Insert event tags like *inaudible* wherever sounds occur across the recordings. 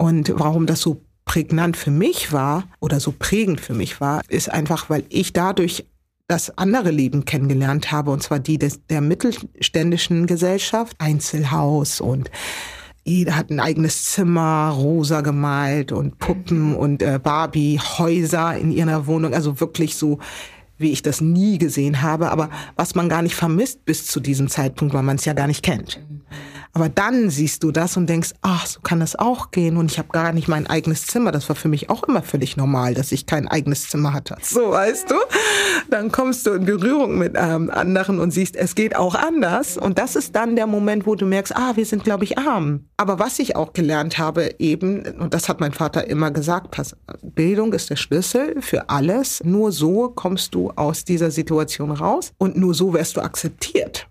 Und warum das so prägnant für mich war oder so prägend für mich war, ist einfach, weil ich dadurch das andere Leben kennengelernt habe, und zwar die des, der mittelständischen Gesellschaft, Einzelhaus und jeder hat ein eigenes Zimmer, rosa gemalt und Puppen und äh, Barbie-Häuser in ihrer Wohnung. Also wirklich so, wie ich das nie gesehen habe, aber was man gar nicht vermisst bis zu diesem Zeitpunkt, weil man es ja gar nicht kennt. Aber dann siehst du das und denkst, ach, so kann das auch gehen. Und ich habe gar nicht mein eigenes Zimmer. Das war für mich auch immer völlig normal, dass ich kein eigenes Zimmer hatte. So, weißt du? Dann kommst du in Berührung mit ähm, anderen und siehst, es geht auch anders. Und das ist dann der Moment, wo du merkst, ah, wir sind, glaube ich, arm. Aber was ich auch gelernt habe, eben, und das hat mein Vater immer gesagt, pass, Bildung ist der Schlüssel für alles. Nur so kommst du aus dieser Situation raus und nur so wirst du akzeptiert.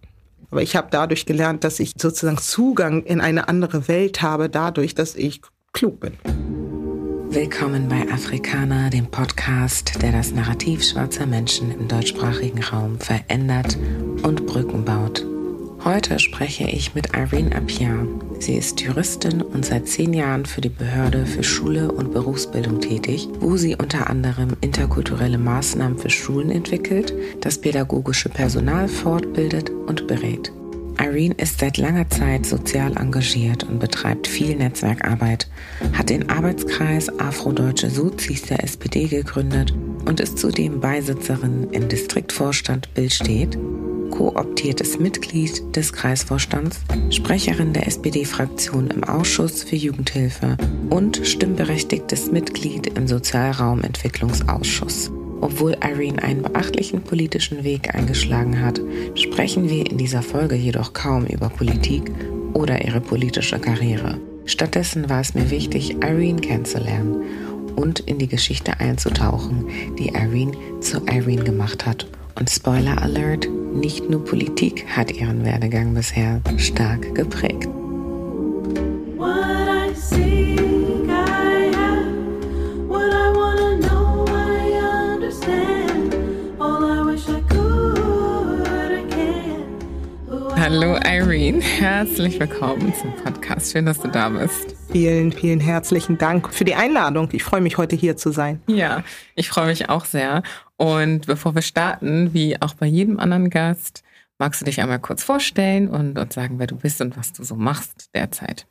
Aber ich habe dadurch gelernt, dass ich sozusagen Zugang in eine andere Welt habe, dadurch, dass ich klug bin. Willkommen bei Afrikaner, dem Podcast, der das Narrativ schwarzer Menschen im deutschsprachigen Raum verändert und Brücken baut. Heute spreche ich mit Irene Appiah. Sie ist Juristin und seit zehn Jahren für die Behörde für Schule und Berufsbildung tätig, wo sie unter anderem interkulturelle Maßnahmen für Schulen entwickelt, das pädagogische Personal fortbildet und berät. Irene ist seit langer Zeit sozial engagiert und betreibt viel Netzwerkarbeit, hat den Arbeitskreis Afrodeutsche Sozis der SPD gegründet und ist zudem Beisitzerin im Distriktvorstand Billstedt kooptiertes Mitglied des Kreisvorstands, Sprecherin der SPD-Fraktion im Ausschuss für Jugendhilfe und stimmberechtigtes Mitglied im Sozialraumentwicklungsausschuss. Obwohl Irene einen beachtlichen politischen Weg eingeschlagen hat, sprechen wir in dieser Folge jedoch kaum über Politik oder ihre politische Karriere. Stattdessen war es mir wichtig, Irene kennenzulernen und in die Geschichte einzutauchen, die Irene zu Irene gemacht hat und Spoiler Alert, nicht nur Politik hat ihren Werdegang bisher stark geprägt. Hallo Irene, herzlich willkommen zum Podcast. Schön, dass du da bist. Vielen, vielen herzlichen Dank für die Einladung. Ich freue mich, heute hier zu sein. Ja, ich freue mich auch sehr. Und bevor wir starten, wie auch bei jedem anderen Gast, magst du dich einmal kurz vorstellen und uns sagen, wer du bist und was du so machst derzeit.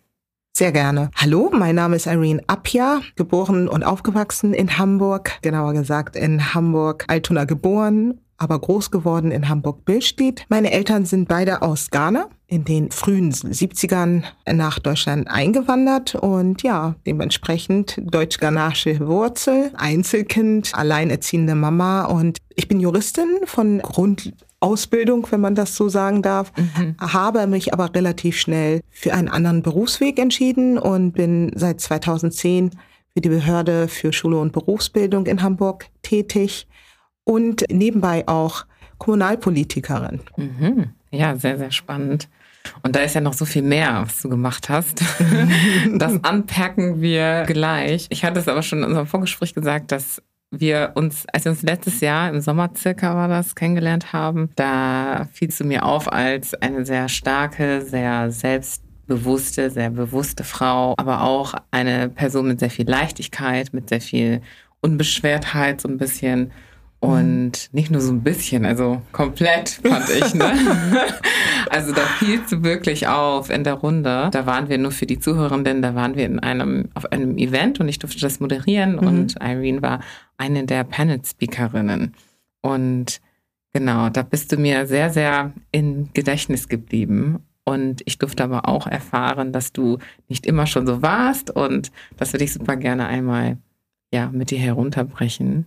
Sehr gerne. Hallo, mein Name ist Irene Appia, geboren und aufgewachsen in Hamburg, genauer gesagt in Hamburg-Altona geboren aber groß geworden in Hamburg-Billstedt. Meine Eltern sind beide aus Ghana in den frühen 70ern nach Deutschland eingewandert und ja, dementsprechend deutsch-ghanaische Wurzel, Einzelkind, alleinerziehende Mama und ich bin Juristin von Grundausbildung, wenn man das so sagen darf, mhm. habe mich aber relativ schnell für einen anderen Berufsweg entschieden und bin seit 2010 für die Behörde für Schule und Berufsbildung in Hamburg tätig und nebenbei auch Kommunalpolitikerin. Mhm. Ja, sehr, sehr spannend. Und da ist ja noch so viel mehr, was du gemacht hast. *laughs* das anpacken wir gleich. Ich hatte es aber schon in unserem Vorgespräch gesagt, dass wir uns, als wir uns letztes Jahr im Sommer circa war das, kennengelernt haben, da fielst du mir auf als eine sehr starke, sehr selbstbewusste, sehr bewusste Frau, aber auch eine Person mit sehr viel Leichtigkeit, mit sehr viel Unbeschwertheit, so ein bisschen und nicht nur so ein bisschen, also komplett fand ich, ne? *laughs* also da fielst du wirklich auf in der Runde. Da waren wir nur für die Zuhörenden, da waren wir in einem, auf einem Event und ich durfte das moderieren mhm. und Irene war eine der Panel-Speakerinnen. Und genau, da bist du mir sehr, sehr in Gedächtnis geblieben. Und ich durfte aber auch erfahren, dass du nicht immer schon so warst und das würde ich super gerne einmal ja, mit dir herunterbrechen.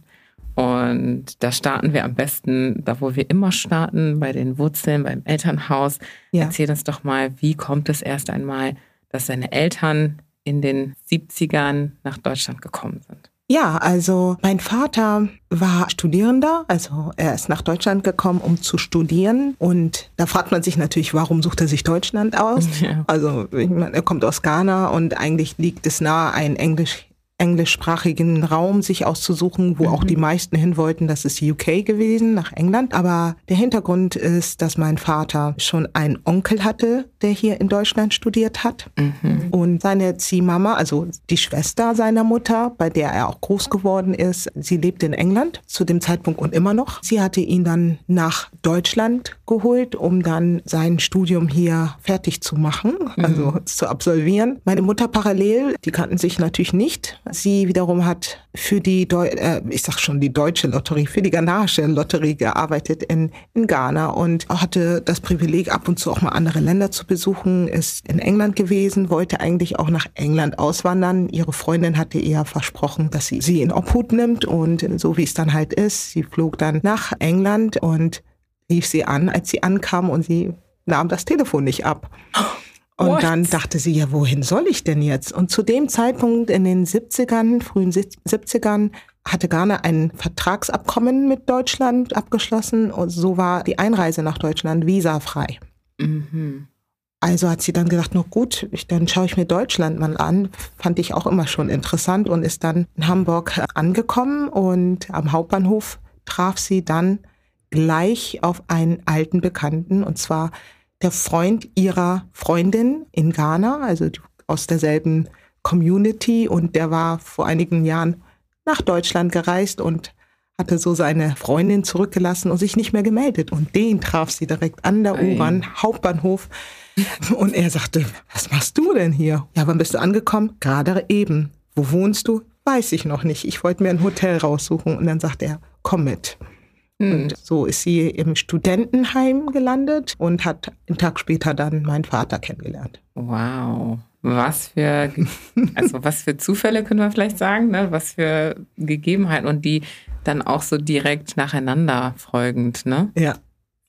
Und da starten wir am besten, da wo wir immer starten, bei den Wurzeln, beim Elternhaus. Ja. Erzähl uns doch mal, wie kommt es erst einmal, dass deine Eltern in den 70ern nach Deutschland gekommen sind? Ja, also mein Vater war Studierender, also er ist nach Deutschland gekommen, um zu studieren. Und da fragt man sich natürlich, warum sucht er sich Deutschland aus? *laughs* Ja. Also ich meine, er kommt aus Ghana und eigentlich liegt es nahe, ein Englisch englischsprachigen Raum sich auszusuchen, wo mhm. auch die meisten hin wollten. Das ist UK gewesen, nach England. Aber der Hintergrund ist, dass mein Vater schon einen Onkel hatte, der hier in Deutschland studiert hat. Mhm. Und seine Ziehmama, also die Schwester seiner Mutter, bei der er auch groß geworden ist, sie lebte in England zu dem Zeitpunkt und immer noch. Sie hatte ihn dann nach Deutschland geholt, um dann sein Studium hier fertig zu machen, also mhm. zu absolvieren. Meine Mutter parallel, die kannten sich natürlich nicht. Sie wiederum hat für die, Deu äh, ich sag schon die deutsche Lotterie, für die ghanaische Lotterie gearbeitet in, in Ghana und hatte das Privileg, ab und zu auch mal andere Länder zu besuchen, ist in England gewesen, wollte eigentlich auch nach England auswandern. Ihre Freundin hatte ihr versprochen, dass sie sie in Obhut nimmt und so wie es dann halt ist, sie flog dann nach England und rief sie an, als sie ankam und sie nahm das Telefon nicht ab. Und What? dann dachte sie, ja, wohin soll ich denn jetzt? Und zu dem Zeitpunkt in den 70ern, frühen 70ern, hatte Ghana ein Vertragsabkommen mit Deutschland abgeschlossen und so war die Einreise nach Deutschland visafrei. Mhm. Also hat sie dann gedacht, no gut, ich, dann schaue ich mir Deutschland mal an. Fand ich auch immer schon interessant und ist dann in Hamburg angekommen und am Hauptbahnhof traf sie dann gleich auf einen alten Bekannten und zwar der Freund ihrer Freundin in Ghana, also aus derselben Community. Und der war vor einigen Jahren nach Deutschland gereist und hatte so seine Freundin zurückgelassen und sich nicht mehr gemeldet. Und den traf sie direkt an der U-Bahn, Hauptbahnhof. Und er sagte, was machst du denn hier? Ja, wann bist du angekommen? Gerade eben. Wo wohnst du? Weiß ich noch nicht. Ich wollte mir ein Hotel raussuchen. Und dann sagte er, komm mit. Und hm. so ist sie im Studentenheim gelandet und hat einen Tag später dann meinen Vater kennengelernt. Wow. Was für, *laughs* also was für Zufälle können wir vielleicht sagen, ne? was für Gegebenheiten und die dann auch so direkt nacheinander folgend, ne? Ja.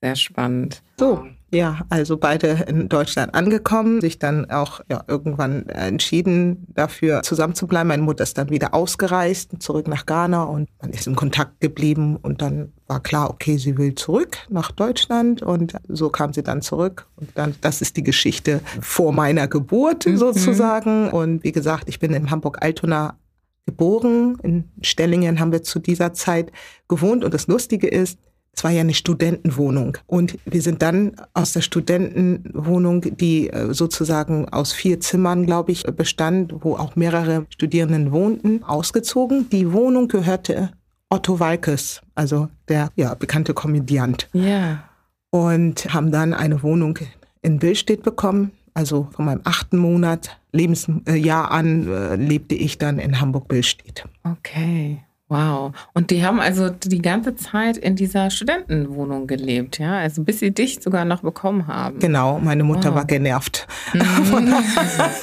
Sehr spannend. So, ja, also beide in Deutschland angekommen, sich dann auch ja, irgendwann entschieden, dafür zusammenzubleiben. Meine Mutter ist dann wieder ausgereist, zurück nach Ghana und man ist in Kontakt geblieben und dann war klar, okay, sie will zurück nach Deutschland und so kam sie dann zurück und dann, das ist die Geschichte vor meiner Geburt mhm. sozusagen und wie gesagt, ich bin in Hamburg-Altona geboren, in Stellingen haben wir zu dieser Zeit gewohnt und das Lustige ist, es war ja eine Studentenwohnung. Und wir sind dann aus der Studentenwohnung, die äh, sozusagen aus vier Zimmern, glaube ich, bestand, wo auch mehrere Studierenden wohnten, ausgezogen. Die Wohnung gehörte Otto Walkes, also der ja, bekannte Komödiant. Ja. Und haben dann eine Wohnung in Billstedt bekommen. Also von meinem achten Monat Lebensjahr an äh, lebte ich dann in Hamburg-Billstedt. Okay. Wow. Und die haben also die ganze Zeit in dieser Studentenwohnung gelebt, ja? Also bis sie dich sogar noch bekommen haben. Genau, meine Mutter wow. war genervt. Mhm. *laughs*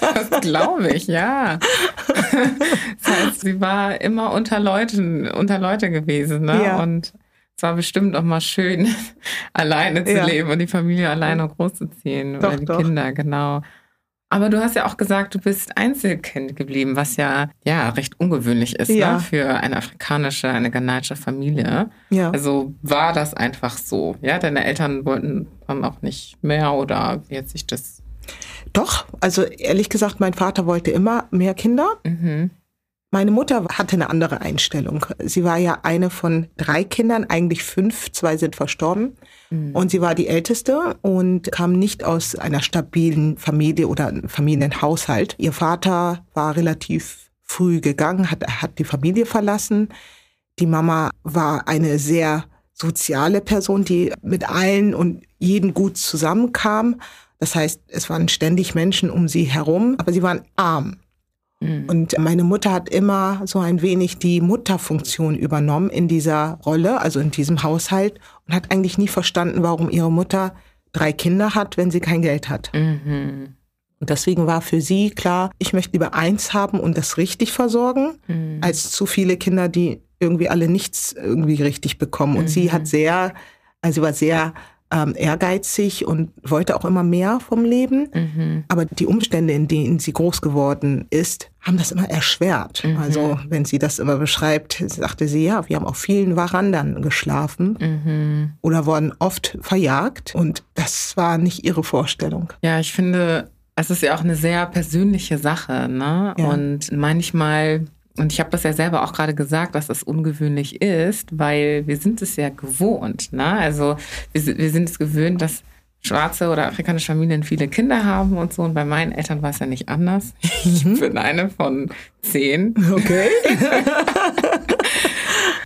das *laughs* glaube ich, ja. *laughs* Das heißt, sie war immer unter Leuten, unter Leute gewesen, ne? Ja. Und es war bestimmt auch mal schön, alleine zu ja. leben und die Familie alleine großzuziehen doch, oder die doch. Kinder, genau. Aber du hast ja auch gesagt, du bist Einzelkind geblieben, was ja, ja recht ungewöhnlich ist ne, ja. ne, für eine afrikanische, eine ghanaische Familie. Ja. Also war das einfach so. Ja, deine Eltern wollten dann auch nicht mehr oder wie hat sich das? Doch, also ehrlich gesagt, mein Vater wollte immer mehr Kinder. Mhm. Meine Mutter hatte eine andere Einstellung. Sie war ja eine von drei Kindern, eigentlich fünf, zwei sind verstorben. Mhm. Und sie war die älteste und kam nicht aus einer stabilen Familie oder Familienhaushalt. Ihr Vater war relativ früh gegangen, hat, hat die Familie verlassen. Die Mama war eine sehr soziale Person, die mit allen und jeden gut zusammenkam. Das heißt, es waren ständig Menschen um sie herum, aber sie waren arm. Mhm. Und meine Mutter hat immer so ein wenig die Mutterfunktion übernommen in dieser Rolle, also in diesem Haushalt, und hat eigentlich nie verstanden, warum ihre Mutter drei Kinder hat, wenn sie kein Geld hat. Mhm. Und deswegen war für sie klar, ich möchte lieber eins haben und das richtig versorgen, mhm. als zu viele Kinder, die irgendwie alle nichts irgendwie richtig bekommen. Und sie hat mhm. sehr, also sie war sehr ähm, ehrgeizig und wollte auch immer mehr vom Leben. Mhm. Aber die Umstände, in denen sie groß geworden ist, haben das immer erschwert. Mhm. Also wenn sie das immer beschreibt, sagte sie, ja, wir haben auf vielen Verandern geschlafen mhm. oder wurden oft verjagt. Und das war nicht ihre Vorstellung. Ja, ich finde, es ist ja auch eine sehr persönliche Sache. Ne? Ja. Und manchmal und ich habe das ja selber auch gerade gesagt, dass das ungewöhnlich ist, weil wir sind es ja gewohnt. Ne? Also wir, wir sind es gewöhnt, dass schwarze oder afrikanische Familien viele Kinder haben und so. Und bei meinen Eltern war es ja nicht anders. *laughs* Ich mhm. bin eine von zehn. Okay. *laughs*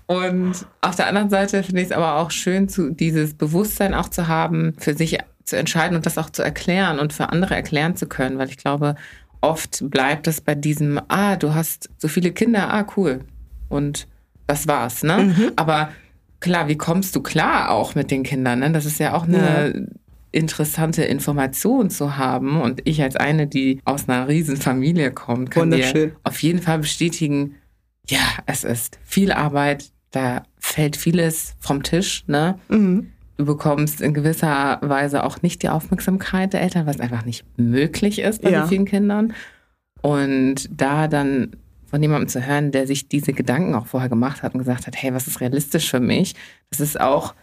und auf der anderen Seite finde ich es aber auch schön, zu, dieses Bewusstsein auch zu haben, für sich zu entscheiden und das auch zu erklären und für andere erklären zu können, weil ich glaube, oft bleibt es bei diesem, ah, du hast so viele Kinder, ah, cool. Und das war's, ne? Mhm. Aber klar, wie kommst du klar auch mit den Kindern? Ne? Das ist ja auch eine ja. Interessante Information zu haben. Und ich als eine, die aus einer riesen Familie kommt, kann dir auf jeden Fall bestätigen, ja, es ist viel Arbeit, da fällt vieles vom Tisch, ne? Mhm. Du bekommst in gewisser Weise auch nicht die Aufmerksamkeit der Eltern, was einfach nicht möglich ist bei ja. so vielen Kindern. Und da dann von jemandem zu hören, der sich diese Gedanken auch vorher gemacht hat und gesagt hat, hey, was ist realistisch für mich? Das ist auch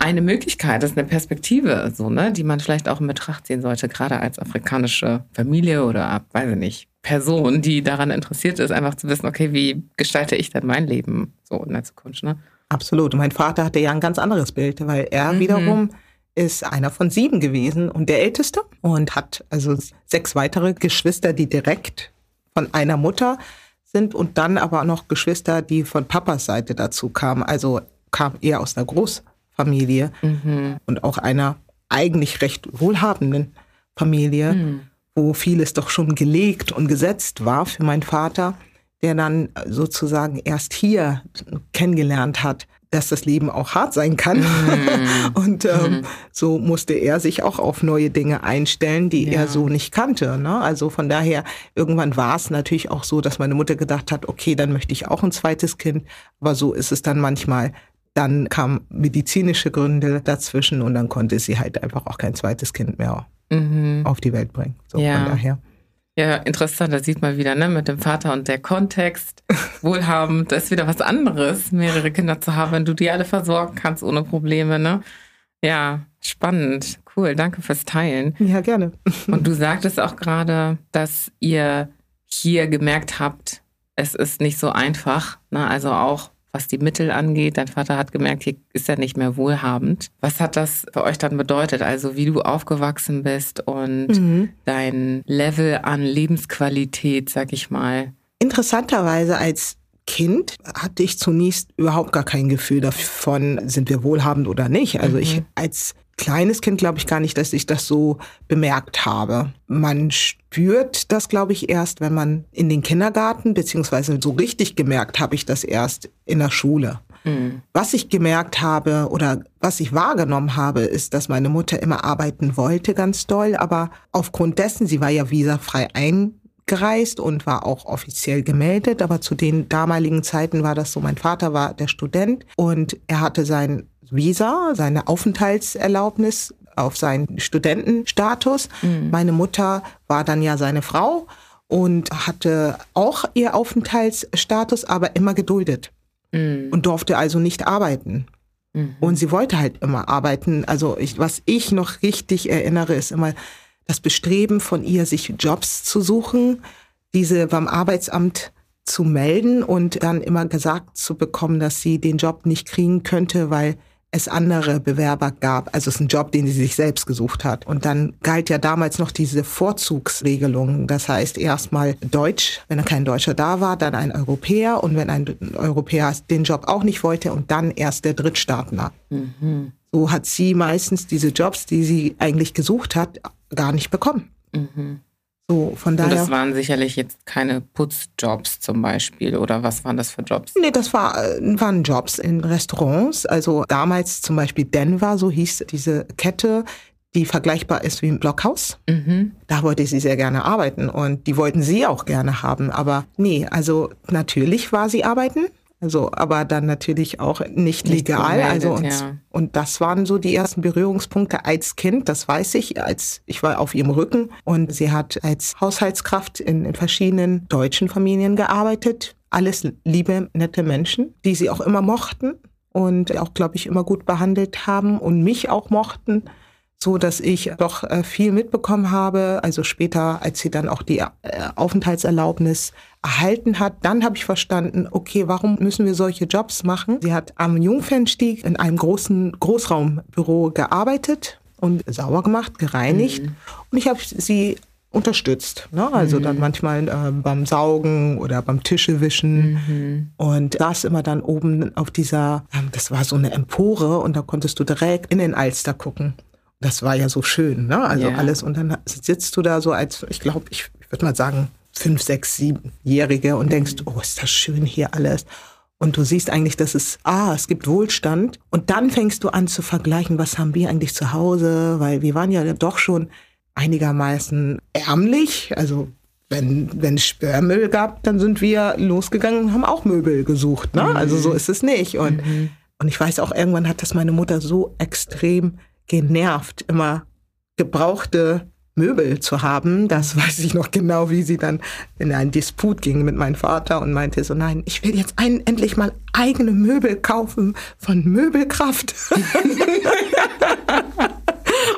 eine Möglichkeit, das ist eine Perspektive, so, ne, die man vielleicht auch in Betracht ziehen sollte, gerade als afrikanische Familie oder, weiß ich nicht, Person, die daran interessiert ist, einfach zu wissen, okay, wie gestalte ich denn mein Leben so in der Zukunft, ne? Absolut. Mein Vater hatte ja ein ganz anderes Bild, weil er mhm. wiederum ist einer von sieben gewesen und der älteste und hat also sechs weitere Geschwister, die direkt von einer Mutter sind und dann aber noch Geschwister, die von Papas Seite dazu kamen. Also kam er aus einer Großfamilie mhm. und auch einer eigentlich recht wohlhabenden Familie, mhm. wo vieles doch schon gelegt und gesetzt war für meinen Vater der dann sozusagen erst hier kennengelernt hat, dass das Leben auch hart sein kann. Mm. *laughs* Und ähm, mm. so musste er sich auch auf neue Dinge einstellen, die ja. er so nicht kannte. Ne? Also von daher, irgendwann war es natürlich auch so, dass meine Mutter gedacht hat, okay, dann möchte ich auch ein zweites Kind. Aber so ist es dann manchmal. Dann kamen medizinische Gründe dazwischen und dann konnte sie halt einfach auch kein zweites Kind mehr mhm. auf die Welt bringen. So ja. von daher. Ja, interessant, da sieht man wieder, ne, mit dem Vater und der Kontext. *laughs* Wohlhabend, das ist wieder was anderes, mehrere Kinder zu haben, wenn du die alle versorgen kannst ohne Probleme, ne? Ja, spannend. Cool, danke fürs Teilen. Ja, gerne. *laughs* Und du sagtest auch gerade, dass ihr hier gemerkt habt, es ist nicht so einfach, ne? Also auch was die Mittel angeht. Dein Vater hat gemerkt, hier ist er nicht mehr wohlhabend. Was hat das für euch dann bedeutet? Also wie du aufgewachsen bist und mhm. dein Level an Lebensqualität, sag ich mal. Interessanterweise als Kind hatte ich zunächst überhaupt gar kein Gefühl davon, sind wir wohlhabend oder nicht. Also mhm. ich als kleines Kind glaube ich gar nicht, dass ich das so bemerkt habe. Man spürt das, glaube ich, erst, wenn man in den Kindergarten, beziehungsweise so richtig gemerkt habe ich das erst in der Schule. Mhm. Was ich gemerkt habe oder was ich wahrgenommen habe, ist, dass meine Mutter immer arbeiten wollte, ganz doll, aber aufgrund dessen, sie war ja visafrei eingereist und war auch offiziell gemeldet, aber zu den damaligen Zeiten war das so, mein Vater war der Student und er hatte sein Visa, seine Aufenthaltserlaubnis auf seinen Studentenstatus. Mhm. Meine Mutter war dann ja seine Frau und hatte auch ihr Aufenthaltsstatus, aber immer geduldet mhm. und durfte also nicht arbeiten. Mhm. Und sie wollte halt immer arbeiten. Also ich, was ich noch richtig erinnere, ist immer das Bestreben von ihr, sich Jobs zu suchen, diese beim Arbeitsamt zu melden und dann immer gesagt zu bekommen, dass sie den Job nicht kriegen könnte, weil es andere Bewerber gab. Also es ist ein Job, den sie sich selbst gesucht hat. Und dann galt ja damals noch diese Vorzugsregelung. Das heißt erstmal Deutsch, wenn kein Deutscher da war, dann ein Europäer. Und wenn ein Europäer den Job auch nicht wollte, und dann erst der Drittstaatler. Mhm. So hat sie meistens diese Jobs, die sie eigentlich gesucht hat, gar nicht bekommen. Mhm. So, von daher. Und das waren sicherlich jetzt keine Putzjobs zum Beispiel oder was waren das für Jobs? Nee, das war, waren Jobs in Restaurants. Also damals zum Beispiel Denver, so hieß diese Kette, die vergleichbar ist wie ein Blockhaus. Mhm. Da wollte sie sehr gerne arbeiten und die wollten sie auch gerne haben. Aber nee, also natürlich war sie arbeiten. Also, aber dann natürlich auch nicht, nicht legal. Gemeldet, also und, ja. und das waren so die ersten Berührungspunkte als Kind. Das weiß ich, als ich war auf ihrem Rücken und sie hat als Haushaltskraft in, in verschiedenen deutschen Familien gearbeitet. Alles liebe, nette Menschen, die sie auch immer mochten und auch, glaube ich, immer gut behandelt haben und mich auch mochten. so dass ich doch äh, viel mitbekommen habe. Also später, als sie dann auch die äh, Aufenthaltserlaubnis erhalten hat, dann habe ich verstanden, okay, warum müssen wir solche Jobs machen? Sie hat am Jungfernstieg in einem großen Großraumbüro gearbeitet und sauber gemacht, gereinigt. Mhm. Und ich habe sie unterstützt. Ne? Also mhm. dann manchmal äh, beim Saugen oder beim Tischewischen. Mhm. Und saß immer dann oben auf dieser, äh, das war so eine Empore und da konntest du direkt in den Alster gucken. Das war ja so schön, ne? Also yeah. alles. Und dann sitzt du da so als, ich glaube, ich, ich würde mal sagen, fünf, sechs, siebenjährige und denkst, mhm. oh, ist das schön hier alles. Und du siehst eigentlich, dass es, ah, es gibt Wohlstand. Und dann fängst du an zu vergleichen, was haben wir eigentlich zu Hause, weil wir waren ja doch schon einigermaßen ärmlich. Also wenn, wenn es Sperrmüll gab, dann sind wir losgegangen und haben auch Möbel gesucht. Ne? Mhm. Also so ist es nicht. Und, mhm. und ich weiß auch, irgendwann hat das meine Mutter so extrem genervt, immer gebrauchte Möbel zu haben. Das *laughs* weiß ich noch genau, wie sie dann in einen Disput ging mit meinem Vater und meinte so, nein, ich will jetzt ein, endlich mal eigene Möbel kaufen von Möbelkraft. *laughs*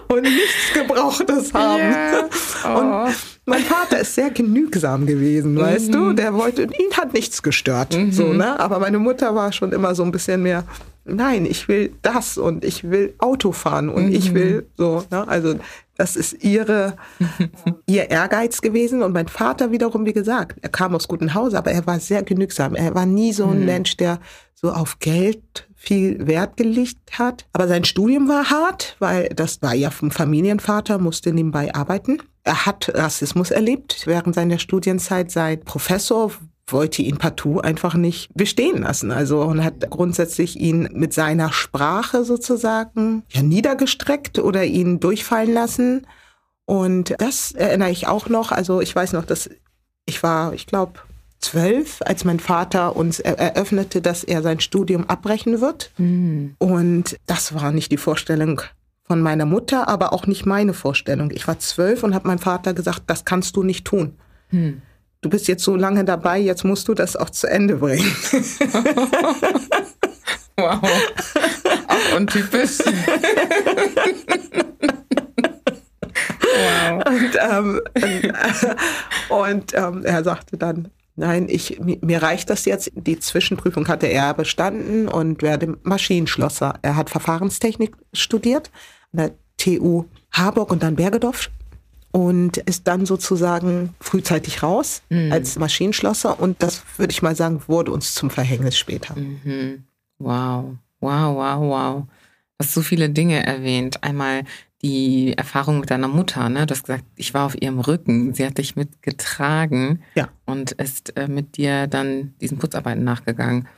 und nichts Gebrauchtes haben. Yeah. Oh. Und mein Vater ist sehr genügsam gewesen, weißt mhm. du? Der wollte, ihn hat nichts gestört, mhm. so, ne? Aber meine Mutter war schon immer so ein bisschen mehr, nein, ich will das und ich will Auto fahren und mhm. ich will so, ne? Also das ist ihre, *laughs* ihr Ehrgeiz gewesen. Und mein Vater wiederum, wie gesagt, er kam aus gutem Hause, aber er war sehr genügsam. Er war nie so ein mhm. Mensch, der so auf Geld viel Wert gelegt hat. Aber sein Studium war hart, weil das war ja vom Familienvater, musste nebenbei arbeiten. Er hat Rassismus erlebt während seiner Studienzeit. Sein Professor wollte ihn partout einfach nicht bestehen lassen. Also und hat grundsätzlich ihn mit seiner Sprache sozusagen ja, niedergestreckt oder ihn durchfallen lassen. Und das erinnere ich auch noch. Also ich weiß noch, dass ich war, ich glaube, zwölf, als mein Vater uns eröffnete, dass er sein Studium abbrechen wird. Mhm. Und das war nicht die Vorstellung von meiner Mutter, aber auch nicht meine Vorstellung. Ich war zwölf und habe meinem Vater gesagt, das kannst du nicht tun. Mhm. Du bist jetzt so lange dabei, jetzt musst du das auch zu Ende bringen. *laughs* wow. Auch untypisch. *laughs* wow. Und, ähm, *laughs* und ähm, er sagte dann, Nein, ich, mir reicht das jetzt. Die Zwischenprüfung hatte er bestanden und werde Maschinenschlosser. Er hat Verfahrenstechnik studiert an der TU Harburg und dann Bergedorf und ist dann sozusagen frühzeitig raus mhm. als Maschinenschlosser und das würde ich mal sagen, wurde uns zum Verhängnis später. Mhm. Wow, wow, wow, wow. Du hast so viele Dinge erwähnt. Einmal die Erfahrung mit deiner Mutter, ne? Du hast gesagt, ich war auf ihrem Rücken. Sie hat dich mitgetragen ja. und ist äh, mit dir dann diesen Putzarbeiten nachgegangen.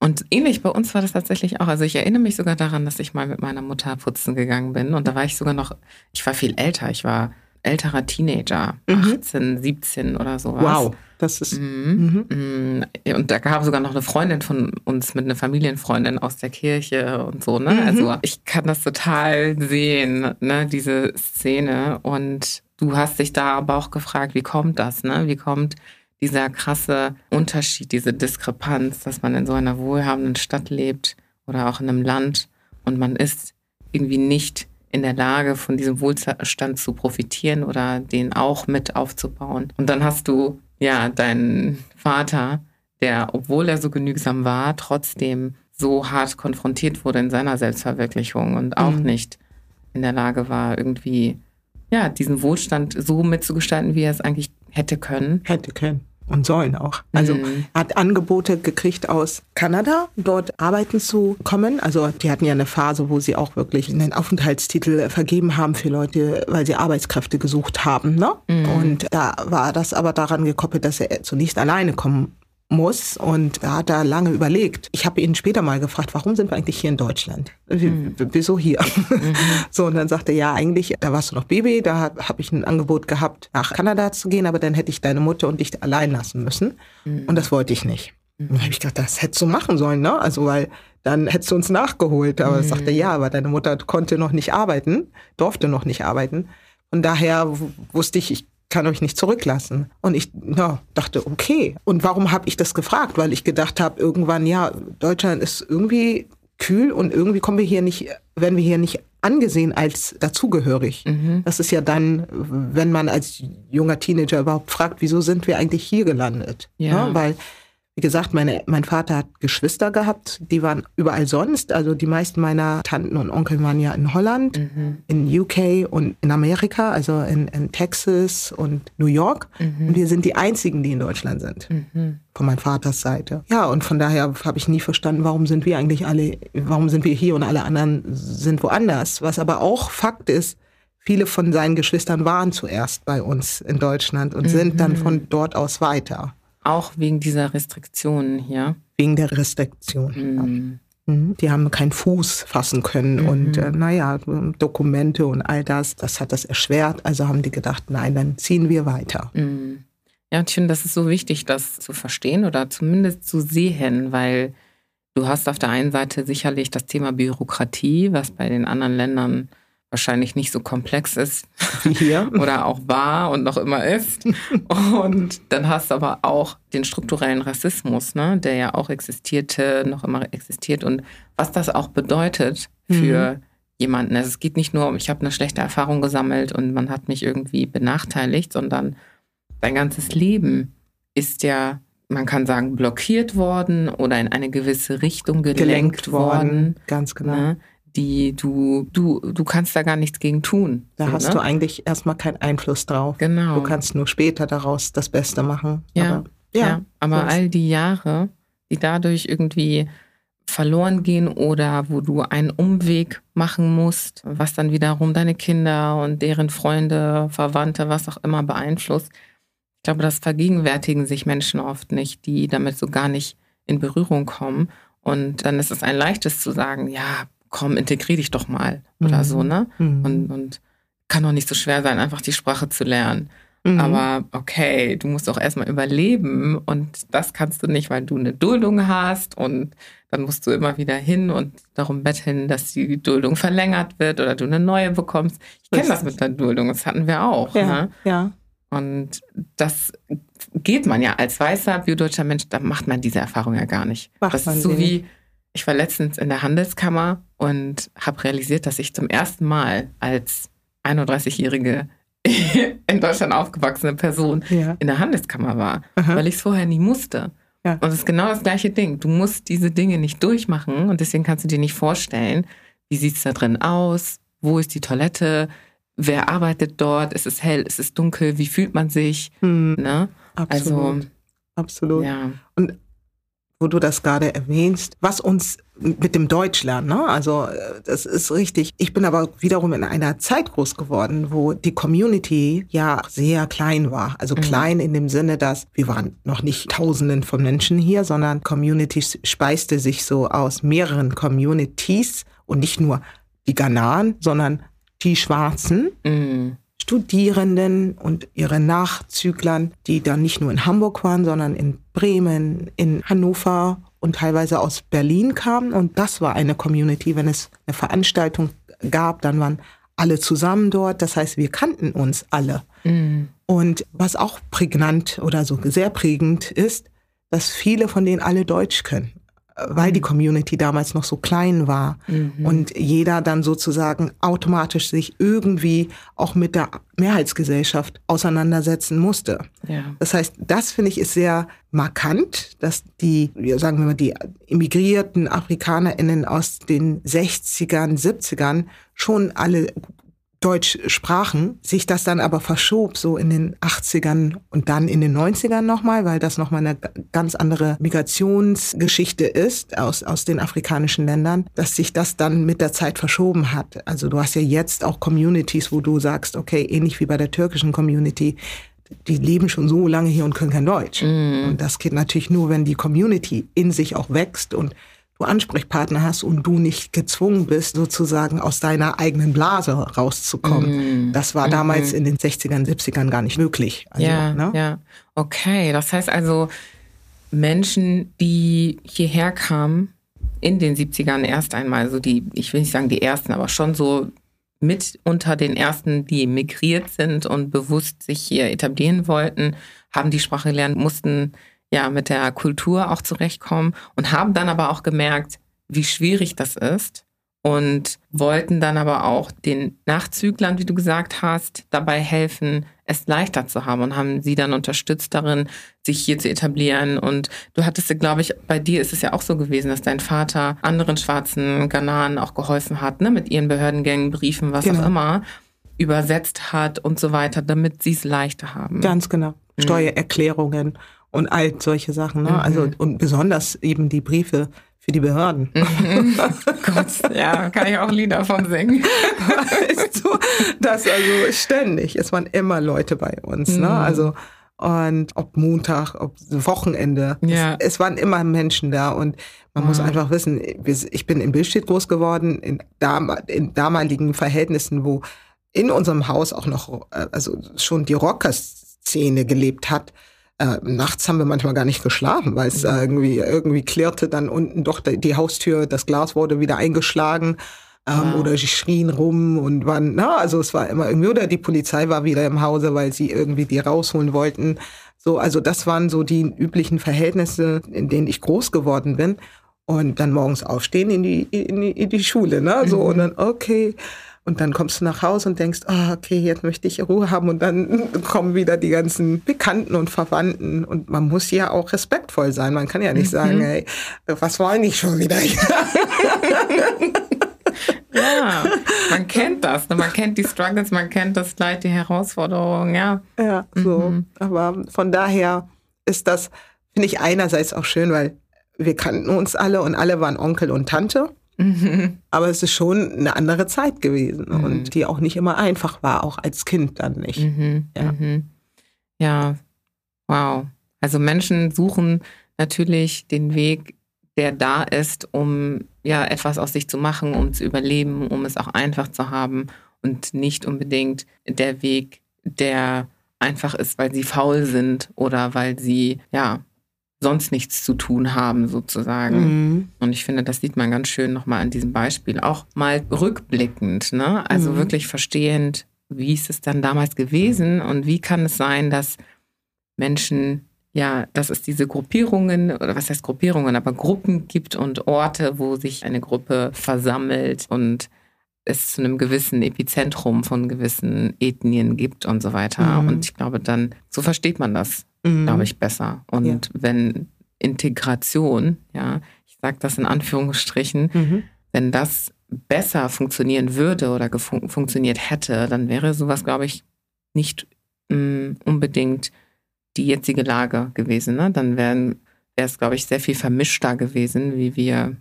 Und ähnlich bei uns war das tatsächlich auch. Also ich erinnere mich sogar daran, dass ich mal mit meiner Mutter putzen gegangen bin. Und da war ich sogar noch, ich war viel älter. Ich war älterer Teenager, mhm. 18, 17 oder sowas. Wow, das ist. Mhm. Mhm. Und da gab sogar noch eine Freundin von uns mit einer Familienfreundin aus der Kirche und so. Ne? Mhm. Also ich kann das total sehen, ne? diese Szene. Und du hast dich da aber auch gefragt, wie kommt das? Ne? Wie kommt dieser krasse Unterschied, diese Diskrepanz, dass man in so einer wohlhabenden Stadt lebt oder auch in einem Land und man ist irgendwie nicht in der Lage, von diesem Wohlstand zu profitieren oder den auch mit aufzubauen. Und dann hast du ja deinen Vater, der, obwohl er so genügsam war, trotzdem so hart konfrontiert wurde in seiner Selbstverwirklichung und auch mhm. nicht in der Lage war, irgendwie ja, diesen Wohlstand so mitzugestalten, wie er es eigentlich hätte können. Hätte können und sollen auch. Also mhm. hat Angebote gekriegt aus Kanada, dort arbeiten zu kommen. Also die hatten ja eine Phase, wo sie auch wirklich einen Aufenthaltstitel vergeben haben für Leute, weil sie Arbeitskräfte gesucht haben. Ne? Mhm. Und da war das aber daran gekoppelt, dass er zunächst alleine kommen muss. Und da hat er lange überlegt. Ich habe ihn später mal gefragt, warum sind wir eigentlich hier in Deutschland? Mhm. Wieso hier? Mhm. *laughs* So, und dann sagte er, ja, eigentlich, da warst du noch Baby, da habe hab ich ein Angebot gehabt, nach Kanada zu gehen, aber dann hätte ich deine Mutter und dich allein lassen müssen. Mhm. Und das wollte ich nicht. Mhm. Und dann habe ich gedacht, das hättest du machen sollen, ne? Also, weil dann hättest du uns nachgeholt. Aber mhm. sagte, ja, aber deine Mutter konnte noch nicht arbeiten, durfte noch nicht arbeiten. Und daher wusste ich, ich kann euch nicht zurücklassen. Und ich ja, dachte, okay. Und warum habe ich das gefragt? Weil ich gedacht habe, irgendwann, ja, Deutschland ist irgendwie kühl und irgendwie kommen wir hier nicht, werden wir hier nicht angesehen als dazugehörig. Mhm. Das ist ja dann, wenn man als junger Teenager überhaupt fragt, wieso sind wir eigentlich hier gelandet? Ja. ja weil wie gesagt, meine, mein Vater hat Geschwister gehabt, die waren überall sonst. Also die meisten meiner Tanten und Onkel waren ja in Holland, mhm. in UK und in Amerika, also in, in Texas und New York. Mhm. Und wir sind die einzigen, die in Deutschland sind. Mhm. Von meinem Vaters Seite. Ja, und von daher habe ich nie verstanden, warum sind wir eigentlich alle, warum sind wir hier und alle anderen sind woanders. Was aber auch Fakt ist, viele von seinen Geschwistern waren zuerst bei uns in Deutschland und sind dann mhm. von dort aus weiter. Auch wegen dieser Restriktionen hier. Wegen der Restriktionen. Mhm. Die haben keinen Fuß fassen können mhm. und äh, naja, Dokumente und all das, das hat das erschwert. Also haben die gedacht, nein, dann ziehen wir weiter. Mhm. Ja, und ich finde, das ist so wichtig, das zu verstehen oder zumindest zu sehen, weil du hast auf der einen Seite sicherlich das Thema Bürokratie, was bei den anderen Ländern wahrscheinlich nicht so komplex ist Hier. *laughs* oder auch war und noch immer ist. Und dann hast du aber auch den strukturellen Rassismus, ne, der ja auch existierte, noch immer existiert und was das auch bedeutet für mhm. jemanden. Also es geht nicht nur um, ich habe eine schlechte Erfahrung gesammelt und man hat mich irgendwie benachteiligt, sondern dein ganzes Leben ist ja man kann sagen, blockiert worden oder in eine gewisse Richtung gelenkt, gelenkt worden. worden. Ganz genau. Die du, du, du kannst da gar nichts gegen tun. Da so, hast ne? du eigentlich erstmal keinen Einfluss drauf. Genau. Du kannst nur später daraus das Beste machen. Ja, aber, ja, ja, aber all die Jahre, die dadurch irgendwie verloren gehen oder wo du einen Umweg machen musst, was dann wiederum deine Kinder und deren Freunde, Verwandte, was auch immer beeinflusst. Ich glaube, das vergegenwärtigen sich Menschen oft nicht, die damit so gar nicht in Berührung kommen. Und dann ist es ein leichtes zu sagen, ja, komm, integrier dich doch mal oder mhm. so, ne? Mhm. Und, und kann doch nicht so schwer sein, einfach die Sprache zu lernen. Mhm. Aber okay, du musst auch erstmal überleben und das kannst du nicht, weil du eine Duldung hast und dann musst du immer wieder hin und darum betteln, dass die Duldung verlängert wird oder du eine neue bekommst. Ich kenne das mit der Duldung, das hatten wir auch. Ja, ne? ja. Und das geht man ja als weißer biodeutscher Mensch, da macht man diese Erfahrung ja gar nicht. Macht das ist so wie, ich war letztens in der Handelskammer und habe realisiert, dass ich zum ersten Mal als 31-jährige *laughs* in Deutschland aufgewachsene Person ja. in der Handelskammer war, Aha. weil ich es vorher nie musste. Ja. Und es ist genau das gleiche Ding. Du musst diese Dinge nicht durchmachen und deswegen kannst du dir nicht vorstellen, wie sieht es da drin aus, wo ist die Toilette, wer arbeitet dort, ist es hell, ist es dunkel, wie fühlt man sich. Hm. Ne? Absolut. Also, Absolut. Ja. Und wo du das gerade erwähnst, was uns mit dem Deutsch lernen, ne? Also äh, das ist richtig. Ich bin aber wiederum in einer Zeit groß geworden, wo die Community ja sehr klein war. Also mhm. klein in dem Sinne, dass wir waren noch nicht Tausenden von Menschen hier, sondern Community speiste sich so aus mehreren Communities und nicht nur die Ghanaren, sondern die Schwarzen. Mhm. Studierenden und ihre Nachzüglern, die dann nicht nur in Hamburg waren, sondern in Bremen, in Hannover und teilweise aus Berlin kamen. Und das war eine Community. Wenn es eine Veranstaltung gab, dann waren alle zusammen dort. Das heißt, wir kannten uns alle. Mhm. Und was auch prägnant oder so sehr prägend ist, dass viele von denen alle Deutsch können weil die Community damals noch so klein war mhm. und jeder dann sozusagen automatisch sich irgendwie auch mit der Mehrheitsgesellschaft auseinandersetzen musste. Ja. Das heißt, das finde ich ist sehr markant, dass die, sagen wir mal, die immigrierten AfrikanerInnen aus den 60ern, 70ern schon alle Deutsch sprachen, sich das dann aber verschob, so in den 80ern und dann in den 90ern nochmal, weil das nochmal eine ganz andere Migrationsgeschichte ist aus, aus den afrikanischen Ländern, dass sich das dann mit der Zeit verschoben hat. Also du hast ja jetzt auch Communities, wo du sagst, okay, ähnlich wie bei der türkischen Community, die leben schon so lange hier und können kein Deutsch. Mm. Und das geht natürlich nur, wenn die Community in sich auch wächst und du Ansprechpartner hast und du nicht gezwungen bist, sozusagen aus deiner eigenen Blase rauszukommen. Mm. Das war damals mm in den 60ern, 70ern gar nicht möglich. Also, ja, ne? ja. Okay, das heißt also, Menschen, die hierher kamen, in den 70ern erst einmal, so die, ich will nicht sagen die ersten, aber schon so mit unter den ersten, die migriert sind und bewusst sich hier etablieren wollten, haben die Sprache gelernt, mussten ja mit der Kultur auch zurechtkommen und haben dann aber auch gemerkt, wie schwierig das ist und wollten dann aber auch den Nachzüglern, wie du gesagt hast, dabei helfen, es leichter zu haben und haben sie dann unterstützt darin, sich hier zu etablieren. Und du hattest, glaube ich, bei dir ist es ja auch so gewesen, dass dein Vater anderen schwarzen Ghanaren auch geholfen hat, ne, mit ihren Behördengängen, Briefen, was genau. auch immer, übersetzt hat und so weiter, damit sie es leichter haben. Ganz genau. Mhm. Steuererklärungen und all solche Sachen. Ne? Also, mhm. Also und besonders eben die Briefe für die Behörden. Mhm. Gott, ja, kann ich auch Lieder von singen. *laughs* weißt du, das also ständig. Es waren immer Leute bei uns. Ne? Mhm. Also und ob Montag, ob Wochenende. Ja. Es, es waren immer Menschen da und man wow. muss einfach wissen, ich bin in Billstedt groß geworden, in, dam in damaligen Verhältnissen, wo in unserem Haus auch noch, äh, also schon die Rocker-Szene gelebt hat. Äh, nachts haben wir manchmal gar nicht geschlafen, weil es mhm. irgendwie, irgendwie klirrte dann unten doch die Haustür, das Glas wurde wieder eingeschlagen. Ähm, wow. Oder sie schrien rum und waren, na, also es war immer irgendwie, oder die Polizei war wieder im Hause, weil sie irgendwie die rausholen wollten. So, also das waren so die üblichen Verhältnisse, in denen ich groß geworden bin. Und dann morgens aufstehen in die, in die, in die Schule, ne? So, mhm. und dann, okay. Und dann kommst du nach Hause und denkst, oh, okay, jetzt möchte ich Ruhe haben. Und dann kommen wieder die ganzen Bekannten und Verwandten. Und man muss ja auch respektvoll sein. Man kann ja nicht mhm. sagen, hey, was wollen die schon wieder? *laughs* ja, man kennt das. Ne? Man kennt die Struggles, man kennt das Leid, die Herausforderungen, ja. Ja, so. Mhm. Aber von daher ist das, finde ich einerseits auch schön, weil wir kannten uns alle und alle waren Onkel und Tante. Mhm. *laughs* Aber es ist schon eine andere Zeit gewesen mhm. und die auch nicht immer einfach war, auch als Kind dann nicht. Mhm. Ja. Mhm. ja, wow. Also Menschen suchen natürlich den Weg, der da ist, um ja etwas aus sich zu machen, um zu überleben, um es auch einfach zu haben und nicht unbedingt der Weg, der einfach ist, weil sie faul sind oder weil sie ja sonst nichts zu tun haben, sozusagen. Mhm. Und ich finde, das sieht man ganz schön nochmal an diesem Beispiel. Auch mal rückblickend, ne? Also mhm. wirklich verstehend, wie ist es dann damals gewesen und wie kann es sein, dass Menschen, ja, dass es diese Gruppierungen, oder was heißt Gruppierungen, aber Gruppen gibt und Orte, wo sich eine Gruppe versammelt und es zu einem gewissen Epizentrum von gewissen Ethnien gibt und so weiter. Mhm. Und ich glaube, dann, so versteht man das mhm. glaube ich, besser. Und ja. wenn Integration, ja, ich sage das in Anführungsstrichen, mhm. wenn das besser funktionieren würde oder fun funktioniert hätte, dann wäre sowas, glaube ich, nicht mh, mm, unbedingt die jetzige Lage gewesen. Ne? Dann wäre es, glaube ich, sehr viel vermischter gewesen, wie wir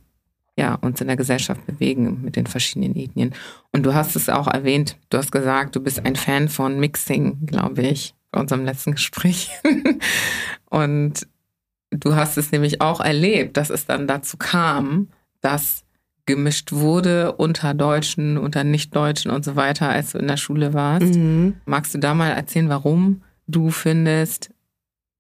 ja, uns in der Gesellschaft bewegen mit den verschiedenen Ethnien. Und du hast es auch erwähnt, du hast gesagt, du bist ein Fan von Mixing, glaube ich bei unserem letzten Gespräch. *laughs* und du hast es nämlich auch erlebt, dass es dann dazu kam, dass gemischt wurde unter Deutschen, unter Nichtdeutschen und so weiter, als du in der Schule warst. Mhm. Magst du da mal erzählen, warum du findest,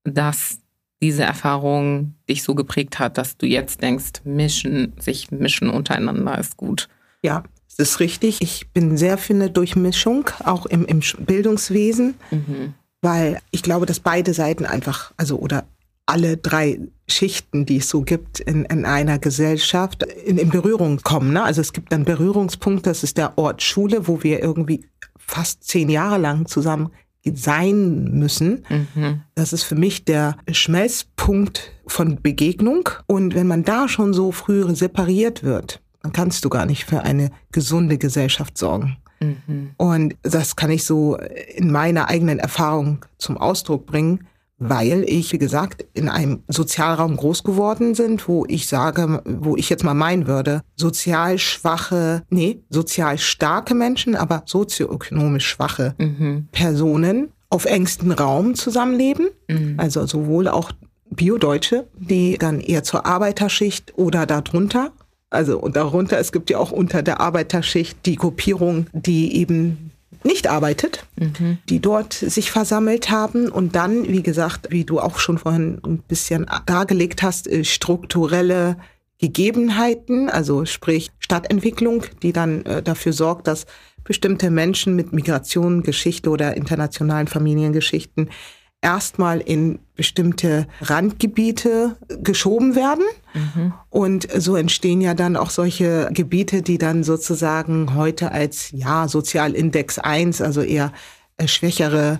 dass diese Erfahrung dich so geprägt hat, dass du jetzt denkst, mischen, sich mischen untereinander ist gut? Ja, das ist richtig. Ich bin sehr für eine Durchmischung, auch im, im Bildungswesen. Mhm weil ich glaube, dass beide Seiten einfach, also oder alle drei Schichten, die es so gibt in, in einer Gesellschaft, in, in Berührung kommen. Ne? Also es gibt einen Berührungspunkt, das ist der Ort Schule, wo wir irgendwie fast zehn Jahre lang zusammen sein müssen. Mhm. Das ist für mich der Schmelzpunkt von Begegnung. Und wenn man da schon so früh separiert wird, dann kannst du gar nicht für eine gesunde Gesellschaft sorgen. Mhm. Und das kann ich so in meiner eigenen Erfahrung zum Ausdruck bringen, weil ich, wie gesagt, in einem Sozialraum groß geworden sind, wo ich sage, wo ich jetzt mal meinen würde, sozial schwache, nee, sozial starke Menschen, aber sozioökonomisch schwache mhm. Personen auf engstem Raum zusammenleben. Mhm. Also sowohl auch Biodeutsche, die dann eher zur Arbeiterschicht oder darunter also und darunter, es gibt ja auch unter der Arbeiterschicht die Gruppierung, die eben nicht arbeitet, mhm. die dort sich versammelt haben und dann, wie gesagt, wie du auch schon vorhin ein bisschen dargelegt hast, äh, strukturelle Gegebenheiten, also sprich Stadtentwicklung, die dann äh, dafür sorgt, dass bestimmte Menschen mit Migration, Geschichte oder internationalen Familiengeschichten erstmal in bestimmte Randgebiete geschoben werden. Mhm. Und so entstehen ja dann auch solche Gebiete, die dann sozusagen heute als ja Sozialindex 1, also eher äh, schwächere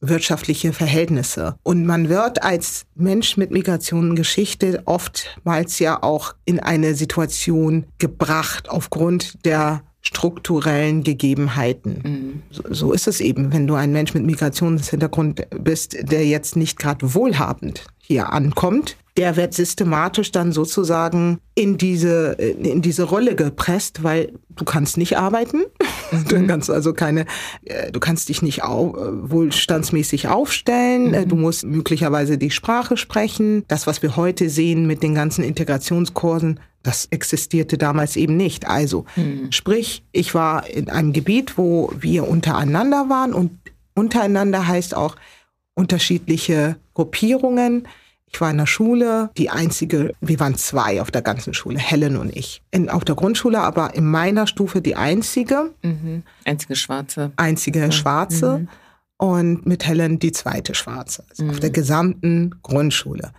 wirtschaftliche Verhältnisse. Und man wird als Mensch mit Migrationengeschichte oftmals ja auch in eine Situation gebracht aufgrund der strukturellen Gegebenheiten. Mhm. So, so, ist es eben, wenn du ein Mensch mit Migrationshintergrund bist, der jetzt nicht gerade wohlhabend hier ankommt, der wird systematisch dann sozusagen in diese, in diese Rolle gepresst, weil du kannst nicht arbeiten. Mhm. Du kannst also keine, äh, du kannst dich nicht au, wohlstandsmäßig aufstellen. Äh, mhm. Du musst möglicherweise die Sprache sprechen. Das, was wir heute sehen mit den ganzen Integrationskursen, das existierte damals eben nicht. Also, mhm. sprich, ich war in einem Gebiet, wo wir untereinander waren und untereinander heißt auch unterschiedliche Gruppierungen. Ich war in der Schule, die einzige, wir waren zwei auf der ganzen Schule, Helen und ich. In, auf der Grundschule, aber in meiner Stufe die einzige. Mhm. Einzige Schwarze. Einzige ja. Schwarze. Mhm. Und mit Helen die zweite Schwarze. Also mhm. auf der gesamten Grundschule.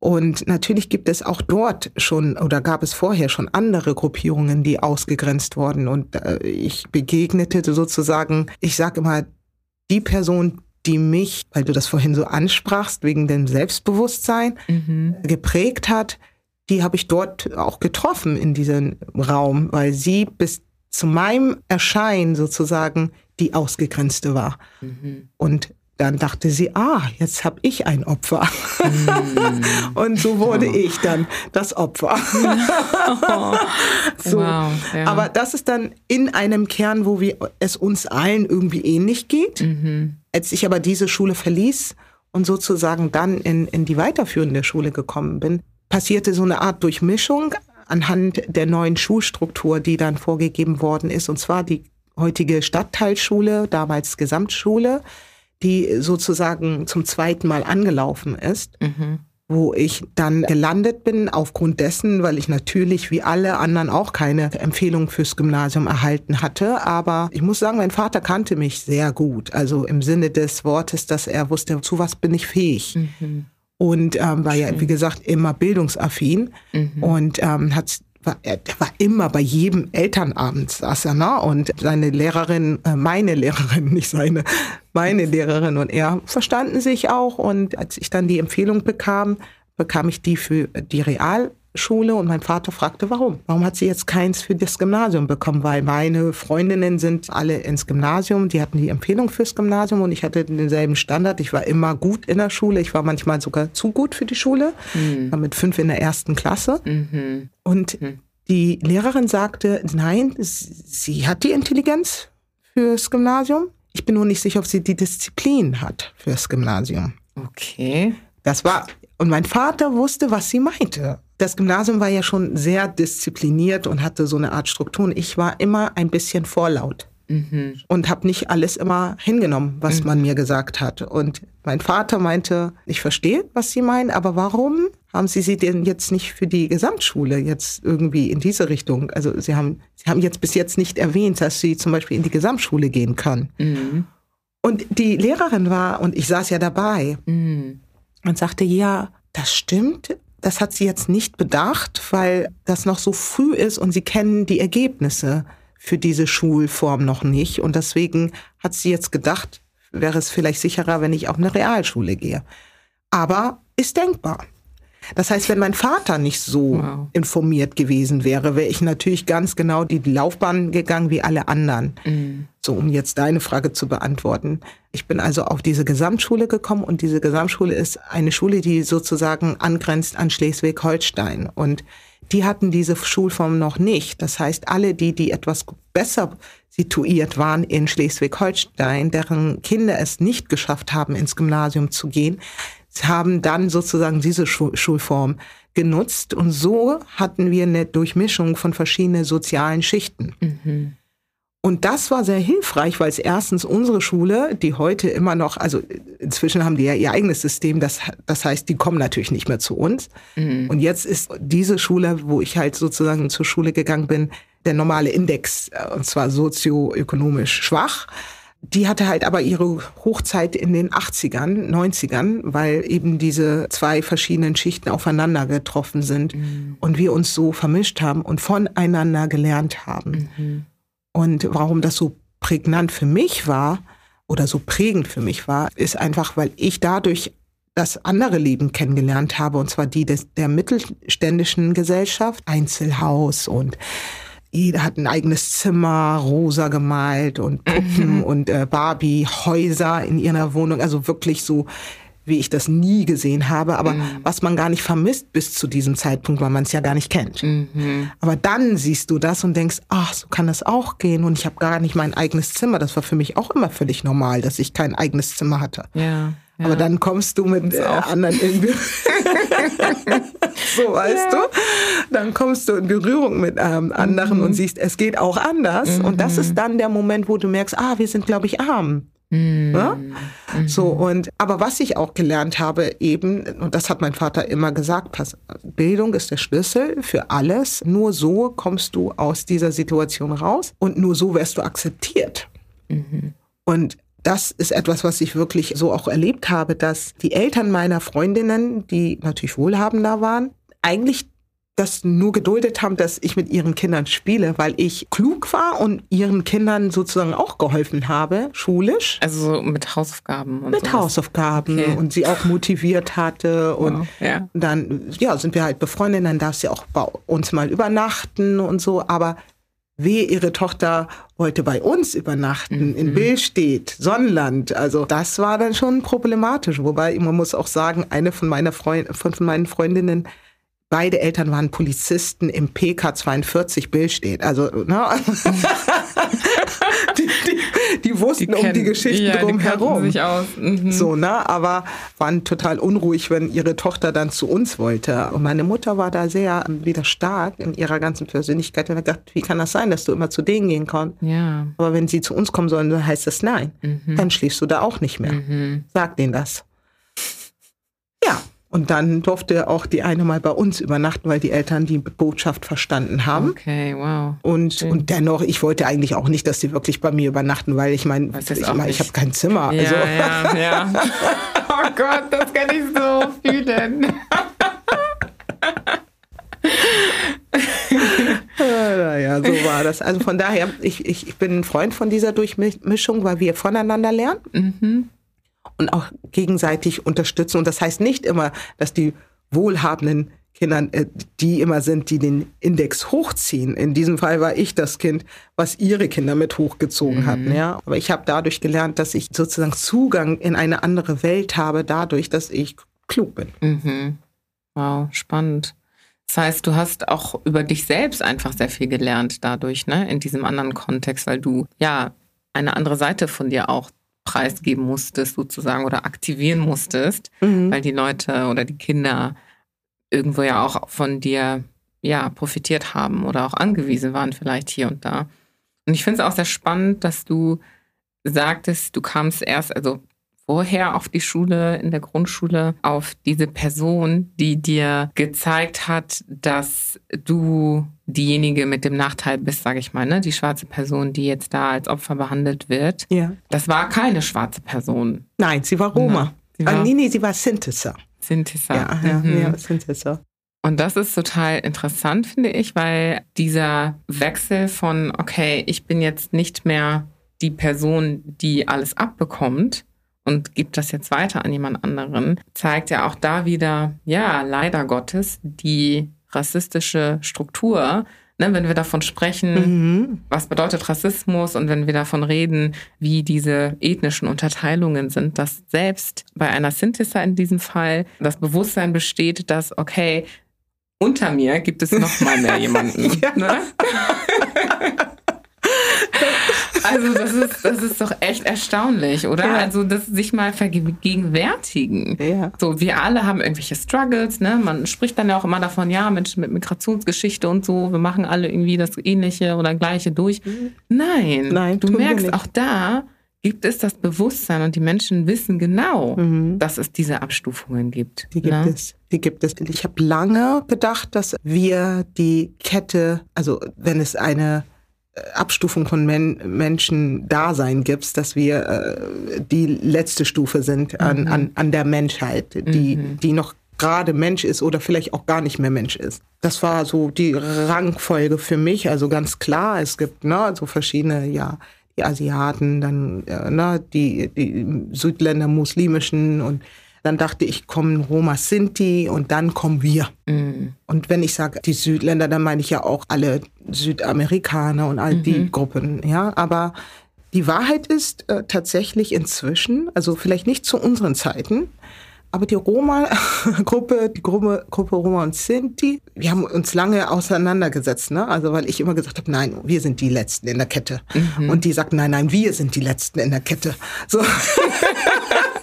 Und natürlich gibt es auch dort schon oder gab es vorher schon andere Gruppierungen, die ausgegrenzt wurden. Und äh, ich begegnete sozusagen, ich sage immer, die Person, die mich, weil du das vorhin so ansprachst, wegen dem Selbstbewusstsein mhm. geprägt hat, die habe ich dort auch getroffen in diesem Raum, weil sie bis zu meinem Erscheinen sozusagen die Ausgegrenzte war. Mhm. Und dann dachte sie, ah, jetzt habe ich ein Opfer. Mm. *laughs* Und so wurde oh. ich dann das Opfer. *laughs* Oh. so. Wow, ja. Aber das ist dann in einem Kern, wo wir, es uns allen irgendwie ähnlich geht. Mhm. Als ich aber diese Schule verließ und sozusagen dann in, in die weiterführende Schule gekommen bin, passierte so eine Art Durchmischung anhand der neuen Schulstruktur, die dann vorgegeben worden ist. Und zwar die heutige Stadtteilschule, damals Gesamtschule die sozusagen zum zweiten Mal angelaufen ist. Mhm. wo ich dann gelandet bin aufgrund dessen, weil ich natürlich wie alle anderen auch keine Empfehlung fürs Gymnasium erhalten hatte. Aber ich muss sagen, mein Vater kannte mich sehr gut. Also im Sinne des Wortes, dass er wusste, zu was bin ich fähig. Mhm. Und ähm, war ja, wie gesagt, immer bildungsaffin mhm. und ähm, hat war, er war immer bei jedem Elternabend saß er, ne? Und seine Lehrerin, äh, meine Lehrerin, *laughs* nicht seine, meine Lehrerin und er verstanden sich auch. Und als ich dann die Empfehlung bekam, bekam ich die für die Realschule und mein Vater fragte, warum? Warum hat sie jetzt keins für das Gymnasium bekommen? Weil meine Freundinnen sind alle ins Gymnasium, die hatten die Empfehlung fürs Gymnasium und ich hatte denselben Standard. Ich war immer gut in der Schule, ich war manchmal sogar zu gut für die Schule, mhm. war mit fünf in der ersten Klasse. Mhm. Und mhm. die Lehrerin sagte, nein, sie hat die Intelligenz fürs Gymnasium. Ich bin nur nicht sicher, ob sie die Disziplin hat fürs Gymnasium. Okay. Das war, und mein Vater wusste, was sie meinte. Das Gymnasium war ja schon sehr diszipliniert und hatte so eine Art Struktur. Und ich war immer ein bisschen vorlaut. Mhm. Und habe nicht alles immer hingenommen, was mhm. man mir gesagt hat. Und mein Vater meinte, ich verstehe, was Sie meinen, aber warum haben Sie sie denn jetzt nicht für die Gesamtschule jetzt irgendwie in diese Richtung? Also Sie haben, Sie haben jetzt bis jetzt nicht erwähnt, dass Sie zum Beispiel in die Gesamtschule gehen können. Mhm. Und die Lehrerin war, und ich saß ja dabei, mhm. und sagte, ja, das stimmt, das hat sie jetzt nicht bedacht, weil das noch so früh ist und sie kennen die Ergebnisse für diese Schulform noch nicht. Und deswegen hat sie jetzt gedacht, wäre es vielleicht sicherer, wenn ich auf eine Realschule gehe. Aber ist denkbar. Das heißt, wenn mein Vater nicht so wow. informiert gewesen wäre, wäre ich natürlich ganz genau die Laufbahn gegangen wie alle anderen. Mhm. So, um jetzt deine Frage zu beantworten. Ich bin also auf diese Gesamtschule gekommen und diese Gesamtschule ist eine Schule, die sozusagen angrenzt an Schleswig-Holstein. Und die hatten diese Schulform noch nicht. Das heißt, alle die, die etwas besser situiert waren in Schleswig-Holstein, deren Kinder es nicht geschafft haben, ins Gymnasium zu gehen, haben dann sozusagen diese Schulform genutzt. Und so hatten wir eine Durchmischung von verschiedenen sozialen Schichten. Mhm. Und das war sehr hilfreich, weil es erstens unsere Schule, die heute immer noch, also inzwischen haben die ja ihr eigenes System, das, das heißt, die kommen natürlich nicht mehr zu uns. Mhm. Und jetzt ist diese Schule, wo ich halt sozusagen zur Schule gegangen bin, der normale Index, äh, und zwar sozioökonomisch schwach. Die hatte halt aber ihre Hochzeit in den 80ern, 90ern, weil eben diese zwei verschiedenen Schichten aufeinander getroffen sind mhm. und wir uns so vermischt haben und voneinander gelernt haben. Mhm. Und warum das so prägnant für mich war oder so prägend für mich war, ist einfach, weil ich dadurch das andere Leben kennengelernt habe, und zwar die des, der mittelständischen Gesellschaft, Einzelhaus und jeder hat ein eigenes Zimmer, rosa gemalt und Puppen mhm. und äh, Barbie-Häuser in ihrer Wohnung. Also wirklich so, wie ich das nie gesehen habe, aber mhm. was man gar nicht vermisst bis zu diesem Zeitpunkt, weil man es ja gar nicht kennt. Mhm. Aber dann siehst du das und denkst, ach, so kann das auch gehen und ich habe gar nicht mein eigenes Zimmer. Das war für mich auch immer völlig normal, dass ich kein eigenes Zimmer hatte. Ja. Ja. Aber dann kommst du mit äh, anderen in Berührung. *laughs* so weißt ja. du. Dann kommst du in Berührung mit ähm, anderen mhm. und siehst, es geht auch anders. Mhm. Und das ist dann der Moment, wo du merkst, ah, wir sind, glaube ich, arm. Mhm. Ja? So, und, aber was ich auch gelernt habe, eben, und das hat mein Vater immer gesagt, pass, Bildung ist der Schlüssel für alles. Nur so kommst du aus dieser Situation raus und nur so wirst du akzeptiert. Mhm. Und das ist etwas, was ich wirklich so auch erlebt habe, dass die Eltern meiner Freundinnen, die natürlich wohlhabender waren, eigentlich das nur geduldet haben, dass ich mit ihren Kindern spiele, weil ich klug war und ihren Kindern sozusagen auch geholfen habe, schulisch. Also mit Hausaufgaben und Mit sowas. Hausaufgaben okay. und sie auch motiviert hatte. Und wow. ja. dann ja, sind wir halt befreundet, dann darf sie auch bei uns mal übernachten und so. Aber wehe, ihre Tochter wollte bei uns übernachten, mhm. in Billstedt, Sonnenland. Also das war dann schon problematisch. Wobei, man muss auch sagen, eine von, meiner Freund, von meinen Freundinnen Beide Eltern waren Polizisten im PK 42 Billstedt. Also, ne? *laughs* *laughs* die, wussten die kennen, um die Geschichten ja, drumherum. Mhm. So, ne? Aber waren total unruhig, wenn ihre Tochter dann zu uns wollte. Und meine Mutter war da sehr wieder stark in ihrer ganzen Persönlichkeit und hat gedacht, wie kann das sein, dass du immer zu denen gehen kannst? Ja. Aber wenn sie zu uns kommen sollen, dann heißt das nein. Mhm. Dann schläfst du da auch nicht mehr. Mhm. Sag denen das. Ja. Und dann durfte auch die eine mal bei uns übernachten, weil die Eltern die Botschaft verstanden haben. Okay, wow. Und, und dennoch, ich wollte eigentlich auch nicht, dass sie wirklich bei mir übernachten, weil ich meine, ich, mein, ich habe kein Zimmer. Ja, also. ja, ja. *laughs* Oh Gott, das kann ich so fühlen. *laughs* naja, so war das. Also von daher, ich, ich, ich bin ein Freund von dieser Durchmischung, weil wir voneinander lernen. Mhm und auch gegenseitig unterstützen. Und das heißt nicht immer, dass die wohlhabenden Kinder äh, die immer sind, die den Index hochziehen. In diesem Fall war ich das Kind, was ihre Kinder mit hochgezogen mhm. hatten. Ja, aber ich habe dadurch gelernt, dass ich sozusagen Zugang in eine andere Welt habe, dadurch, dass ich klug bin. Mhm. Wow, spannend. Das heißt, du hast auch über dich selbst einfach sehr viel gelernt dadurch, ne, in diesem anderen Kontext, weil du ja eine andere Seite von dir auch preisgeben musstest sozusagen oder aktivieren musstest, mhm. weil die Leute oder die Kinder irgendwo ja auch von dir ja profitiert haben oder auch angewiesen waren vielleicht hier und da. Und ich finde es auch sehr spannend, dass du sagtest, du kamst erst, also vorher auf die Schule, in der Grundschule, auf diese Person, die dir gezeigt hat, dass du diejenige mit dem Nachteil bist, sage ich mal, ne? die schwarze Person, die jetzt da als Opfer behandelt wird. Ja. Das war keine schwarze Person. Nein, sie war Roma. Sie war, ah, nee, nee, sie war Sintisser. Sintisser. Ja, ja, mhm. ja Sintisser. Und das ist total interessant, finde ich, weil dieser Wechsel von, okay, ich bin jetzt nicht mehr die Person, die alles abbekommt, und gibt das jetzt weiter an jemand anderen, zeigt ja auch da wieder, ja, leider Gottes, die rassistische Struktur. Ne, wenn wir davon sprechen, mhm. was bedeutet Rassismus und wenn wir davon reden, wie diese ethnischen Unterteilungen sind, dass selbst bei einer Synthesa in diesem Fall das Bewusstsein besteht, dass, okay, unter mir gibt es noch mal mehr *laughs* jemanden. ja. ne? *laughs* Also das ist, das ist doch echt erstaunlich, oder? Ja. Also das sich mal vergegenwärtigen. Ja. So, wir alle haben irgendwelche Struggles, ne? Man spricht dann ja auch immer davon, ja, Mensch, mit Migrationsgeschichte und so, wir machen alle irgendwie das Ähnliche oder Gleiche durch. Mhm. Nein, Nein du merkst auch da, gibt es das Bewusstsein und die Menschen wissen genau, mhm. dass es diese Abstufungen gibt. Die gibt ne? es. Die gibt es. Ich habe lange gedacht, dass wir die Kette, also wenn es eine Abstufung von Men Menschen Dasein gibst, dass wir äh, die letzte Stufe sind an, mhm. an, an der Menschheit, die, mhm. die noch gerade Mensch ist oder vielleicht auch gar nicht mehr Mensch ist. Das war so die Rangfolge für mich, also ganz klar. Es gibt ne, so verschiedene, ja, die Asiaten, dann äh, ne, die, die Südländer muslimischen und dann dachte ich, kommen Roma Sinti und dann kommen wir. Mhm. Und wenn ich sage die Südländer, dann meine ich ja auch alle Südamerikaner und all mhm. die Gruppen, ja. Aber die Wahrheit ist äh, tatsächlich inzwischen, also vielleicht nicht zu unseren Zeiten, aber die Roma-Gruppe, *laughs* die Gruppe, Gruppe Roma und Sinti, wir haben uns lange auseinandergesetzt, ne? Also weil ich immer gesagt habe, nein, wir sind die Letzten in der Kette. Mhm. Und die sagt, nein, nein, wir sind die Letzten in der Kette. So. *laughs*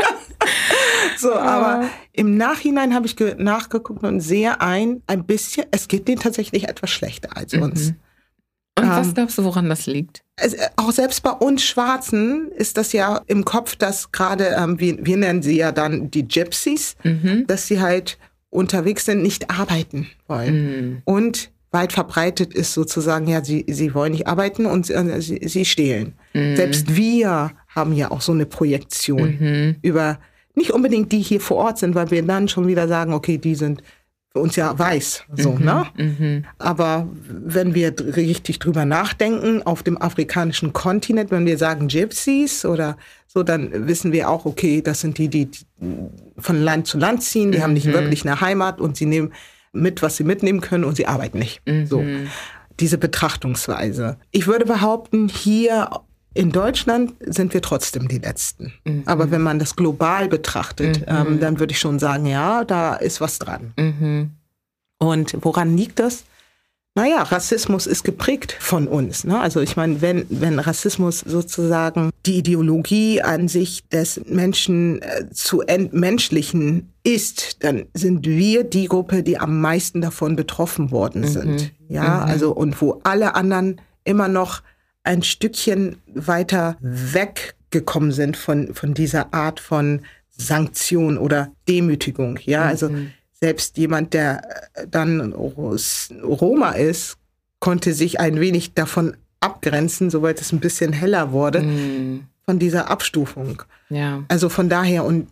so, ja. aber im Nachhinein habe ich nachgeguckt und sehe ein, ein bisschen, es geht denen tatsächlich etwas schlechter als mhm. uns. Und was ähm, glaubst du, woran das liegt? Es, äh, auch selbst bei uns Schwarzen ist das ja im Kopf, dass gerade, ähm, wir, wir nennen sie ja dann die Gypsies, mhm. dass sie halt unterwegs sind, nicht arbeiten wollen. Mhm. Und weit verbreitet ist sozusagen, ja, sie, sie wollen nicht arbeiten und äh, sie, sie stehlen. Mhm. Selbst wir haben ja auch so eine Projektion mhm. über nicht unbedingt die hier vor Ort sind, weil wir dann schon wieder sagen, okay, die sind für uns ja weiß, so, mhm, ne? Mhm. Aber wenn wir richtig drüber nachdenken, auf dem afrikanischen Kontinent, wenn wir sagen Gypsies oder so, dann wissen wir auch, okay, das sind die, die von Land zu Land ziehen, die mhm. haben nicht mhm. wirklich eine Heimat und sie nehmen mit, was sie mitnehmen können und sie arbeiten nicht. So. Mhm. Diese Betrachtungsweise. Ich würde behaupten, hier in Deutschland sind wir trotzdem die Letzten. Mhm. Aber wenn man das global betrachtet, mhm. ähm, dann würde ich schon sagen, ja, da ist was dran. Mhm. Und woran liegt das? Naja, Rassismus ist geprägt von uns. Ne? Also ich meine, wenn, wenn Rassismus sozusagen die Ideologie an sich des Menschen äh, zu entmenschlichen ist, dann sind wir die Gruppe, die am meisten davon betroffen worden mhm. sind. Ja, mhm. also und wo alle anderen immer noch ein Stückchen weiter weggekommen sind von, von dieser Art von Sanktion oder Demütigung. Ja, mhm. also selbst jemand, der äh, dann Roma ist, konnte sich ein wenig davon abgrenzen, sobald es ein bisschen heller wurde, mhm. von dieser Abstufung. Ja. Also von daher, und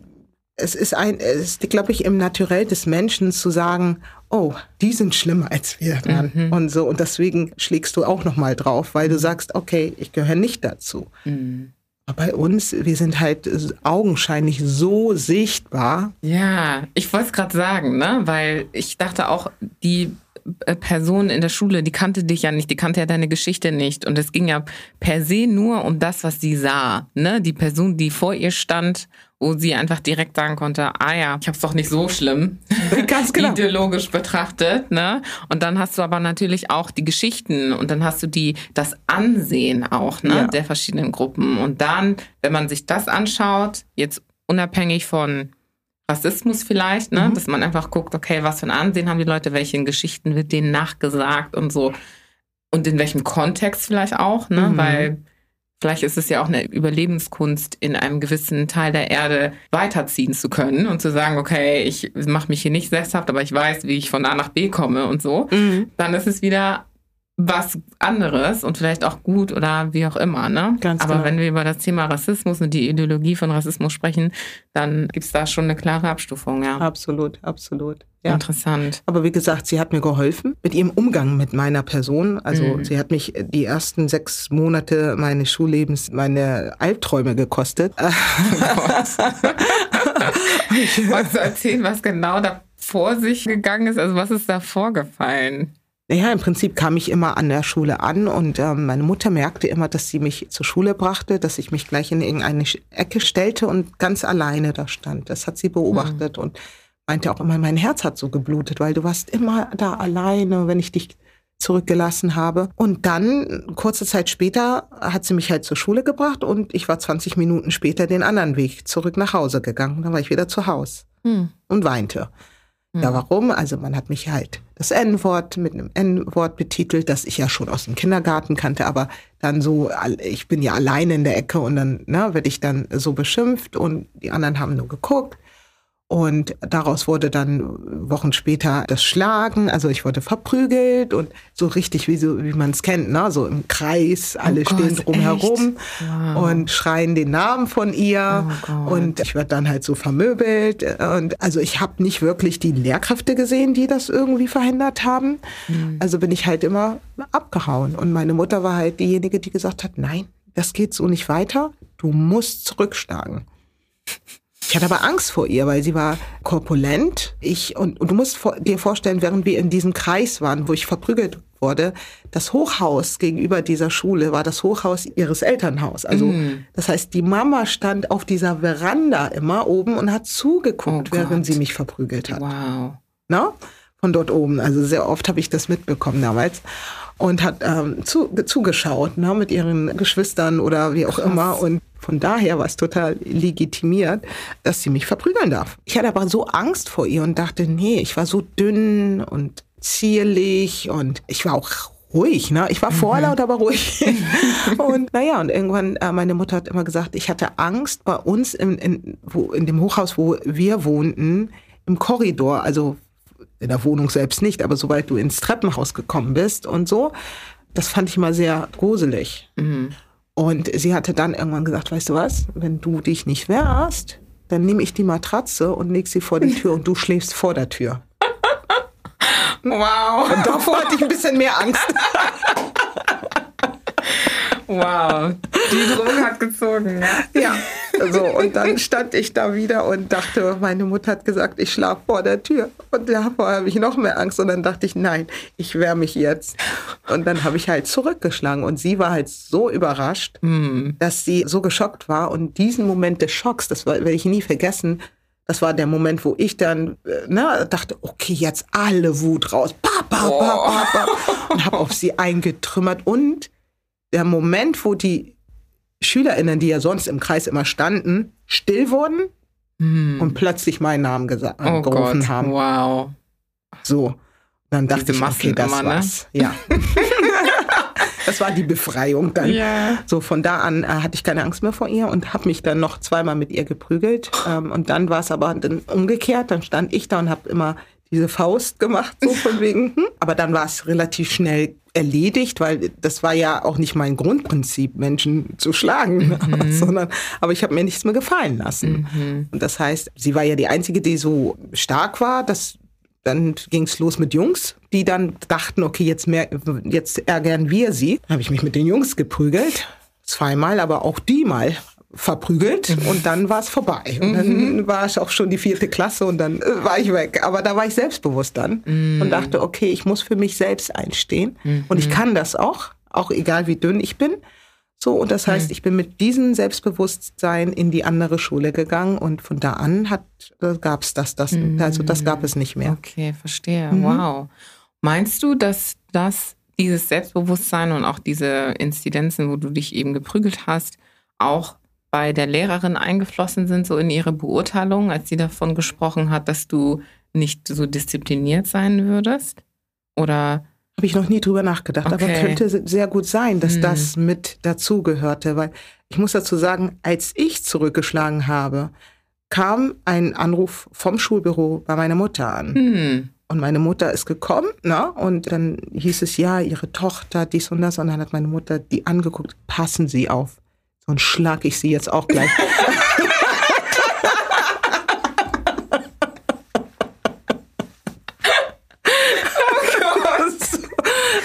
es ist ein, es ist, glaube ich, im Naturell des Menschen zu sagen, oh, die sind schlimmer als wir dran. Mhm. Und so, und deswegen schlägst du auch nochmal drauf, weil du sagst, okay, ich gehöre nicht dazu. Mhm. Aber bei uns, wir sind halt augenscheinlich so sichtbar. Ja, ich wollte es gerade sagen, ne? Weil ich dachte auch, die äh, Person in der Schule, die kannte dich ja nicht, die kannte ja deine Geschichte nicht. Und es ging ja per se nur um das, was sie sah. Ne? Die Person, die vor ihr stand wo sie einfach direkt sagen konnte, ah ja, ich habe es doch nicht so schlimm, *laughs* Ganz genau. ideologisch betrachtet. Ne? Und dann hast du aber natürlich auch die Geschichten und dann hast du die das Ansehen auch ne, ja. der verschiedenen Gruppen. Und dann, wenn man sich das anschaut, jetzt unabhängig von Rassismus vielleicht, ne, mhm. dass man einfach guckt, okay, was für ein Ansehen haben die Leute, welche Geschichten wird denen nachgesagt und so. Und in welchem Kontext vielleicht auch, ne? Mhm. Weil Vielleicht ist es ja auch eine Überlebenskunst, in einem gewissen Teil der Erde weiterziehen zu können und zu sagen, okay, ich mache mich hier nicht sesshaft, aber ich weiß, wie ich von A nach B komme und so. Mhm. Dann ist es wieder was anderes und vielleicht auch gut oder wie auch immer. Ne? Ganz Aber genau. wenn wir über das Thema Rassismus und die Ideologie von Rassismus sprechen, dann gibt es da schon eine klare Abstufung. Ja. Absolut, absolut. Ja. Interessant. Aber wie gesagt, sie hat mir geholfen mit ihrem Umgang mit meiner Person. Also mhm. sie hat mich die ersten sechs Monate meines Schullebens meine Albträume gekostet. Oh *laughs* *laughs* Magst du erzählen, was genau da vor sich gegangen ist? Also was ist da vorgefallen? Naja, im Prinzip kam ich immer an der Schule an und ähm, meine Mutter merkte immer, dass sie mich zur Schule brachte, dass ich mich gleich in irgendeine Ecke stellte und ganz alleine da stand. Das hat sie beobachtet mhm. und meinte auch immer, mein Herz hat so geblutet, weil du warst immer da alleine, wenn ich dich zurückgelassen habe. Und dann, kurze Zeit später, hat sie mich halt zur Schule gebracht und ich war 20 Minuten später den anderen Weg zurück nach Hause gegangen. Dann war ich wieder zu Hause mhm. und weinte. Ja, hm. warum? Also man hat mich halt das N-Wort mit einem N-Wort betitelt, das ich ja schon aus dem Kindergarten kannte, aber dann so, ich bin ja alleine in der Ecke und dann ne, werde ich dann so beschimpft und die anderen haben nur geguckt. Und daraus wurde dann Wochen später das Schlagen. Also ich wurde verprügelt und so richtig, wie, so, wie man es kennt, ne? so im Kreis. Alle oh stehen Gott, drumherum wow. und schreien den Namen von ihr. Oh und ich werde dann halt so vermöbelt. Und also ich habe nicht wirklich die Lehrkräfte gesehen, die das irgendwie verhindert haben. Mhm. Also bin ich halt immer abgehauen. Und meine Mutter war halt diejenige, die gesagt hat, nein, das geht so nicht weiter. Du musst zurückschlagen. Ich hatte aber Angst vor ihr, weil sie war korpulent. Ich, und, und du musst dir vorstellen, während wir in diesem Kreis waren, wo ich verprügelt wurde, das Hochhaus gegenüber dieser Schule war das Hochhaus ihres Elternhaus. Also, mm. das heißt, die Mama stand auf dieser Veranda immer oben und hat zugeguckt, oh während sie mich verprügelt hat. Wow. Na? Von dort oben. Also sehr oft habe ich das mitbekommen damals und hat ähm, zu, zugeschaut ne, mit ihren Geschwistern oder wie auch Krass. immer. Und von daher war es total legitimiert, dass sie mich verprügeln darf. Ich hatte aber so Angst vor ihr und dachte, nee, ich war so dünn und zierlich und ich war auch ruhig, ne? Ich war mhm. vorlaut, aber ruhig. *laughs* und naja, und irgendwann, äh, meine Mutter hat immer gesagt, ich hatte Angst bei uns in, in, wo, in dem Hochhaus, wo wir wohnten, im Korridor, also in der Wohnung selbst nicht, aber sobald du ins Treppenhaus gekommen bist und so, das fand ich immer sehr gruselig. Mhm. Und sie hatte dann irgendwann gesagt, weißt du was, wenn du dich nicht wehrst, dann nehme ich die Matratze und leg sie vor die Tür und du schläfst vor der Tür. Wow. Und davor hatte ich ein bisschen mehr Angst. Wow, die Droge hat gezogen. Ja. ja, so und dann stand ich da wieder und dachte, meine Mutter hat gesagt, ich schlafe vor der Tür. Und davor habe ich noch mehr Angst und dann dachte ich, nein, ich wehre mich jetzt. Und dann habe ich halt zurückgeschlagen und sie war halt so überrascht, mm. dass sie so geschockt war und diesen Moment des Schocks, das werde ich nie vergessen, das war der Moment, wo ich dann äh, ne, dachte, okay, jetzt alle Wut raus. Ba, ba, ba, ba, und habe auf sie eingetrümmert und der Moment, wo die SchülerInnen, die ja sonst im Kreis immer standen, still wurden hm. und plötzlich meinen Namen gesagt, oh gerufen Gott, haben. Wow. So. Dann dachte Diese ich, okay, das immer, ne? war's. Ne? Ja. *laughs* das war die Befreiung dann. Yeah. So von da an äh, hatte ich keine Angst mehr vor ihr und habe mich dann noch zweimal mit ihr geprügelt. Ähm, und dann war es aber dann umgekehrt. Dann stand ich da und habe immer diese Faust gemacht, so von wegen. *laughs* Hm. Aber dann war es relativ schnell erledigt, weil das war ja auch nicht mein Grundprinzip, Menschen zu schlagen, mhm. *laughs* sondern aber ich habe mir nichts mehr gefallen lassen. Mhm. Und das heißt, sie war ja die einzige, die so stark war, dass dann ging es los mit Jungs, die dann dachten, okay, jetzt mehr, jetzt ärgern wir sie. Dann habe ich mich mit den Jungs geprügelt, zweimal, aber auch die mal verprügelt mhm. und dann war es vorbei. Und dann mhm. war es auch schon die vierte Klasse und dann äh, war ich weg. Aber da war ich selbstbewusst dann mhm. und dachte, okay, ich muss für mich selbst einstehen mhm. und ich kann das auch, auch egal wie dünn ich bin. So, und das heißt, mhm. ich bin mit diesem Selbstbewusstsein in die andere Schule gegangen und von da an hat, äh, gab es das, das, also das gab es nicht mehr. Okay, verstehe. Wow. Meinst du, dass das, dieses Selbstbewusstsein und auch diese Inzidenzen, wo du dich eben geprügelt hast, auch bei der Lehrerin eingeflossen sind, so in ihre Beurteilung, als sie davon gesprochen hat, dass du nicht so diszipliniert sein würdest? Oder habe ich noch nie drüber nachgedacht, okay. aber könnte sehr gut sein, dass hm. das mit dazugehörte, weil ich muss dazu sagen, als ich zurückgeschlagen habe, kam ein Anruf vom Schulbüro bei meiner Mutter an. Hm. Und meine Mutter ist gekommen, na, und dann hieß es ja, ihre Tochter, dies und das. Und dann hat meine Mutter die angeguckt, passen Sie auf. Sonst schlag ich sie jetzt auch gleich. *laughs*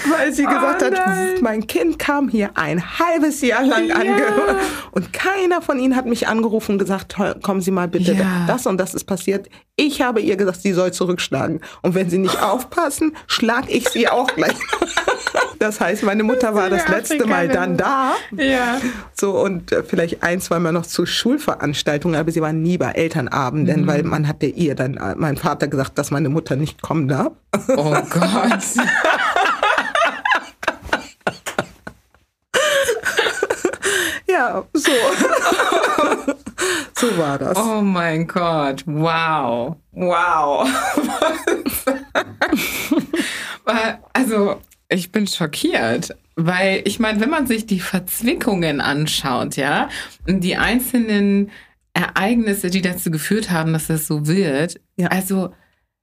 weil sie gesagt oh hat, mein Kind kam hier ein halbes Jahr lang ja. angehört *laughs* und keiner von ihnen hat mich angerufen und gesagt, kommen Sie mal bitte, ja. das und das ist passiert. Ich habe ihr gesagt, sie soll zurückschlagen und wenn sie nicht aufpassen, schlag ich sie auch gleich. *laughs* Das heißt, meine Mutter war das letzte Mal dann da. Ja. So und äh, vielleicht ein, zwei Mal noch zu Schulveranstaltungen, aber sie war nie bei Elternabenden, mhm. weil man hatte ihr dann, äh, mein Vater gesagt, dass meine Mutter nicht kommen darf. Oh Gott. *laughs* ja, so. *laughs* so war das. Oh mein Gott, wow. Wow. *laughs* also, ich bin schockiert, weil ich meine, wenn man sich die Verzwickungen anschaut, ja, die einzelnen Ereignisse, die dazu geführt haben, dass das so wird. Ja. Also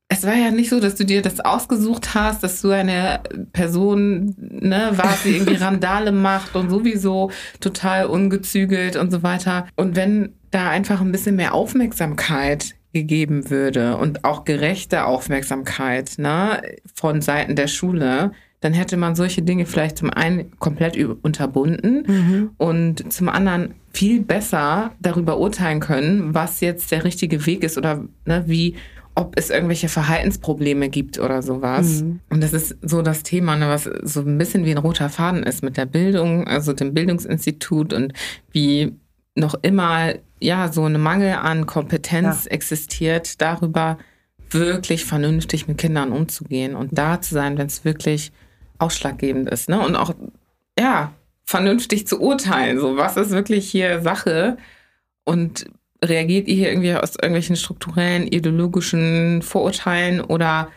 es war ja nicht so, dass du dir das ausgesucht hast, dass du eine Person ne, warst, die irgendwie *laughs* Randale macht und sowieso total ungezügelt und so weiter. Und wenn da einfach ein bisschen mehr Aufmerksamkeit gegeben würde und auch gerechte Aufmerksamkeit ne, von Seiten der Schule, dann hätte man solche Dinge vielleicht zum einen komplett unterbunden mhm. und zum anderen viel besser darüber urteilen können, was jetzt der richtige Weg ist oder ne, wie, ob es irgendwelche Verhaltensprobleme gibt oder sowas. Mhm. Und das ist so das Thema, ne, was so ein bisschen wie ein roter Faden ist mit der Bildung, also dem Bildungsinstitut und wie noch immer ja so ein Mangel an Kompetenz ja. existiert, darüber wirklich vernünftig mit Kindern umzugehen und da zu sein, wenn es wirklich ausschlaggebend ist. Ne? Und auch, ja, vernünftig zu urteilen. So, was ist wirklich hier Sache? Und reagiert ihr hier irgendwie aus irgendwelchen strukturellen, ideologischen Vorurteilen oder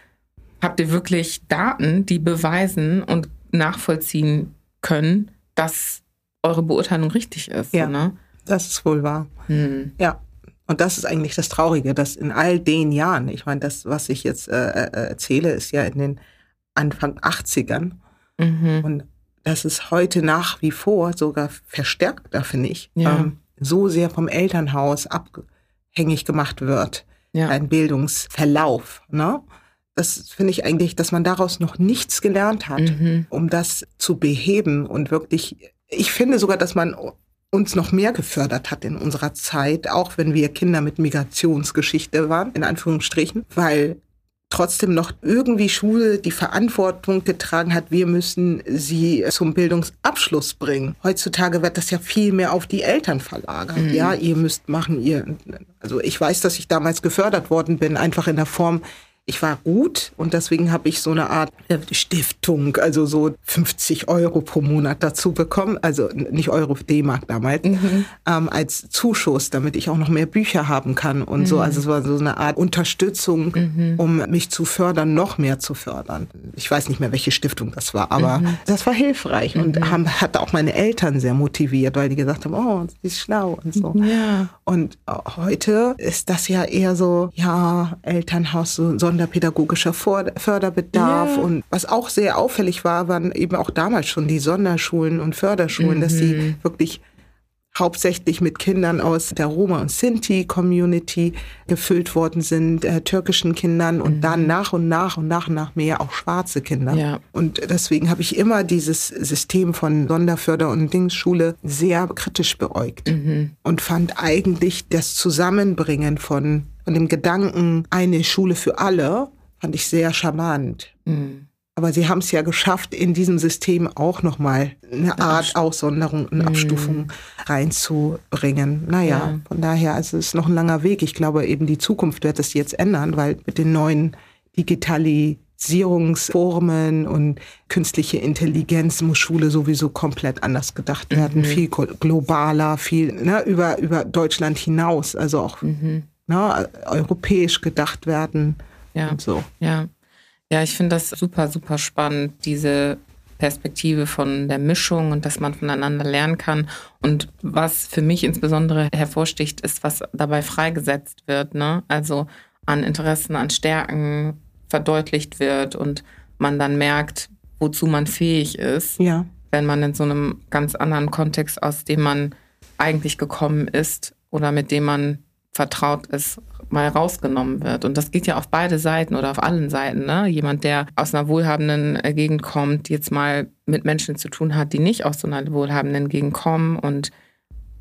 habt ihr wirklich Daten, die beweisen und nachvollziehen können, dass eure Beurteilung richtig ist? Ja, ne? das ist wohl wahr. Hm. Ja, und das ist eigentlich das Traurige, dass in all den Jahren, ich meine, das, was ich jetzt äh, äh erzähle, ist ja in den Anfang 80ern. Mhm. Und das ist heute nach wie vor sogar verstärkter, finde ich, ja. ähm, so sehr vom Elternhaus abhängig gemacht wird. Ja. Ein Bildungsverlauf. Ne? Das finde ich eigentlich, dass man daraus noch nichts gelernt hat, mhm. um das zu beheben und wirklich, ich finde sogar, dass man uns noch mehr gefördert hat in unserer Zeit, auch wenn wir Kinder mit Migrationsgeschichte waren, in Anführungsstrichen, weil trotzdem noch irgendwie Schule die Verantwortung getragen hat, wir müssen sie zum Bildungsabschluss bringen. Heutzutage wird das ja viel mehr auf die Eltern verlagert. Mhm. Ja, ihr müsst machen, ihr, also ich weiß, dass ich damals gefördert worden bin, einfach in der Form, ich war gut und deswegen habe ich so eine Art Stiftung, also so 50 Euro pro Monat dazu bekommen, also nicht Euro, D-Mark damals, mhm. ähm, als Zuschuss, damit ich auch noch mehr Bücher haben kann und mhm. so. Also es war so eine Art Unterstützung, mhm. um mich zu fördern, noch mehr zu fördern. Ich weiß nicht mehr, welche Stiftung das war, aber mhm. das war hilfreich und mhm. haben, hat auch meine Eltern sehr motiviert, weil die gesagt haben, oh, sie ist schlau und so. Ja. Und äh, heute ist das ja eher so, ja, Elternhaus, so sonderpädagogischer Förderbedarf. Ja. Und was auch sehr auffällig war, waren eben auch damals schon die Sonderschulen und Förderschulen, mhm. dass sie mhm. wirklich hauptsächlich mit Kindern aus der Roma- und Sinti-Community gefüllt worden sind, äh, türkischen Kindern und mhm. dann nach und nach und nach und nach mehr auch schwarze Kinder. Ja. Und deswegen habe ich immer dieses System von Sonderförder- und Dingsschule sehr kritisch beäugt mhm. und fand eigentlich das Zusammenbringen von, von dem Gedanken, eine Schule für alle, fand ich sehr charmant. Mhm. Aber sie haben es ja geschafft, in diesem System auch nochmal eine Art Aussonderung und Abstufung mhm. reinzubringen. Naja, ja. von daher, also es ist noch ein langer Weg. Ich glaube, eben die Zukunft wird es jetzt ändern, weil mit den neuen Digitalisierungsformen und künstliche Intelligenz muss Schule sowieso komplett anders gedacht werden, mhm. viel globaler, viel ne, über, über Deutschland hinaus, also auch mhm. Ne, europäisch gedacht werden. Ja. Und so. Ja. Ja, ich finde das super, super spannend, diese Perspektive von der Mischung und dass man voneinander lernen kann. Und was für mich insbesondere hervorsticht, ist, was dabei freigesetzt wird. Ne? Also an Interessen, an Stärken verdeutlicht wird und man dann merkt, wozu man fähig ist, ja. wenn man in so einem ganz anderen Kontext, aus dem man eigentlich gekommen ist oder mit dem man vertraut ist, mal rausgenommen wird. Und das geht ja auf beide Seiten oder auf allen Seiten. Ne? Jemand, der aus einer wohlhabenden äh, Gegend kommt, jetzt mal mit Menschen zu tun hat, die nicht aus so einer wohlhabenden Gegend kommen und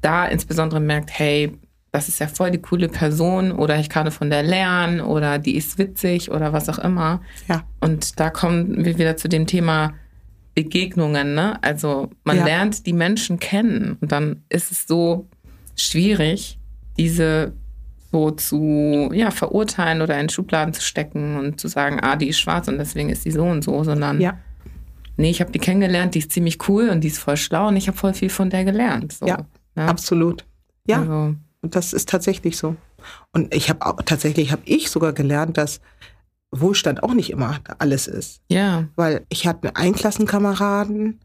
da insbesondere merkt, hey, das ist ja voll die coole Person oder ich kann von der lernen oder die ist witzig oder was auch immer. Ja. Und da kommen wir wieder zu dem Thema Begegnungen. Ne? Also man ja. lernt die Menschen kennen und dann ist es so schwierig, diese so zu ja, verurteilen oder in Schubladen zu stecken und zu sagen, ah, die ist schwarz und deswegen ist die so und so, sondern ja. nee, ich habe die kennengelernt, die ist ziemlich cool und die ist voll schlau und ich habe voll viel von der gelernt. So, ja, ja, absolut. Ja, also. und das ist tatsächlich so. Und ich habe auch tatsächlich habe ich sogar gelernt, dass Wohlstand auch nicht immer alles ist. Ja. Weil ich hatte einen Klassenkameraden,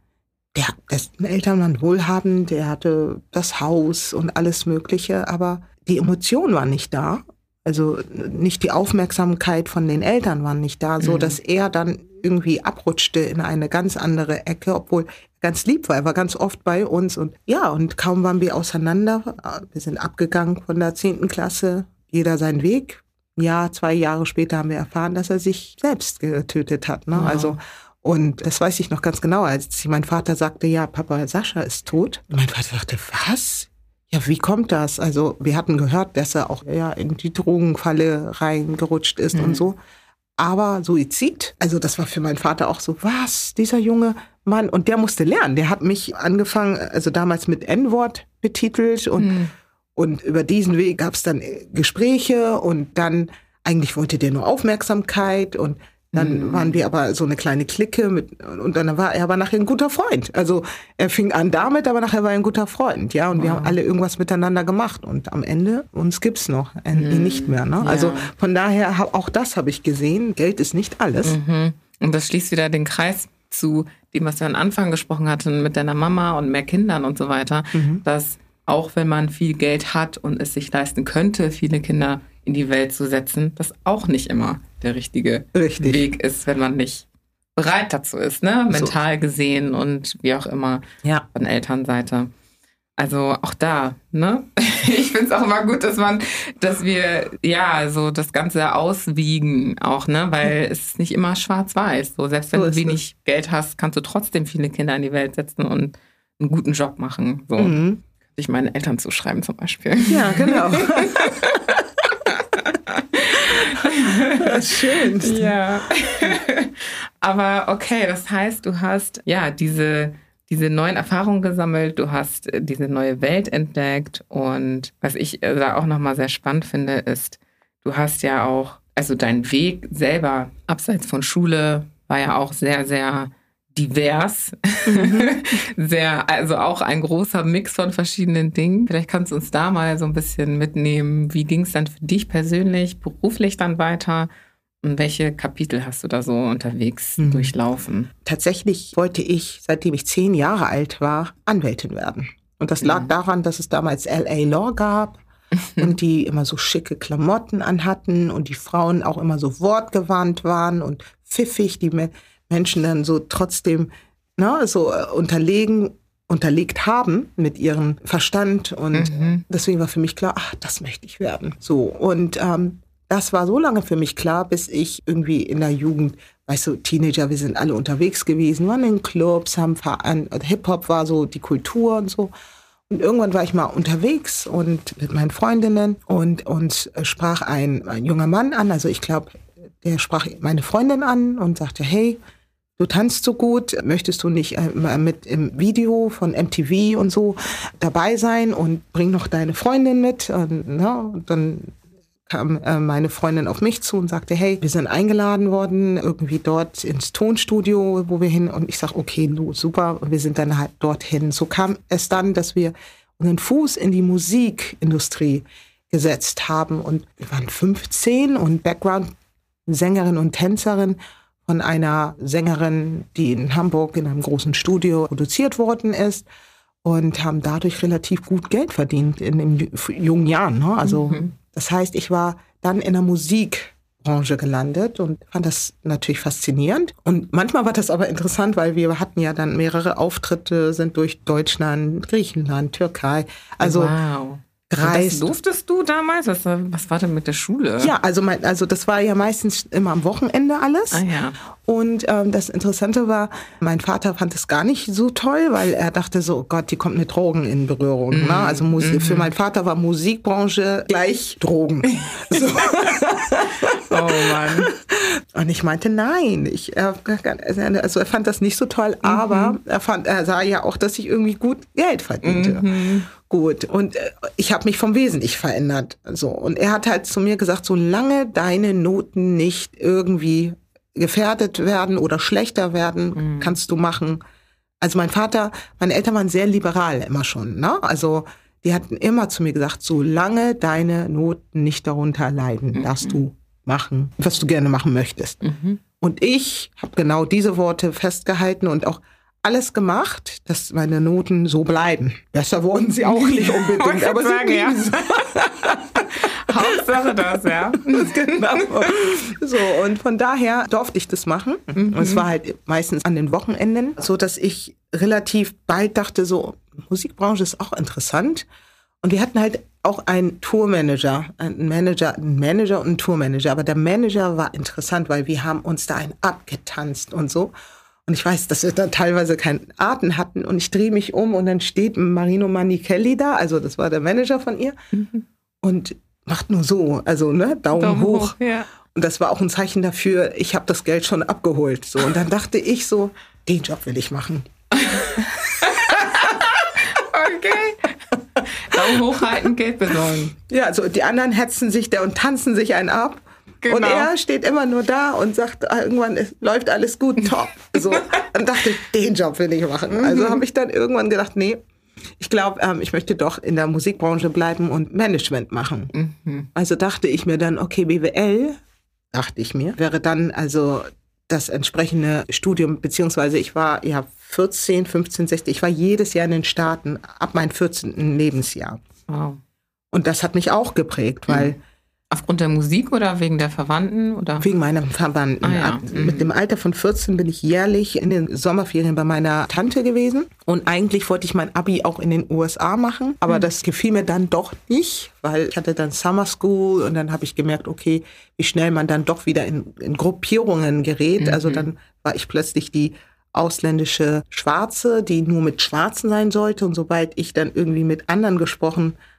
der, dessen Eltern waren wohlhabend, der hatte das Haus und alles Mögliche, aber die Emotion war nicht da. Also nicht die Aufmerksamkeit von den Eltern war nicht da, so mhm. dass er dann irgendwie abrutschte in eine ganz andere Ecke, obwohl ganz lieb war. Er war ganz oft bei uns und ja, und kaum waren wir auseinander. Wir sind abgegangen von der zehnten Klasse, jeder seinen Weg. Ja, zwei Jahre später haben wir erfahren, dass er sich selbst getötet hat. Ne? Wow. Also und das weiß ich noch ganz genau, als mein Vater sagte, ja, Papa Sascha ist tot. Und mein Vater dachte, was? Ja, wie kommt das? Also wir hatten gehört, dass er auch ja, in die Drogenfalle reingerutscht ist mhm. und so. Aber Suizid, also das war für meinen Vater auch so, was, dieser junge Mann, und der musste lernen. Der hat mich angefangen, also damals mit N-Wort betitelt und, mhm. und über diesen Weg gab es dann Gespräche und dann eigentlich wollte der nur Aufmerksamkeit und dann mhm. waren wir aber so eine kleine Clique mit, und dann war er aber nachher ein guter Freund. Also er fing an damit, aber nachher war er ein guter Freund, ja. Und wow. wir haben alle irgendwas miteinander gemacht. Und am Ende, uns gibt's noch, äh, mhm. nicht mehr. Ne? Ja. Also von daher, auch das habe ich gesehen. Geld ist nicht alles. Mhm. Und das schließt wieder den Kreis zu dem, was wir am Anfang gesprochen hatten, mit deiner Mama und mehr Kindern und so weiter, mhm. dass auch wenn man viel Geld hat und es sich leisten könnte, viele Kinder in die Welt zu setzen, das auch nicht immer der richtige Richtig. Weg ist, wenn man nicht bereit dazu ist, ne? Mental so. gesehen und wie auch immer ja. von Elternseite. Also auch da, ne? *laughs* Ich finde es auch immer gut, dass man, dass wir ja so das Ganze auswiegen auch, ne? Weil es ist nicht immer schwarz-weiß. So, selbst wenn so du wenig es. Geld hast, kannst du trotzdem viele Kinder in die Welt setzen und einen guten Job machen. So. Mhm. Ich meinen Eltern zuschreiben zum Beispiel. Ja, genau. *laughs* *laughs* *laughs* Schön. Ja. *laughs* Aber okay, das heißt, du hast ja diese, diese neuen Erfahrungen gesammelt, du hast äh, diese neue Welt entdeckt und was ich äh, da auch nochmal sehr spannend finde, ist, du hast ja auch, also dein Weg selber abseits von Schule war ja auch sehr, sehr divers. Mhm. *laughs* Sehr, also auch ein großer Mix von verschiedenen Dingen. Vielleicht kannst du uns da mal so ein bisschen mitnehmen. Wie ging es dann für dich persönlich, beruflich dann weiter? Und welche Kapitel hast du da so unterwegs mhm. durchlaufen? Tatsächlich wollte ich, seitdem ich zehn Jahre alt war, Anwältin werden. Und das lag mhm. daran, dass es damals LA Law gab *laughs* und die immer so schicke Klamotten anhatten und die Frauen auch immer so wortgewandt waren und pfiffig. Die Menschen dann so trotzdem ne, so äh, unterlegen, unterlegt haben mit ihrem Verstand. Und mhm. deswegen war für mich klar, ach, das möchte ich werden. So. Und ähm, das war so lange für mich klar, bis ich irgendwie in der Jugend, weißt du, Teenager, wir sind alle unterwegs gewesen, waren in Clubs, haben Verein, Hip-Hop war so die Kultur und so. Und irgendwann war ich mal unterwegs und mit meinen Freundinnen und uns sprach ein, ein junger Mann an, also ich glaube, der sprach meine Freundin an und sagte, hey, du tanzt so gut, möchtest du nicht äh, mit im Video von MTV und so dabei sein und bring noch deine Freundin mit? Und, na, und dann kam äh, meine Freundin auf mich zu und sagte, hey, wir sind eingeladen worden, irgendwie dort ins Tonstudio, wo wir hin. Und ich sag, okay, du, super. Und wir sind dann halt dorthin. So kam es dann, dass wir unseren Fuß in die Musikindustrie gesetzt haben. Und wir waren 15 und Background-Sängerin und Tänzerin von einer Sängerin, die in Hamburg in einem großen Studio produziert worden ist und haben dadurch relativ gut Geld verdient in den jungen Jahren. Ne? Also mhm. das heißt, ich war dann in der Musikbranche gelandet und fand das natürlich faszinierend. Und manchmal war das aber interessant, weil wir hatten ja dann mehrere Auftritte, sind durch Deutschland, Griechenland, Türkei. Also wow gereist. Das durftest du damals? Was, was war denn mit der Schule? Ja, also, mein, also das war ja meistens immer am Wochenende alles. Ah, ja. Und ähm, das Interessante war, mein Vater fand es gar nicht so toll, weil er dachte so, oh Gott, die kommt mit Drogen in Berührung. Mm, ne? Also Musik, mm. für meinen Vater war Musikbranche gleich Drogen. *laughs* So. oh Mann. Und ich meinte, nein, ich, also er fand das nicht so toll, mhm. aber er, fand, er sah ja auch, dass ich irgendwie gut Geld verdiente. Mhm gut. Und äh, ich habe mich vom Wesen nicht verändert. So. Und er hat halt zu mir gesagt, solange deine Noten nicht irgendwie gefährdet werden oder schlechter werden, mhm. kannst du machen. Also mein Vater, meine Eltern waren sehr liberal immer schon. Ne? Also die hatten immer zu mir gesagt, solange deine Noten nicht darunter leiden, mhm. darfst du machen, was du gerne machen möchtest. Mhm. Und ich habe genau diese Worte festgehalten und auch alles gemacht, dass meine Noten so bleiben. Besser wurden sie auch nicht *laughs* unbedingt, aber sagen, sie ja. *laughs* Hauptsache das, ja. *laughs* genau. So, und von daher durfte ich das machen. Und es war halt meistens an den Wochenenden, so dass ich relativ bald dachte, so, Musikbranche ist auch interessant. Und wir hatten halt auch einen Tourmanager, einen Manager, einen Manager und einen Tourmanager. Aber der Manager war interessant, weil wir haben uns da einen abgetanzt und so. Und ich weiß, dass wir da teilweise keinen Atem hatten. Und ich drehe mich um und dann steht Marino Manichelli da, also das war der Manager von ihr, und macht nur so, also ne, Daumen, Daumen hoch. hoch, ja. Und das war auch ein Zeichen dafür, ich habe das Geld schon abgeholt. So. Und dann dachte ich so, den Job will ich machen. Okay. Daumen hochhalten, Geld besorgen. Ja, also die anderen hetzen sich da und tanzen sich einen ab. Genau. Und er steht immer nur da und sagt, ah, irgendwann es läuft alles gut, top. *laughs* So. Dann dachte ich, den Job will ich machen. Also habe ich dann irgendwann gedacht, nee, ich glaube, ähm, ich möchte doch in der Musikbranche bleiben und Management machen. Also dachte ich mir dann, okay, BWL, dachte ich mir, wäre dann also das entsprechende Studium, beziehungsweise ich war ja 14, 15, 16, ich war jedes Jahr in den Staaten ab meinem 14. Lebensjahr. Wow. Und das hat mich auch geprägt, weil Aufgrund der Musik oder wegen der Verwandten? Oder? wegen meiner Verwandten. Ah ja, Ab- Mit dem Alter von 14 bin ich jährlich in den Sommerferien bei meiner Tante gewesen. Und eigentlich wollte ich mein Abi auch in den USA machen, aber das gefiel mir dann doch nicht, weil ich hatte dann Summer School und dann habe ich gemerkt, okay, wie schnell man dann doch wieder in, in Gruppierungen gerät. Also dann war ich plötzlich die ausländische Schwarze, die nur mit Schwarzen sein sollte. Und sobald ich dann irgendwie mit anderen gesprochen habe,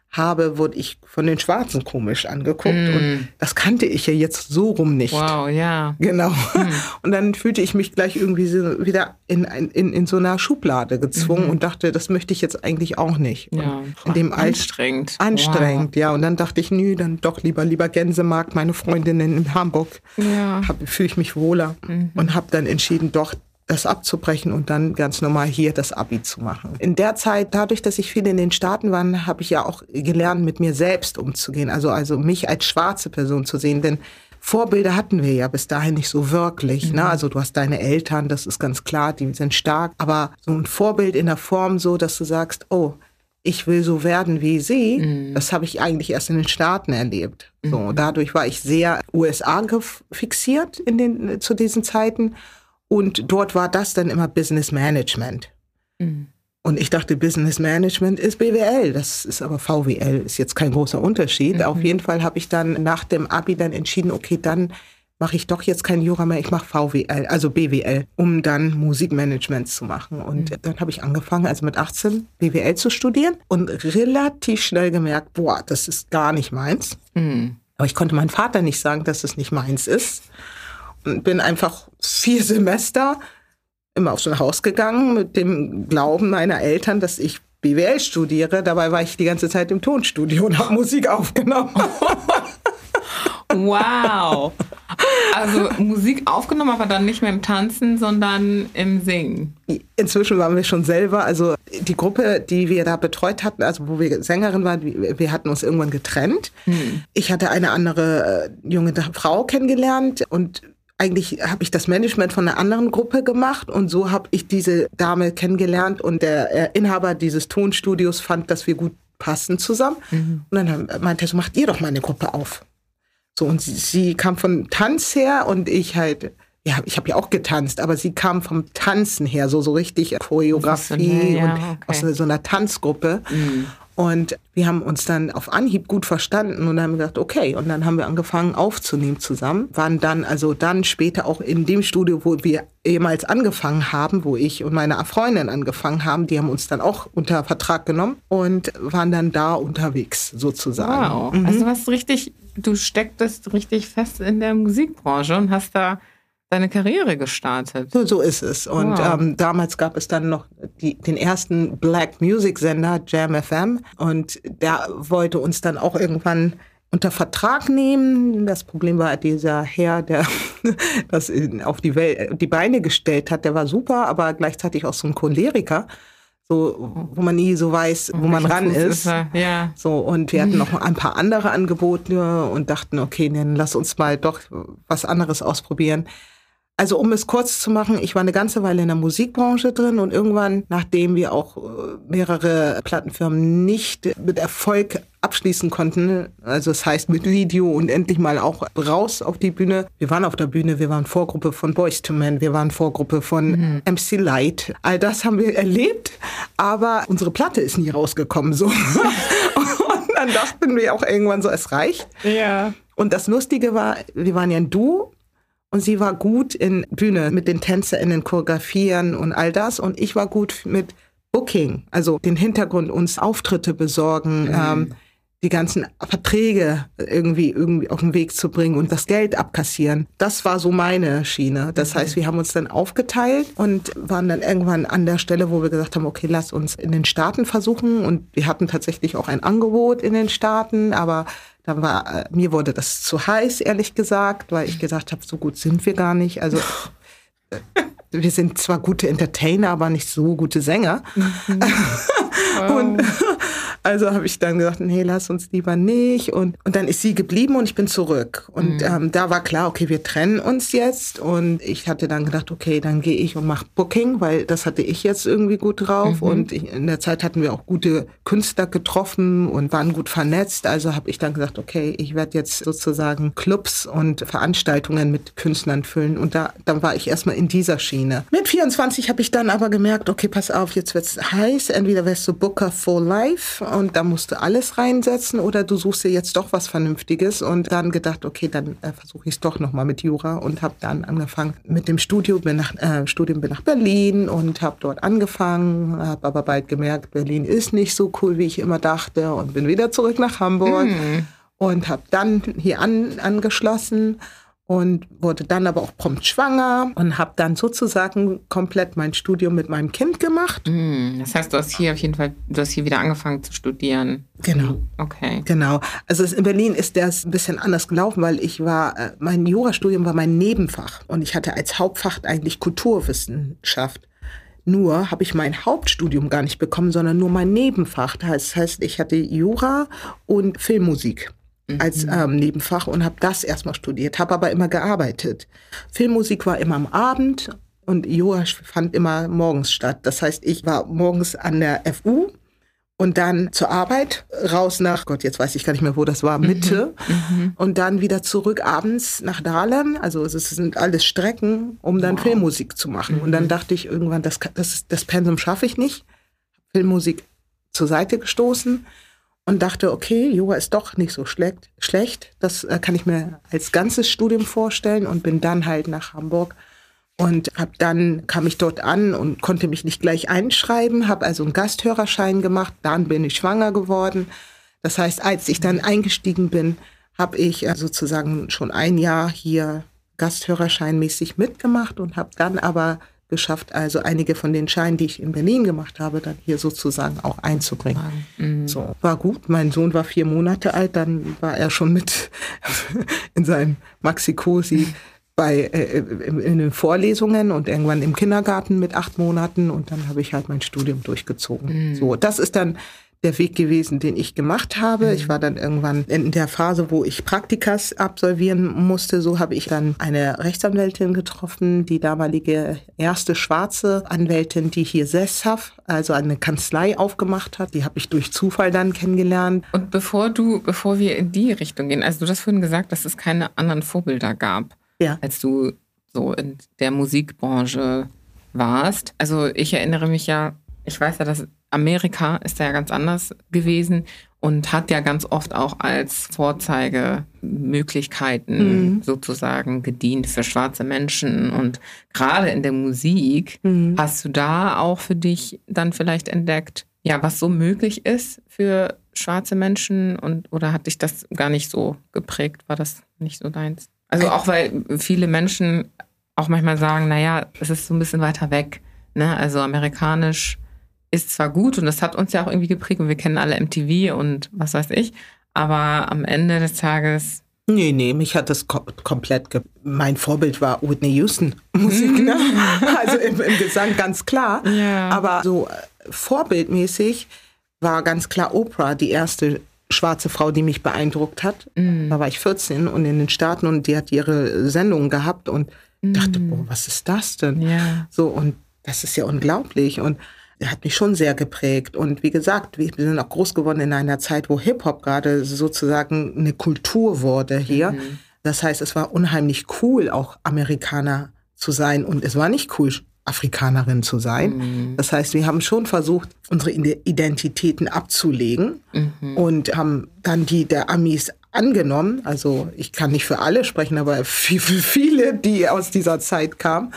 wurde ich von den Schwarzen komisch angeguckt. Und das kannte ich ja jetzt so rum nicht. Wow, ja. Genau. *laughs* Und dann fühlte ich mich gleich irgendwie so wieder in, in, in so einer Schublade gezwungen und dachte, das möchte ich jetzt eigentlich auch nicht. Ja. in dem Anstrengend. anstrengend, ja. Und dann dachte ich, nö, dann doch lieber lieber Gänsemarkt, meine Freundinnen in Hamburg. Ja. Fühle ich mich wohler und habe dann entschieden, doch das abzubrechen und dann ganz normal hier das Abi zu machen. In der Zeit, dadurch, dass ich viel in den Staaten war, habe ich ja auch gelernt, mit mir selbst umzugehen. Also, also mich als schwarze Person zu sehen, denn Vorbilder hatten wir ja bis dahin nicht so wirklich. Ne? Also du hast deine Eltern, das ist ganz klar, die sind stark. Aber so ein Vorbild in der Form so, dass du sagst, oh, ich will so werden wie sie, das habe ich eigentlich erst in den Staaten erlebt. So, dadurch war ich sehr USA fixiert in den, zu diesen Zeiten. Und dort war das dann immer Business Management. Und ich dachte, Business Management ist BWL. Das ist aber VWL, ist jetzt kein großer Unterschied. Auf jeden Fall habe ich dann nach dem Abi dann entschieden, okay, dann mache ich doch jetzt kein Jura mehr, ich mache VWL, also BWL, um dann Musikmanagement zu machen. Und dann habe ich angefangen, also mit 18 BWL zu studieren und relativ schnell gemerkt, boah, das ist gar nicht meins. Aber ich konnte meinem Vater nicht sagen, dass es nicht meins ist. Bin einfach vier Semester immer auf so ein Haus gegangen mit dem Glauben meiner Eltern, dass ich BWL studiere. Dabei war ich die ganze Zeit im Tonstudio und habe Musik aufgenommen. Wow. Also Musik aufgenommen, aber dann nicht mehr im Tanzen, sondern im Singen. Inzwischen waren wir schon selber, also die Gruppe, die wir da betreut hatten, also wo wir Sängerin waren, wir hatten uns irgendwann getrennt. Ich hatte eine andere äh, junge Frau kennengelernt und eigentlich habe ich das Management von einer anderen Gruppe gemacht und so habe ich diese Dame kennengelernt und der äh, Inhaber dieses Tonstudios fand, dass wir gut passen zusammen. Und dann meinte er so, macht ihr doch mal eine Gruppe auf. So, und sie, sie kam von Tanz her und ich halt, ja, ich habe ja auch getanzt, aber sie kam vom Tanzen her, so, so richtig Choreografie Professionell, ja, und okay. aus so einer Tanzgruppe. Und wir haben uns dann auf Anhieb gut verstanden und haben gesagt, okay. Und dann haben wir angefangen aufzunehmen zusammen. Waren dann, also dann später auch in dem Studio, wo wir ehemals angefangen haben, wo ich und meine Freundin angefangen haben, die haben uns dann auch unter Vertrag genommen und waren dann da unterwegs sozusagen. Wow. Also du hast richtig, du stecktest richtig fest in der Musikbranche und hast da deine Karriere gestartet. So, so ist es. Und Wow. ähm, damals gab es dann noch die, den ersten Black Music Sender, Jam FM. Und der wollte uns dann auch irgendwann unter Vertrag nehmen. Das Problem war dieser Herr, der *laughs* das auf die, Welt, die Beine gestellt hat, der war super, aber gleichzeitig auch so ein Choleriker. So, wo man nie so weiß, wo man ran ist. Ja. So, und wir hatten noch ein paar andere Angebote und dachten, okay, dann lass uns mal doch was anderes ausprobieren. Also um es kurz zu machen, ich war eine ganze Weile in der Musikbranche drin und irgendwann, nachdem wir auch äh, mehrere Plattenfirmen nicht mit Erfolg abschließen konnten, also das heißt mit Video und endlich mal auch raus auf die Bühne. Wir waren auf der Bühne, wir waren Vorgruppe von Boys to Men, wir waren Vorgruppe von mhm. MC Light. All das haben wir erlebt, aber unsere Platte ist nie rausgekommen so. *laughs* und dann dachten wir auch irgendwann so, es reicht. Ja. Und das Lustige war, wir waren ja ein Duo und sie war gut in Bühne mit den TänzerInnen choreografieren und all das. Und ich war gut mit Booking, also den Hintergrund, uns Auftritte besorgen, mhm. ähm, die ganzen Verträge irgendwie, irgendwie auf den Weg zu bringen und das Geld abkassieren. Das war so meine Schiene. Das mhm. heißt, wir haben uns dann aufgeteilt und waren dann irgendwann an der Stelle, wo wir gesagt haben, okay, lass uns in den Staaten versuchen. Und wir hatten tatsächlich auch ein Angebot in den Staaten, aber dann war, äh, mir wurde das zu heiß, ehrlich gesagt, weil ich gesagt habe, so gut sind wir gar nicht. Also *laughs* äh, wir sind zwar gute Entertainer, aber nicht so gute Sänger. Mhm. *laughs* Wow. Und *laughs* also habe ich dann gesagt, nee, lass uns lieber nicht. Und, und dann ist sie geblieben und ich bin zurück. Und mhm. ähm, da war klar, okay, wir trennen uns jetzt. Und ich hatte dann gedacht, okay, dann gehe ich und mache Booking, weil das hatte ich jetzt irgendwie gut drauf. Mhm. Und ich, in der Zeit hatten wir auch gute Künstler getroffen und waren gut vernetzt. Also habe ich dann gesagt, okay, ich werde jetzt sozusagen Clubs und Veranstaltungen mit Künstlern füllen. Und da, dann war ich erstmal in dieser Schiene. Mit 24 habe ich dann aber gemerkt, okay, pass auf, jetzt wird's heiß. Entweder wirst du Booker for Life und da musst du alles reinsetzen oder du suchst dir jetzt doch was Vernünftiges und dann gedacht, okay, dann äh, versuche ich es doch nochmal mit Jura und habe dann angefangen mit dem Studium, bin nach, äh, Studium, bin nach Berlin und habe dort angefangen, habe aber bald gemerkt, Berlin ist nicht so cool, wie ich immer dachte und bin wieder zurück nach Hamburg mhm. und habe dann hier an, angeschlossen und wurde dann aber auch prompt schwanger und habe dann sozusagen komplett mein Studium mit meinem Kind gemacht. Mm, das heißt, du hast hier auf jeden Fall, du hast hier wieder angefangen zu studieren. Genau. Okay. Genau. Also in Berlin ist das ein bisschen anders gelaufen, weil ich war, äh, mein Jurastudium war mein Nebenfach und ich hatte als Hauptfach eigentlich Kulturwissenschaft. Nur habe ich mein Hauptstudium gar nicht bekommen, sondern nur mein Nebenfach. Das heißt, ich hatte Jura und Filmmusik als mhm. ähm, Nebenfach und habe das erstmal studiert, habe aber immer gearbeitet. Filmmusik war immer am Abend und Yoga fand immer morgens statt. Das heißt, ich war morgens an der FU und dann zur Arbeit, raus nach, Gott, jetzt weiß ich gar nicht mehr, wo das war, Mitte mhm. mhm. und dann wieder zurück abends nach Dahlem. Also es sind alles Strecken, um dann wow. Filmmusik zu machen. Mhm. Und dann mhm. dachte ich irgendwann, das, das, das Pensum schaffe ich nicht. Filmmusik zur Seite gestoßen und dachte, okay, Yoga ist doch nicht so schlecht. schlecht. Das äh, kann ich mir als ganzes Studium vorstellen und bin dann halt nach Hamburg und hab dann kam ich dort an und konnte mich nicht gleich einschreiben, habe also einen Gasthörerschein gemacht, dann bin ich schwanger geworden. Das heißt, als ich dann eingestiegen bin, habe ich äh, sozusagen schon ein Jahr hier Gasthörerscheinmäßig mitgemacht und habe dann aber geschafft, also einige von den Scheinen, die ich in Berlin gemacht habe, dann hier sozusagen auch einzubringen. Mhm. So, war gut. Mein Sohn war vier Monate alt, dann war er schon mit *laughs* in seinem Maxi-Cosi bei äh, in, in, den Vorlesungen und irgendwann im Kindergarten mit acht Monaten und dann habe ich halt mein Studium durchgezogen. Mhm. So, das ist dann der Weg gewesen, den ich gemacht habe. Mhm. Ich war dann irgendwann in der Phase, wo ich Praktikas absolvieren musste. So habe ich dann eine Rechtsanwältin getroffen, die damalige erste schwarze Anwältin, die hier sesshaft, also eine Kanzlei aufgemacht hat. Die habe ich durch Zufall dann kennengelernt. Und bevor du, bevor wir in die Richtung gehen, also du hast vorhin gesagt, dass es keine anderen Vorbilder gab, ja. als du so in der Musikbranche warst. Also ich erinnere mich ja, ich weiß ja, dass Amerika ist ja ganz anders gewesen und hat ja ganz oft auch als Vorzeigemöglichkeiten mhm. sozusagen gedient für schwarze Menschen. Und gerade in der Musik mhm. hast du da auch für dich dann vielleicht entdeckt, ja, was so möglich ist für schwarze Menschen und oder hat dich das gar nicht so geprägt? War das nicht so deins? Also auch weil viele Menschen auch manchmal sagen, naja, es ist so ein bisschen weiter weg. Ne? Also amerikanisch ist zwar gut und das hat uns ja auch irgendwie geprägt und wir kennen alle MTV und was weiß ich, aber am Ende des Tages. Nee, nee, mich hat das kom komplett. mein Vorbild war Whitney Houston *laughs* Musik, ne? *laughs* also im, im, Gesang ganz klar. Ja. Aber so äh, vorbildmäßig war ganz klar Oprah die erste schwarze Frau, die mich beeindruckt hat. Mm. Da war ich 14 und in den Staaten und die hat ihre Sendungen gehabt und Ich dachte, boah, was ist das denn? Ja. So, und das ist ja unglaublich. Und hat mich schon sehr geprägt. Und wie gesagt, wir sind auch groß geworden in einer Zeit, wo Hip-Hop gerade sozusagen eine Kultur wurde hier. Mhm. Das heißt, es war unheimlich cool, auch Amerikaner zu sein. Und es war nicht cool, Afrikanerin zu sein. Mhm. Das heißt, wir haben schon versucht, unsere Ide- Identitäten abzulegen Mhm. und haben dann die der Amis angenommen. Also ich kann nicht für alle sprechen, aber für *laughs* viele, die aus dieser Zeit kamen.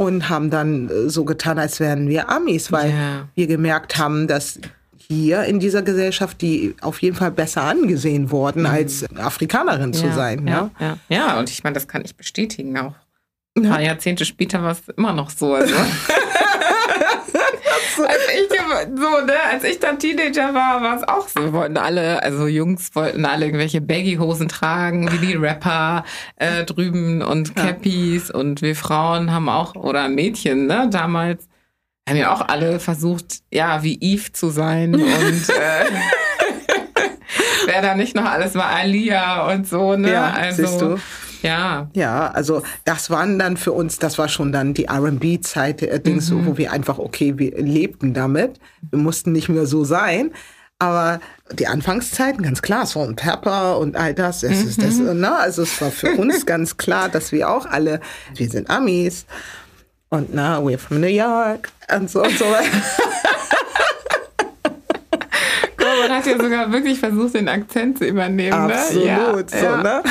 Und haben dann äh, so getan, als wären wir Amis, weil Ja. wir gemerkt haben, dass hier in dieser Gesellschaft die auf jeden Fall besser angesehen wurden, als Afrikanerin zu sein. Ja. ja, ja. ja, und ich meine, das kann ich bestätigen auch. Ein paar Jahrzehnte später war es immer noch so. Also. *laughs* als, ich, so, ne, als ich dann Teenager war, war es auch so. Wollten alle, also Jungs wollten alle irgendwelche Baggy-Hosen tragen, wie die Rapper äh, drüben und Cappies. Und wir Frauen haben auch, oder Mädchen, ne, damals, haben ja auch alle versucht, ja, wie Eve zu sein. *laughs* Und äh, wer da nicht noch alles war, Alia und so, ne? Ja, also, siehst du. Ja, Ja, also das waren dann für uns, das war schon dann die R&B-Zeit, äh, Dings, wo wir einfach, okay, wir lebten damit. Wir mussten nicht mehr so sein. Aber die Anfangszeiten, ganz klar, Salt and Pepper und all das, das ist das, ne? Also es war für *laughs* uns ganz klar, dass wir auch alle, wir sind Amis und na, we're from New York und so und so. *laughs* man hat ja sogar wirklich versucht, den Akzent zu übernehmen. Absolut, ne? so, ja. ne?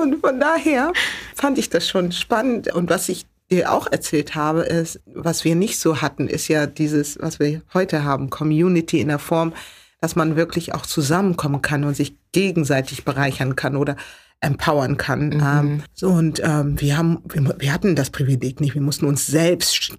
Und von daher fand ich das schon spannend. Und was ich dir auch erzählt habe, ist, was wir nicht so hatten, ist ja dieses, was wir heute haben, Community in der Form, dass man wirklich auch zusammenkommen kann und sich gegenseitig bereichern kann oder empowern kann. Ähm, so und ähm, wir haben, wir, wir hatten das Privileg nicht. Wir mussten uns selbst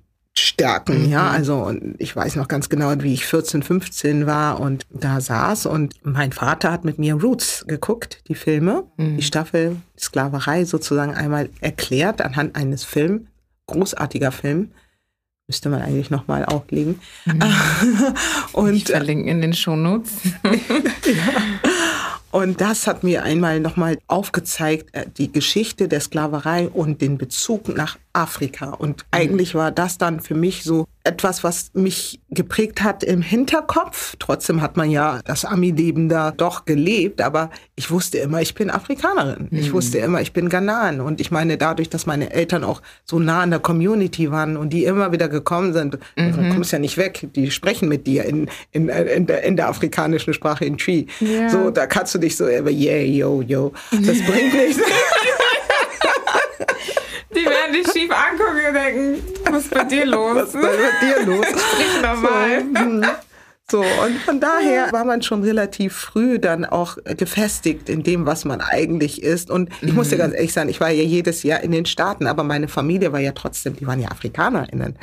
stärken, ja, also und ich weiß noch ganz genau, wie ich 14, 15 war und da saß und mein Vater hat mit mir Roots geguckt, die Filme, die Staffel Sklaverei sozusagen einmal erklärt anhand eines Films, großartiger Film, müsste man eigentlich nochmal auflegen. *laughs* Ich und verlinke in den Shownotes. *laughs* Und das hat mir einmal nochmal aufgezeigt, äh, die Geschichte der Sklaverei und den Bezug nach Afrika. Und eigentlich war das dann für mich so etwas, was mich geprägt hat im Hinterkopf. Trotzdem hat man ja das Ami-Leben da doch gelebt, aber ich wusste immer, ich bin Afrikanerin. Ich wusste immer, ich bin Ghanan. Und ich meine, dadurch, dass meine Eltern auch so nah an der Community waren und die immer wieder gekommen sind, du kommst ja nicht weg, die sprechen mit dir in, in, in, der, in der afrikanischen Sprache, in Tree. Ja. So, da kannst du dich so, yeah, yo, yo, das *laughs* bringt nichts. Dich schief angucken und denken, was ist bei dir *laughs* los? Was ist mit dir los? Sprich normal. So, hm. So, und von daher war man schon relativ früh dann auch gefestigt in dem, was man eigentlich ist. Und ich muss dir ganz ehrlich sagen, ich war ja jedes Jahr in den Staaten, aber meine Familie war ja trotzdem, die waren ja AfrikanerInnen.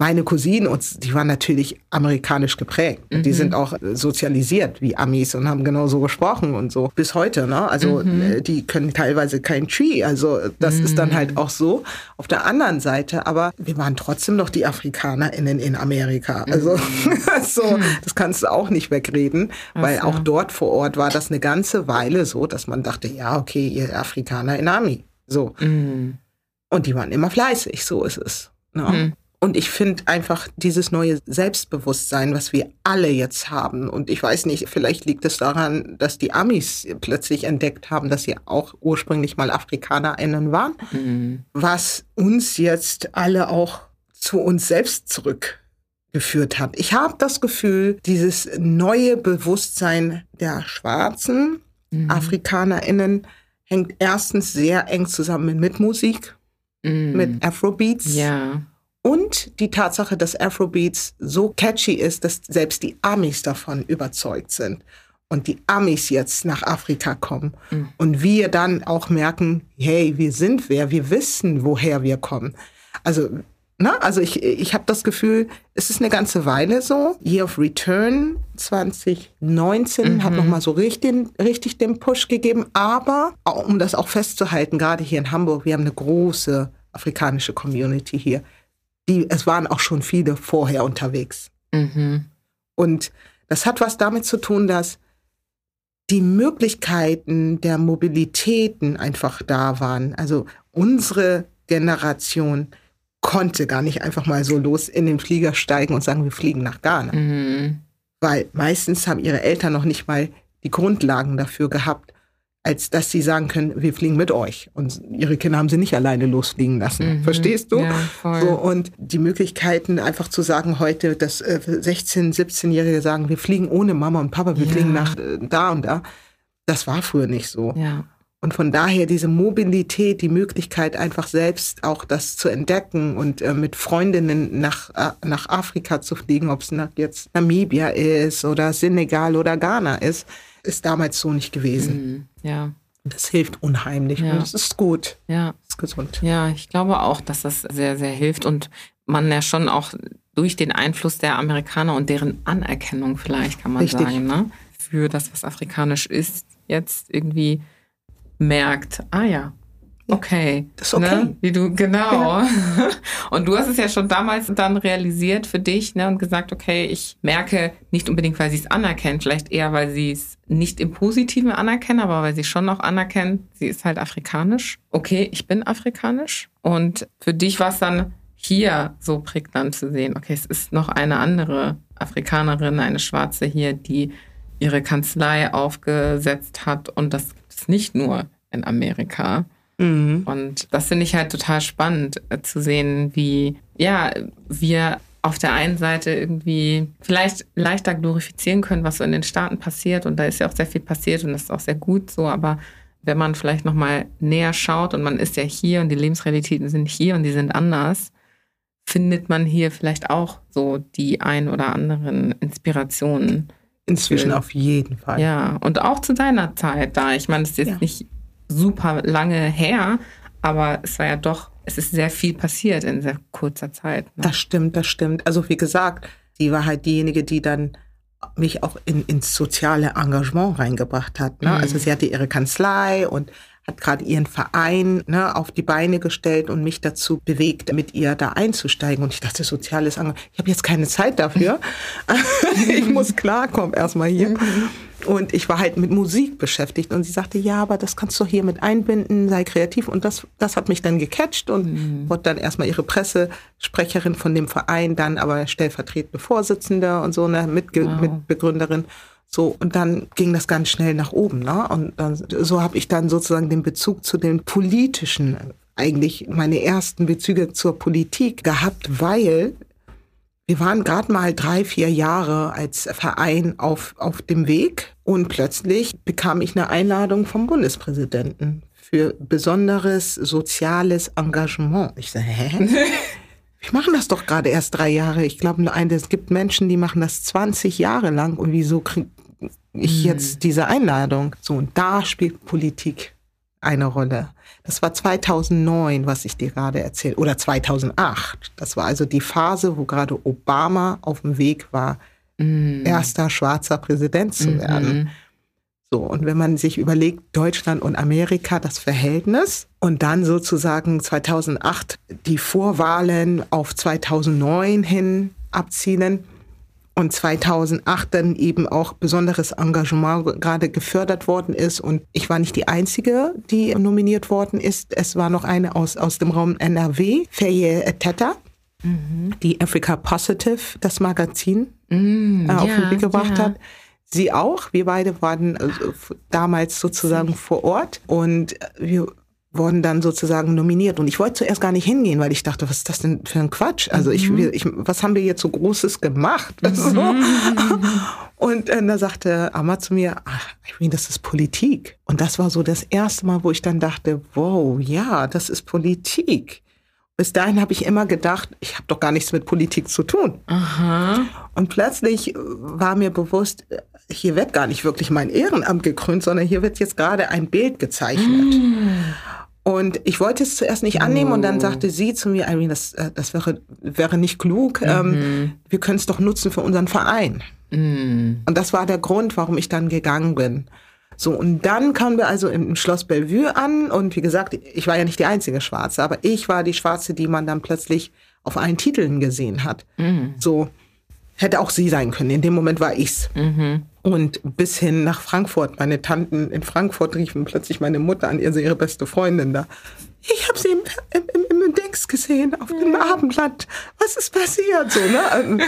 Meine Cousinen, und die waren natürlich amerikanisch geprägt. Die sind auch sozialisiert wie Amis und haben genau so gesprochen und so. Bis heute, ne? Also äh, die können teilweise kein Tree. Also das ist dann halt auch so. Auf der anderen Seite, aber wir waren trotzdem noch die AfrikanerInnen in Amerika. Also *laughs* so, das kannst du auch nicht wegreden, weil so. auch dort vor Ort war das eine ganze Weile so, dass man dachte, ja, okay, ihr Afrikaner in Army. So. Mhm. Und die waren immer fleißig, so ist es. Ne? Und ich finde einfach dieses neue Selbstbewusstsein, was wir alle jetzt haben. Und ich weiß nicht, vielleicht liegt es daran, dass die Amis plötzlich entdeckt haben, dass sie auch ursprünglich mal AfrikanerInnen waren, Mhm. was uns jetzt alle auch zu uns selbst zurückgeführt hat. Ich habe das Gefühl, dieses neue Bewusstsein der Schwarzen, AfrikanerInnen, hängt erstens sehr eng zusammen mit Musik, Mhm. mit Afrobeats. Ja. Und die Tatsache, dass Afrobeats so catchy ist, dass selbst die Amis davon überzeugt sind. Und die Amis jetzt nach Afrika kommen. Und wir dann auch merken, hey, wir sind wer, wir wissen, woher wir kommen. Also, na, also ich, ich habe das Gefühl, es ist eine ganze Weile so. Year of Return 2019 hat nochmal so richtig, richtig den Push gegeben. Aber um das auch festzuhalten, gerade hier in Hamburg, wir haben eine große afrikanische Community hier. Die, es waren auch schon viele vorher unterwegs. Mhm. Und das hat was damit zu tun, dass die Möglichkeiten der Mobilitäten einfach da waren. Also unsere Generation konnte gar nicht einfach mal so los in den Flieger steigen und sagen, wir fliegen nach Ghana. Mhm. Weil meistens haben ihre Eltern noch nicht mal die Grundlagen dafür gehabt, als dass sie sagen können, wir fliegen mit euch. Und ihre Kinder haben sie nicht alleine losfliegen lassen. Mhm. Verstehst du? Ja. So, und die Möglichkeiten einfach zu sagen heute, dass äh, 16-, 17-Jährige sagen, wir fliegen ohne Mama und Papa, wir ja. fliegen nach äh, da und da. Das war früher nicht so. Ja. Und von daher diese Mobilität, die Möglichkeit einfach selbst auch das zu entdecken und äh, mit Freundinnen nach, äh, nach Afrika zu fliegen, ob es nach jetzt Namibia ist oder Senegal oder Ghana ist, ist damals so nicht gewesen. Mhm, ja. Das hilft unheimlich ja. und es ist gut. Ja. ist gesund. Ja, ich glaube auch, dass das sehr, sehr hilft und man ja schon auch durch den Einfluss der Amerikaner und deren Anerkennung vielleicht, kann man Richtig. sagen, ne? für das, was afrikanisch ist, jetzt irgendwie merkt, ah ja, okay. Das ist okay. Ne? Wie du, genau. Ja. *laughs* Und du hast es ja schon damals dann realisiert für dich ne, und gesagt, okay, ich merke nicht unbedingt, weil sie es anerkennt, vielleicht eher, weil sie es nicht im Positiven anerkennen, aber weil sie schon noch anerkennen, sie ist halt afrikanisch. Okay, ich bin afrikanisch. Und für dich war es dann hier so prägnant zu sehen, okay, es ist noch eine andere Afrikanerin, eine Schwarze hier, die ihre Kanzlei aufgesetzt hat und das gibt es nicht nur in Amerika. Mhm. Und das finde ich halt total spannend äh, zu sehen, wie, ja, wir auf der einen Seite irgendwie vielleicht leichter glorifizieren können, was so in den Staaten passiert. Und da ist ja auch sehr viel passiert und das ist auch sehr gut so. Aber wenn man vielleicht nochmal näher schaut und man ist ja hier und die Lebensrealitäten sind hier und die sind anders, findet man hier vielleicht auch so die ein oder anderen Inspirationen. Inzwischen auf jeden Fall. Ja, und auch zu deiner Zeit da. Ich meine, es ist jetzt ja. nicht super lange her, aber es war ja doch, es ist sehr viel passiert in sehr kurzer Zeit. Ne? Das stimmt, das stimmt. Also wie gesagt, sie war halt diejenige, die dann mich auch in, ins soziale Engagement reingebracht hat. Ne? Mhm. Also sie hatte ihre Kanzlei und hat gerade ihren Verein ne, auf die Beine gestellt und mich dazu bewegt, mit ihr da einzusteigen. Und ich dachte, soziales Engagement, ich habe jetzt keine Zeit dafür. *laughs* ich muss klarkommen erstmal hier. Und ich war halt mit Musik beschäftigt und sie sagte, ja, aber das kannst du hier mit einbinden, sei kreativ. Und das, das hat mich dann gecatcht und mhm. wurde dann erstmal ihre Pressesprecherin von dem Verein, dann aber stellvertretende Vorsitzende und so, eine Mitge wow. Mitbegründerin. So, und dann ging das ganz schnell nach oben. Ne? Und dann, so habe ich dann sozusagen den Bezug zu den politischen, eigentlich meine ersten Bezüge zur Politik gehabt, weil wir waren gerade mal drei, vier Jahre als Verein auf, auf dem Weg und plötzlich bekam ich eine Einladung vom Bundespräsidenten für besonderes soziales Engagement. Ich sage, hä? *laughs* Wir machen das doch gerade erst drei Jahre. Ich glaube, es gibt Menschen, die machen das 20 Jahre lang und wieso kriege ich hm. jetzt diese Einladung? So, und da spielt Politik eine Rolle. Das war 2009, was ich dir gerade erzählt, oder 2008. Das war also die Phase, wo gerade Obama auf dem Weg war, mm. erster schwarzer Präsident zu mhm. werden. Mm -hmm. So, und wenn man sich überlegt, Deutschland und Amerika, das Verhältnis, und dann sozusagen 2008 die Vorwahlen auf 2009 hin abzielen, und 2008 dann eben auch besonderes Engagement gerade gefördert worden ist. Und ich war nicht die Einzige, die nominiert worden ist. Es war noch eine aus, aus dem Raum NRW, Feye Teta, mhm. die Africa Positive, das Magazin, mhm, äh, auf ja, den Weg gebracht ja. hat. Sie auch. Wir beide waren äh, damals sozusagen vor Ort und wir wurden dann sozusagen nominiert. Und ich wollte zuerst gar nicht hingehen, weil ich dachte, was ist das denn für ein Quatsch? Also ich, mhm. ich was haben wir jetzt so Großes gemacht? *laughs* Mhm. Und äh, da sagte Amma zu mir, ach, Irene, das ist Politik. Und das war so das erste Mal, wo ich dann dachte, wow, ja, das ist Politik. Bis dahin habe ich immer gedacht, ich habe doch gar nichts mit Politik zu tun. Aha. Und plötzlich war mir bewusst, hier wird gar nicht wirklich mein Ehrenamt gekrönt, sondern hier wird jetzt gerade ein Bild gezeichnet. Mm. Und ich wollte es zuerst nicht annehmen oh. und dann oh. sagte sie zu mir, Irene, das, äh, das wäre, wäre nicht klug. Mhm. Ähm, wir können es doch nutzen für unseren Verein. Mhm. Und das war der Grund, warum ich dann gegangen bin. So, und dann kamen wir also im Schloss Bellevue an und wie gesagt, ich war ja nicht die einzige Schwarze, aber ich war die Schwarze, die man dann plötzlich auf allen Titeln gesehen hat. Mhm. So, hätte auch sie sein können. In dem Moment war ich's. Mhm. Und bis hin nach Frankfurt. Meine Tanten in Frankfurt riefen plötzlich meine Mutter an, ihr ihre beste Freundin da. Ich habe sie im, im, im Dings gesehen, auf dem ja. Abendblatt. Was ist passiert? So, ne?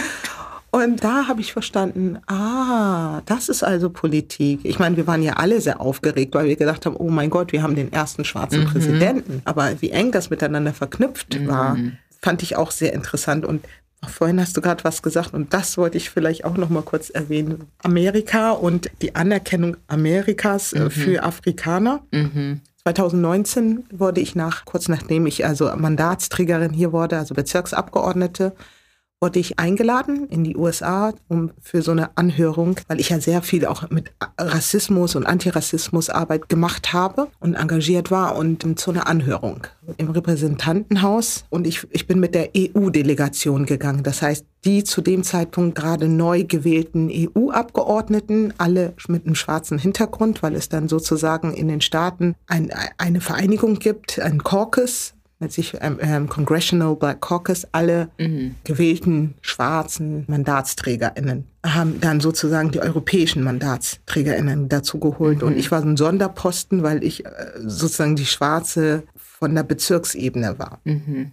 Und da habe ich verstanden, ah, das ist also Politik. Ich meine, wir waren ja alle sehr aufgeregt, weil wir gedacht haben, oh mein Gott, wir haben den ersten schwarzen mhm. Präsidenten. Aber wie eng das miteinander verknüpft mhm. war, fand ich auch sehr interessant. Und vorhin hast du gerade was gesagt und das wollte ich vielleicht auch noch mal kurz erwähnen. Amerika und die Anerkennung Amerikas äh, mhm. für Afrikaner. 2019 mhm. wurde ich nach, kurz nachdem ich also Mandatsträgerin hier wurde, also Bezirksabgeordnete, wurde ich eingeladen in die USA um für so eine Anhörung, weil ich ja sehr viel auch mit Rassismus und Antirassismusarbeit gemacht habe und engagiert war und zu einer Anhörung im Repräsentantenhaus. Und ich, ich bin mit der EU-Delegation gegangen. Das heißt, die zu dem Zeitpunkt gerade neu gewählten EU-Abgeordneten, alle mit einem schwarzen Hintergrund, weil es dann sozusagen in den Staaten ein, eine Vereinigung gibt, ein Caucus, nennt sich ähm, ähm, Congressional Black Caucus, alle mhm. gewählten schwarzen MandatsträgerInnen haben dann sozusagen die europäischen MandatsträgerInnen dazu geholt. Mhm. Und ich war so ein Sonderposten, weil ich äh, sozusagen die Schwarze von der Bezirksebene war. Mhm.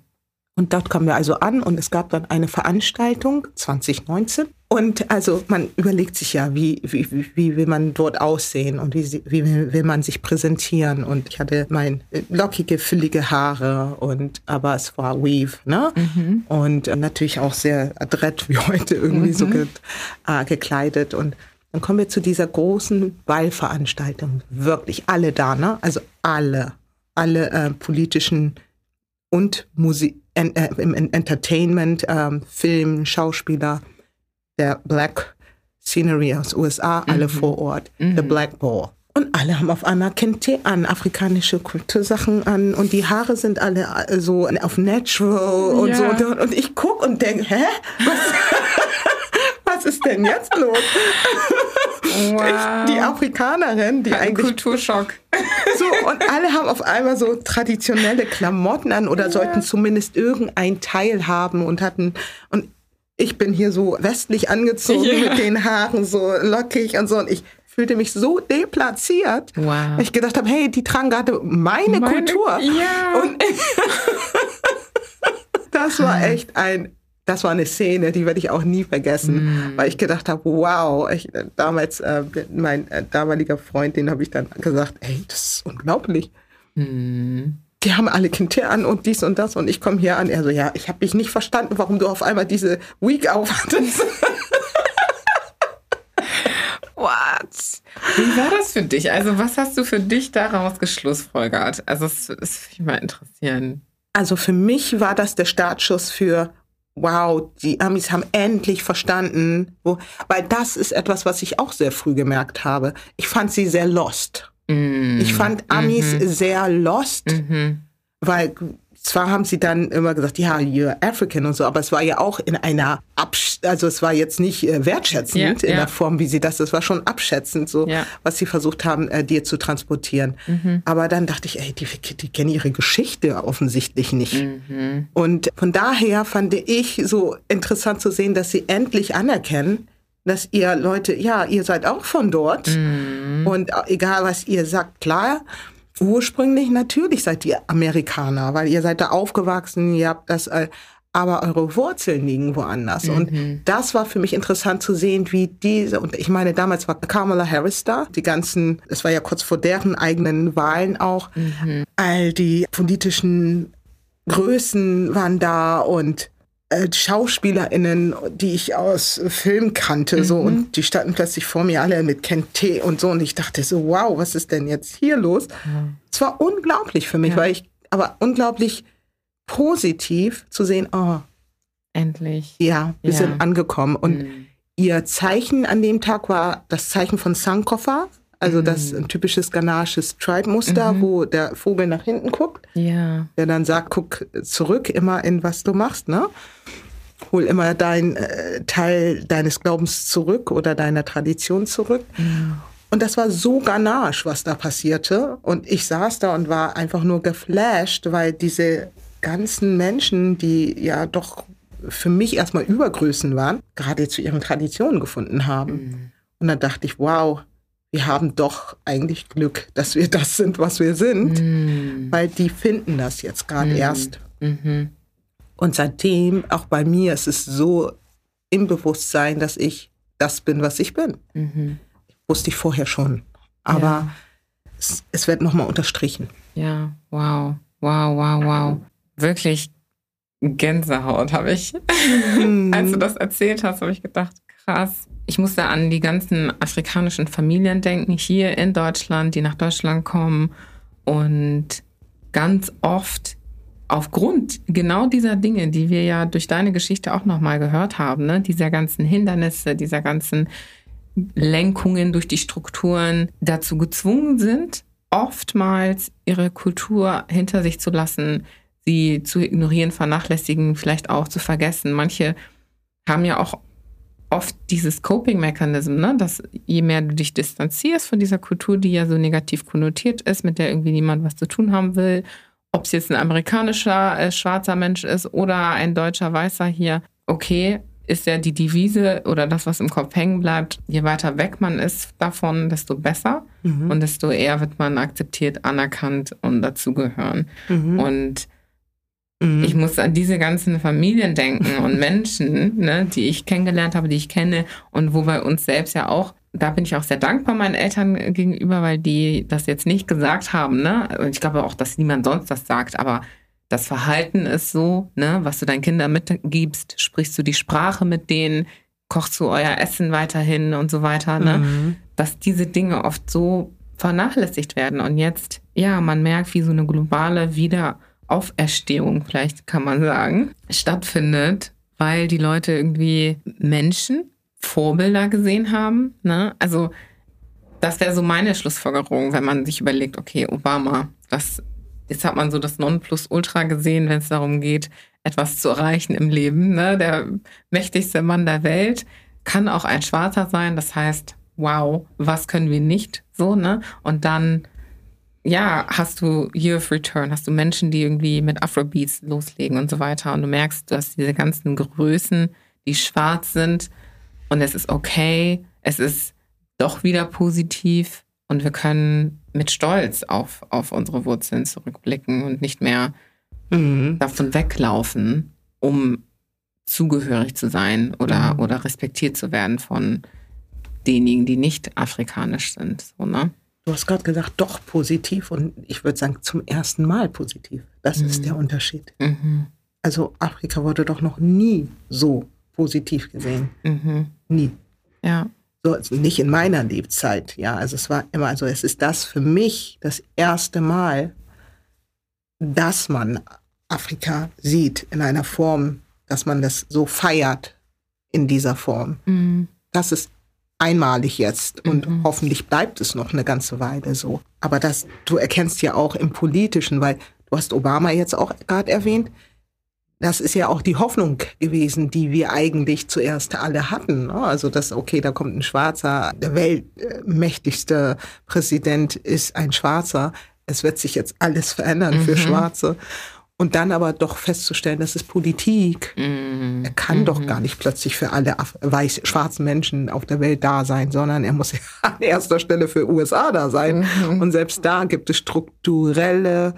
Und dort kommen wir also an und es gab dann eine Veranstaltung 2019. Und also man überlegt sich ja, wie, wie, wie will man dort aussehen und wie, wie will man sich präsentieren. Und ich hatte mein lockige, füllige Haare und aber es war Weave, ne? Mhm. Und natürlich auch sehr adrett wie heute irgendwie mhm. so ge, äh, gekleidet. Und dann kommen wir zu dieser großen Ballveranstaltung. Wirklich alle da, ne? Also alle, alle äh, politischen und Musik en, äh, im Entertainment, ähm, Film, Schauspieler, der Black Scenery aus USA, alle mhm. vor Ort, mhm. The Black Ball. Und alle haben auf einmal Kente an, afrikanische Kultursachen an und die Haare sind alle äh, so auf natural und ja. so. Und ich gucke und denke, hä? Was, *laughs* was ist denn jetzt los? Wow. die Afrikanerin, die Ein eigentlich. Kulturschock. So, und alle haben auf einmal so traditionelle Klamotten an oder ja. sollten zumindest irgendein Teil haben und hatten. Und ich bin hier so westlich angezogen ja. mit den Haaren so lockig und so. Und ich fühlte mich so deplatziert. Wow. Ich gedacht habe, hey, die tragen gerade meine, meine Kultur. Ja. Und *laughs* das war echt ein das war eine Szene, die werde ich auch nie vergessen, mm. weil ich gedacht habe, wow, ich, damals, äh, mein äh, damaliger Freund, den habe ich dann gesagt, ey, das ist unglaublich. Mm. Die haben alle Kinder an und dies und das und ich komme hier an. Er so, ja, ich habe dich nicht verstanden, warum du auf einmal diese Week aufhattest. *laughs* What? Wie war das für dich? Also, was hast du für dich daraus geschlussfolgert? Also, es, es würde mich mal interessieren. Also, für mich war das der Startschuss für wow, die Amis haben endlich verstanden, wo, weil das ist etwas, was ich auch sehr früh gemerkt habe. Ich fand sie sehr lost. Mm. Ich fand Amis mm -hmm. sehr lost, mm -hmm. weil zwar haben sie dann immer gesagt, ja, you're African und so, aber es war ja auch in einer Absch also es war jetzt nicht äh, wertschätzend ja, in ja. der Form, wie sie das, es war schon abschätzend, so ja. was sie versucht haben, äh, dir zu transportieren. Mhm. Aber dann dachte ich, ey, die, die kennen ihre Geschichte offensichtlich nicht. Mhm. Und von daher fand ich so interessant zu sehen, dass sie endlich anerkennen, dass ihr Leute, ja, ihr seid auch von dort. Mhm. Und egal was ihr sagt, klar, ursprünglich natürlich seid ihr Amerikaner, weil ihr seid da aufgewachsen, ihr habt das, äh, aber eure Wurzeln liegen woanders. Mhm. Und das war für mich interessant zu sehen, wie diese, und ich meine, damals war Kamala Harris da, die ganzen, es war ja kurz vor deren eigenen Wahlen auch, mhm. all die politischen Größen waren da und SchauspielerInnen, die ich aus Film kannte, mhm. so und die standen plötzlich vor mir alle mit Ken T und so und ich dachte so, wow, was ist denn jetzt hier los? Es war unglaublich für mich, ja. weil ich, aber unglaublich positiv zu sehen, oh, endlich. Ja, wir ja. sind angekommen und mhm. ihr Zeichen an dem Tag war das Zeichen von Sankofa, also das mhm. ein typisches ghanaisches Tribe-Muster, mhm. wo der Vogel nach hinten guckt. Ja. Der dann sagt, guck zurück immer in was du machst, ne? Hol immer dein äh, Teil deines Glaubens zurück oder deiner Tradition zurück. Ja. Und das war so ghanasch, was da passierte. Und ich saß da und war einfach nur geflasht, weil diese ganzen Menschen, die ja doch für mich erstmal Übergrößen waren, gerade zu ihren Traditionen gefunden haben. Mhm Und dann dachte ich, wow, wir haben doch eigentlich Glück, dass wir das sind, was wir sind, Mhm. weil die finden das jetzt gerade Mhm. erst. Mhm. Und seitdem, auch bei mir, es ist so im Bewusstsein, dass ich das bin, was ich bin. Mhm. Wusste ich vorher schon. Aber Ja. es, es wird nochmal unterstrichen. Ja, wow, wow, wow, wow. Wirklich Gänsehaut habe ich. *laughs* Als du das erzählt hast, habe ich gedacht, krass. Ich musste an die ganzen afrikanischen Familien denken, hier in Deutschland, die nach Deutschland kommen und ganz oft aufgrund genau dieser Dinge, die wir ja durch deine Geschichte auch nochmal gehört haben, ne? dieser ganzen Hindernisse, dieser ganzen Lenkungen durch die Strukturen dazu gezwungen sind, oftmals ihre Kultur hinter sich zu lassen, sie zu ignorieren, vernachlässigen, vielleicht auch zu vergessen. Manche haben ja auch oft dieses Coping-Mechanism, ne? dass je mehr du dich distanzierst von dieser Kultur, die ja so negativ konnotiert ist, mit der irgendwie niemand was zu tun haben will, ob es jetzt ein amerikanischer äh, schwarzer Mensch ist oder ein deutscher Weißer hier, okay, ist ja die Devise oder das, was im Kopf hängen bleibt, je weiter weg man ist davon, desto besser Mhm. und desto eher wird man akzeptiert, anerkannt und dazugehören. Mhm. Und Mhm. ich muss an diese ganzen Familien denken und *laughs* Menschen, ne, die ich kennengelernt habe, die ich kenne und wo bei uns selbst ja auch, da bin ich auch sehr dankbar meinen Eltern gegenüber, weil die das jetzt nicht gesagt haben. Ne? Und ich glaube auch, dass niemand sonst das sagt, aber das Verhalten ist so, ne, was du deinen Kindern mitgibst, sprichst du die Sprache mit denen, kochst du euer Essen weiterhin und so weiter, ne? Mhm. dass diese Dinge oft so vernachlässigt werden. Und jetzt, ja, man merkt, wie so eine globale Wiederauferstehung, vielleicht kann man sagen, stattfindet, weil die Leute irgendwie Menschen, Vorbilder gesehen haben. Ne? Also das wäre so meine Schlussfolgerung, wenn man sich überlegt, okay, Obama, das, jetzt hat man so das Nonplusultra gesehen, wenn es darum geht, etwas zu erreichen im Leben. Ne? Der mächtigste Mann der Welt kann auch ein Schwarzer sein. Das heißt, wow, was können wir nicht so, ne? Und dann, ja, hast du Year of Return, hast du Menschen, die irgendwie mit Afrobeats loslegen und so weiter. Und du merkst, du hast diese ganzen Größen, die schwarz sind. Und es ist okay, es ist doch wieder positiv. Und wir können mit Stolz auf, auf unsere Wurzeln zurückblicken und nicht mehr Mhm. davon weglaufen, um zugehörig zu sein oder, Mhm. oder respektiert zu werden von denjenigen, die nicht afrikanisch sind. So, ne? Du hast gerade gesagt, doch positiv und ich würde sagen, zum ersten Mal positiv. Das ist Mhm. der Unterschied. mhm. Also Afrika wurde doch noch nie so positiv gesehen. Mhm. Nie. Ja. So, also nicht in meiner Lebzeit, ja. Also es war immer, also es ist das für mich das erste Mal, dass man Afrika sieht in einer Form, dass man das so feiert in dieser Form. Mhm. Das ist einmalig jetzt und Mhm. hoffentlich bleibt es noch eine ganze Weile so. Aber das, du erkennst ja auch im Politischen, weil du hast Obama jetzt auch gerade erwähnt, das ist ja auch die Hoffnung gewesen, die wir eigentlich zuerst alle hatten. ne? Also das, okay, da kommt ein Schwarzer, der weltmächtigste Präsident ist ein Schwarzer. Es wird sich jetzt alles verändern für Mhm. Schwarze. Und dann aber doch festzustellen, das ist Politik. Mhm. Er kann doch gar nicht plötzlich für alle weiß, schwarzen Menschen auf der Welt da sein, sondern er muss *laughs* ja an erster Stelle für USA da sein. Mhm. Und selbst da gibt es strukturelle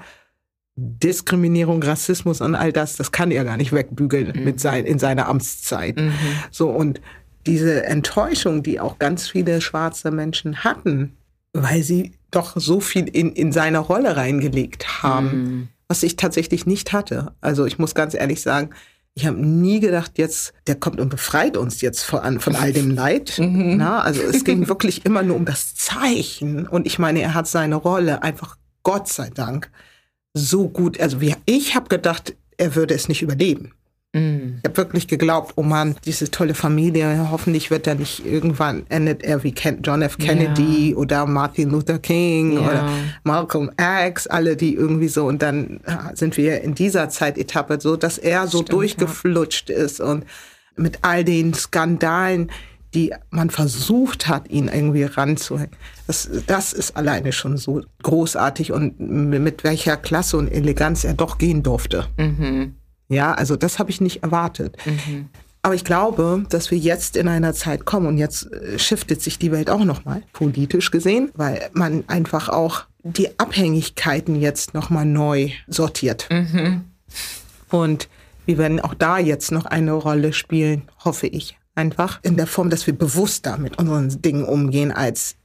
Diskriminierung, Rassismus und all das. Das kann er gar nicht wegbügeln mit sein, in seiner Amtszeit. Mhm. So, und diese Enttäuschung, die auch ganz viele schwarze Menschen hatten, weil sie doch so viel in, in seine Rolle reingelegt haben, Mhm. Was ich tatsächlich nicht hatte. Also ich muss ganz ehrlich sagen, ich habe nie gedacht, jetzt, der kommt und befreit uns jetzt von, von all dem *laughs* Leid. Mhm. Na, also es ging wirklich *laughs* immer nur um das Zeichen. Und ich meine, er hat seine Rolle einfach, Gott sei Dank, so gut. Also wir, ich habe gedacht, er würde es nicht überleben. Mhm. Ich habe wirklich geglaubt, oh Mann, diese tolle Familie, hoffentlich wird er nicht irgendwann, endet er wie Ken, John F. Kennedy oder Martin Luther King Ja. oder Malcolm X, alle die irgendwie so. Und dann äh, sind wir in dieser Zeitetappe so, dass er so Stimmt, durchgeflutscht ist und mit all den Skandalen, die man versucht hat, ihn irgendwie ranzuhängen. Das, das ist alleine schon so großartig und mit welcher Klasse und Eleganz er doch gehen durfte. Mhm. Ja, also das habe ich nicht erwartet. Mhm. Aber ich glaube, dass wir jetzt in einer Zeit kommen und jetzt äh, shiftet sich die Welt auch nochmal, politisch gesehen, weil man einfach auch die Abhängigkeiten jetzt nochmal neu sortiert. Mhm. Und wir werden auch da jetzt noch eine Rolle spielen, hoffe ich. Einfach in der Form, dass wir bewusster mit unseren Dingen umgehen als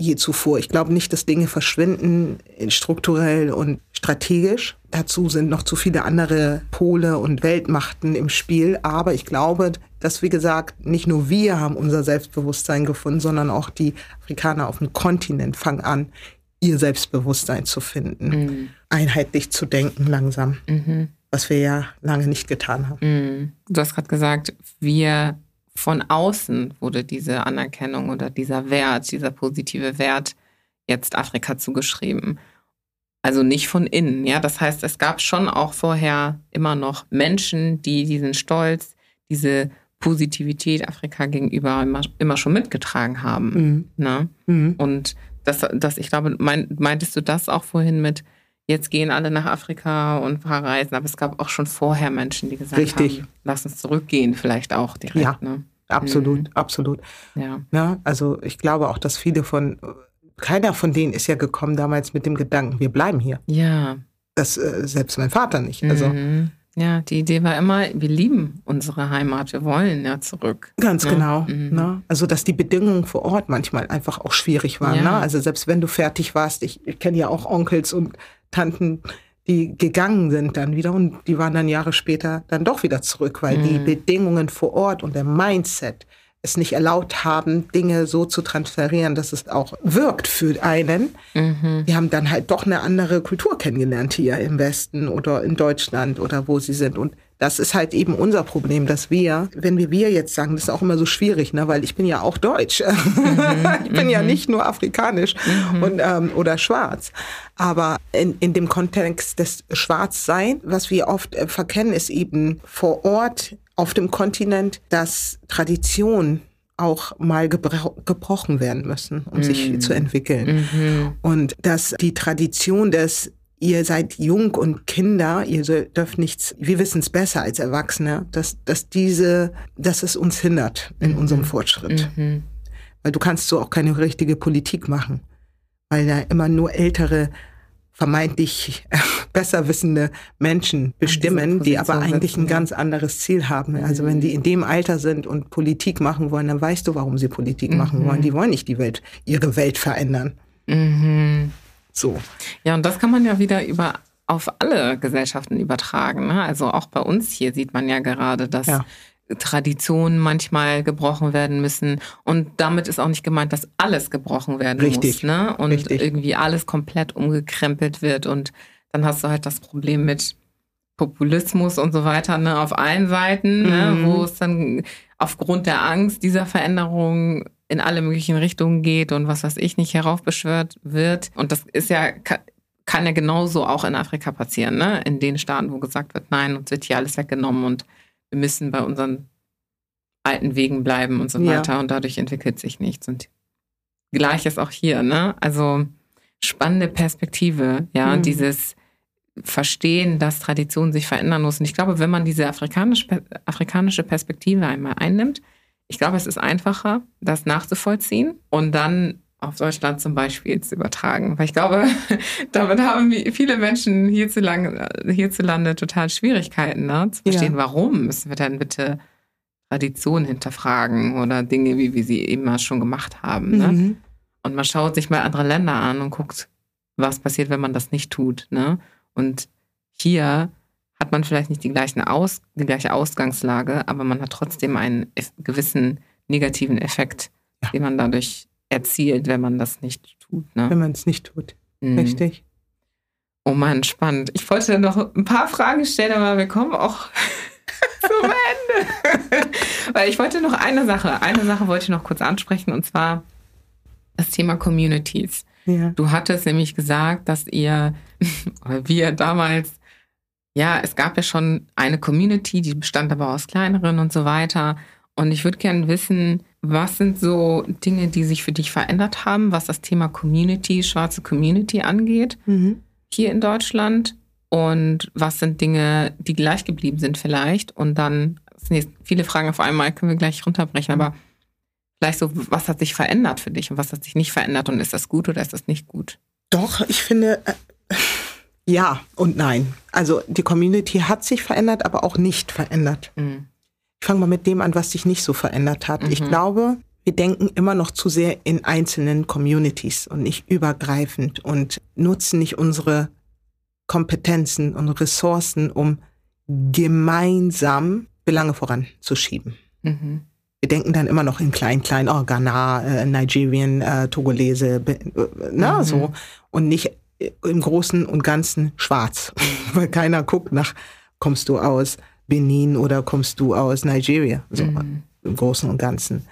je zuvor. Ich glaube nicht, dass Dinge verschwinden strukturell und strategisch. Dazu sind noch zu viele andere Pole und Weltmachten im Spiel. Aber ich glaube, dass, wie gesagt, nicht nur wir haben unser Selbstbewusstsein gefunden, sondern auch die Afrikaner auf dem Kontinent fangen an, ihr Selbstbewusstsein zu finden, mhm. einheitlich zu denken langsam, mhm. was wir ja lange nicht getan haben. Mhm. Du hast gerade gesagt, wir von außen wurde diese Anerkennung oder dieser Wert, dieser positive Wert jetzt Afrika zugeschrieben. Also nicht von innen, ja. Das heißt, es gab schon auch vorher immer noch Menschen, die diesen Stolz, diese Positivität Afrika gegenüber immer, immer schon mitgetragen haben. Mhm. Ne? Mhm. Und das, das, ich glaube, mein, meintest du das auch vorhin mit, jetzt gehen alle nach Afrika und verreisen, aber es gab auch schon vorher Menschen, die gesagt Richtig. haben, lass uns zurückgehen, vielleicht auch direkt. Ja, ne? absolut, mhm. absolut. Ja. ja. Also ich glaube auch, dass viele von, keiner von denen ist ja gekommen damals mit dem Gedanken, wir bleiben hier. Ja. Das äh, selbst mein Vater nicht. Also mhm. Ja, die Idee war immer, wir lieben unsere Heimat, wir wollen ja zurück. Ganz ja. genau. Mhm. Ne? Also, dass die Bedingungen vor Ort manchmal einfach auch schwierig waren. Ja. Ne? Also, selbst wenn du fertig warst, ich, ich kenne ja auch Onkels und Tanten, die gegangen sind dann wieder und die waren dann Jahre später dann doch wieder zurück, weil mhm. die Bedingungen vor Ort und der Mindset es nicht erlaubt haben, Dinge so zu transferieren, dass es auch wirkt für einen. Mhm. Die haben dann halt doch eine andere Kultur kennengelernt hier im Westen oder in Deutschland oder wo sie sind. Und das ist halt eben unser Problem, dass wir, wenn wir wir jetzt sagen, das ist auch immer so schwierig, ne, weil ich bin ja auch deutsch. Mhm. *laughs* ich bin mhm. ja nicht nur afrikanisch mhm. und, ähm, oder schwarz. Aber in, in dem Kontext des Schwarzsein, was wir oft äh, verkennen, ist eben vor Ort auf dem Kontinent, dass Traditionen auch mal gebrochen werden müssen, um mm. sich zu entwickeln. Mhm. Und dass die Tradition des ihr seid jung und Kinder, ihr dürft nichts, wir wissen es besser als Erwachsene, dass, dass diese, dass es uns hindert in mhm. unserem Fortschritt. Mhm. Weil du kannst so auch keine richtige Politik machen, weil da immer nur ältere vermeintlich *laughs* besser wissende Menschen bestimmen, die aber eigentlich ein ganz anderes Ziel haben. Also wenn die in dem Alter sind und Politik machen wollen, dann weißt du, warum sie Politik machen wollen. Mhm. Die wollen nicht die Welt, ihre Welt verändern. Mhm. So. Ja, und das kann man ja wieder über auf alle Gesellschaften übertragen. Ne? Also auch bei uns hier sieht man ja gerade, dass ja. Traditionen manchmal gebrochen werden müssen. Und damit ist auch nicht gemeint, dass alles gebrochen werden Richtig. muss. Ne? Und Richtig. irgendwie alles komplett umgekrempelt wird. Und dann hast du halt das Problem mit Populismus und so weiter ne? auf allen Seiten, ne? mhm. ne? wo es dann aufgrund der Angst dieser Veränderung in alle möglichen Richtungen geht und was weiß ich nicht heraufbeschwört wird. Und das ist ja, kann ja genauso auch in Afrika passieren, ne? In den Staaten, wo gesagt wird, nein, uns wird hier alles weggenommen und wir müssen bei unseren alten Wegen bleiben und so weiter ja. und dadurch entwickelt sich nichts. Und gleiches auch hier, ne? Also spannende Perspektive, ja, mhm. dieses Verstehen, dass Tradition sich verändern muss. Und ich glaube, wenn man diese afrikanische, afrikanische Perspektive einmal einnimmt, ich glaube, es ist einfacher, das nachzuvollziehen und dann auf Deutschland zum Beispiel zu übertragen. Weil ich glaube, *laughs* damit haben viele Menschen hierzulande, hierzulande total Schwierigkeiten, ne? zu verstehen, ja. warum müssen wir denn bitte Traditionen hinterfragen oder Dinge, wie wir sie immer schon gemacht haben. Ne? Mhm. Und man schaut sich mal andere Länder an und guckt, was passiert, wenn man das nicht tut. Ne? Und hier hat man vielleicht nicht die, gleichen Aus, die gleiche Ausgangslage, aber man hat trotzdem einen gewissen negativen Effekt, ja. den man dadurch erzielt, wenn man das nicht tut. Ne? Wenn man es nicht tut. Mhm. Richtig. Oh Mann, spannend. Ich wollte noch ein paar Fragen stellen, aber wir kommen auch *laughs* zum Ende. *laughs* Weil ich wollte noch eine Sache, eine Sache wollte ich noch kurz ansprechen und zwar das Thema Communities. Ja. Du hattest nämlich gesagt, dass ihr, *laughs* wir damals, ja, es gab ja schon eine Community, die bestand aber aus kleineren und so weiter. Und ich würde gerne wissen, was sind so Dinge, die sich für dich verändert haben, was das Thema Community, schwarze Community angeht, mhm. hier in Deutschland? Und was sind Dinge, die gleich geblieben sind vielleicht? Und dann viele Fragen auf einmal können wir gleich runterbrechen, aber vielleicht so, was hat sich verändert für dich und was hat sich nicht verändert und ist das gut oder ist das nicht gut? Doch, ich finde, äh, ja und nein. Also die Community hat sich verändert, aber auch nicht verändert. Mhm. Ich fange mal mit dem an, was sich nicht so verändert hat. Mhm. Ich glaube, wir denken immer noch zu sehr in einzelnen Communities und nicht übergreifend und nutzen nicht unsere Kompetenzen und Ressourcen, um gemeinsam Belange voranzuschieben. Mhm. Wir denken dann immer noch in klein, klein, oh, Ghana, äh, Nigerian, äh, Togolese, äh, na, mhm. so. Und nicht im Großen und Ganzen schwarz. *laughs* Weil keiner guckt nach, kommst du aus Benin oder kommst du aus Nigeria? So, mhm. im Großen und Ganzen.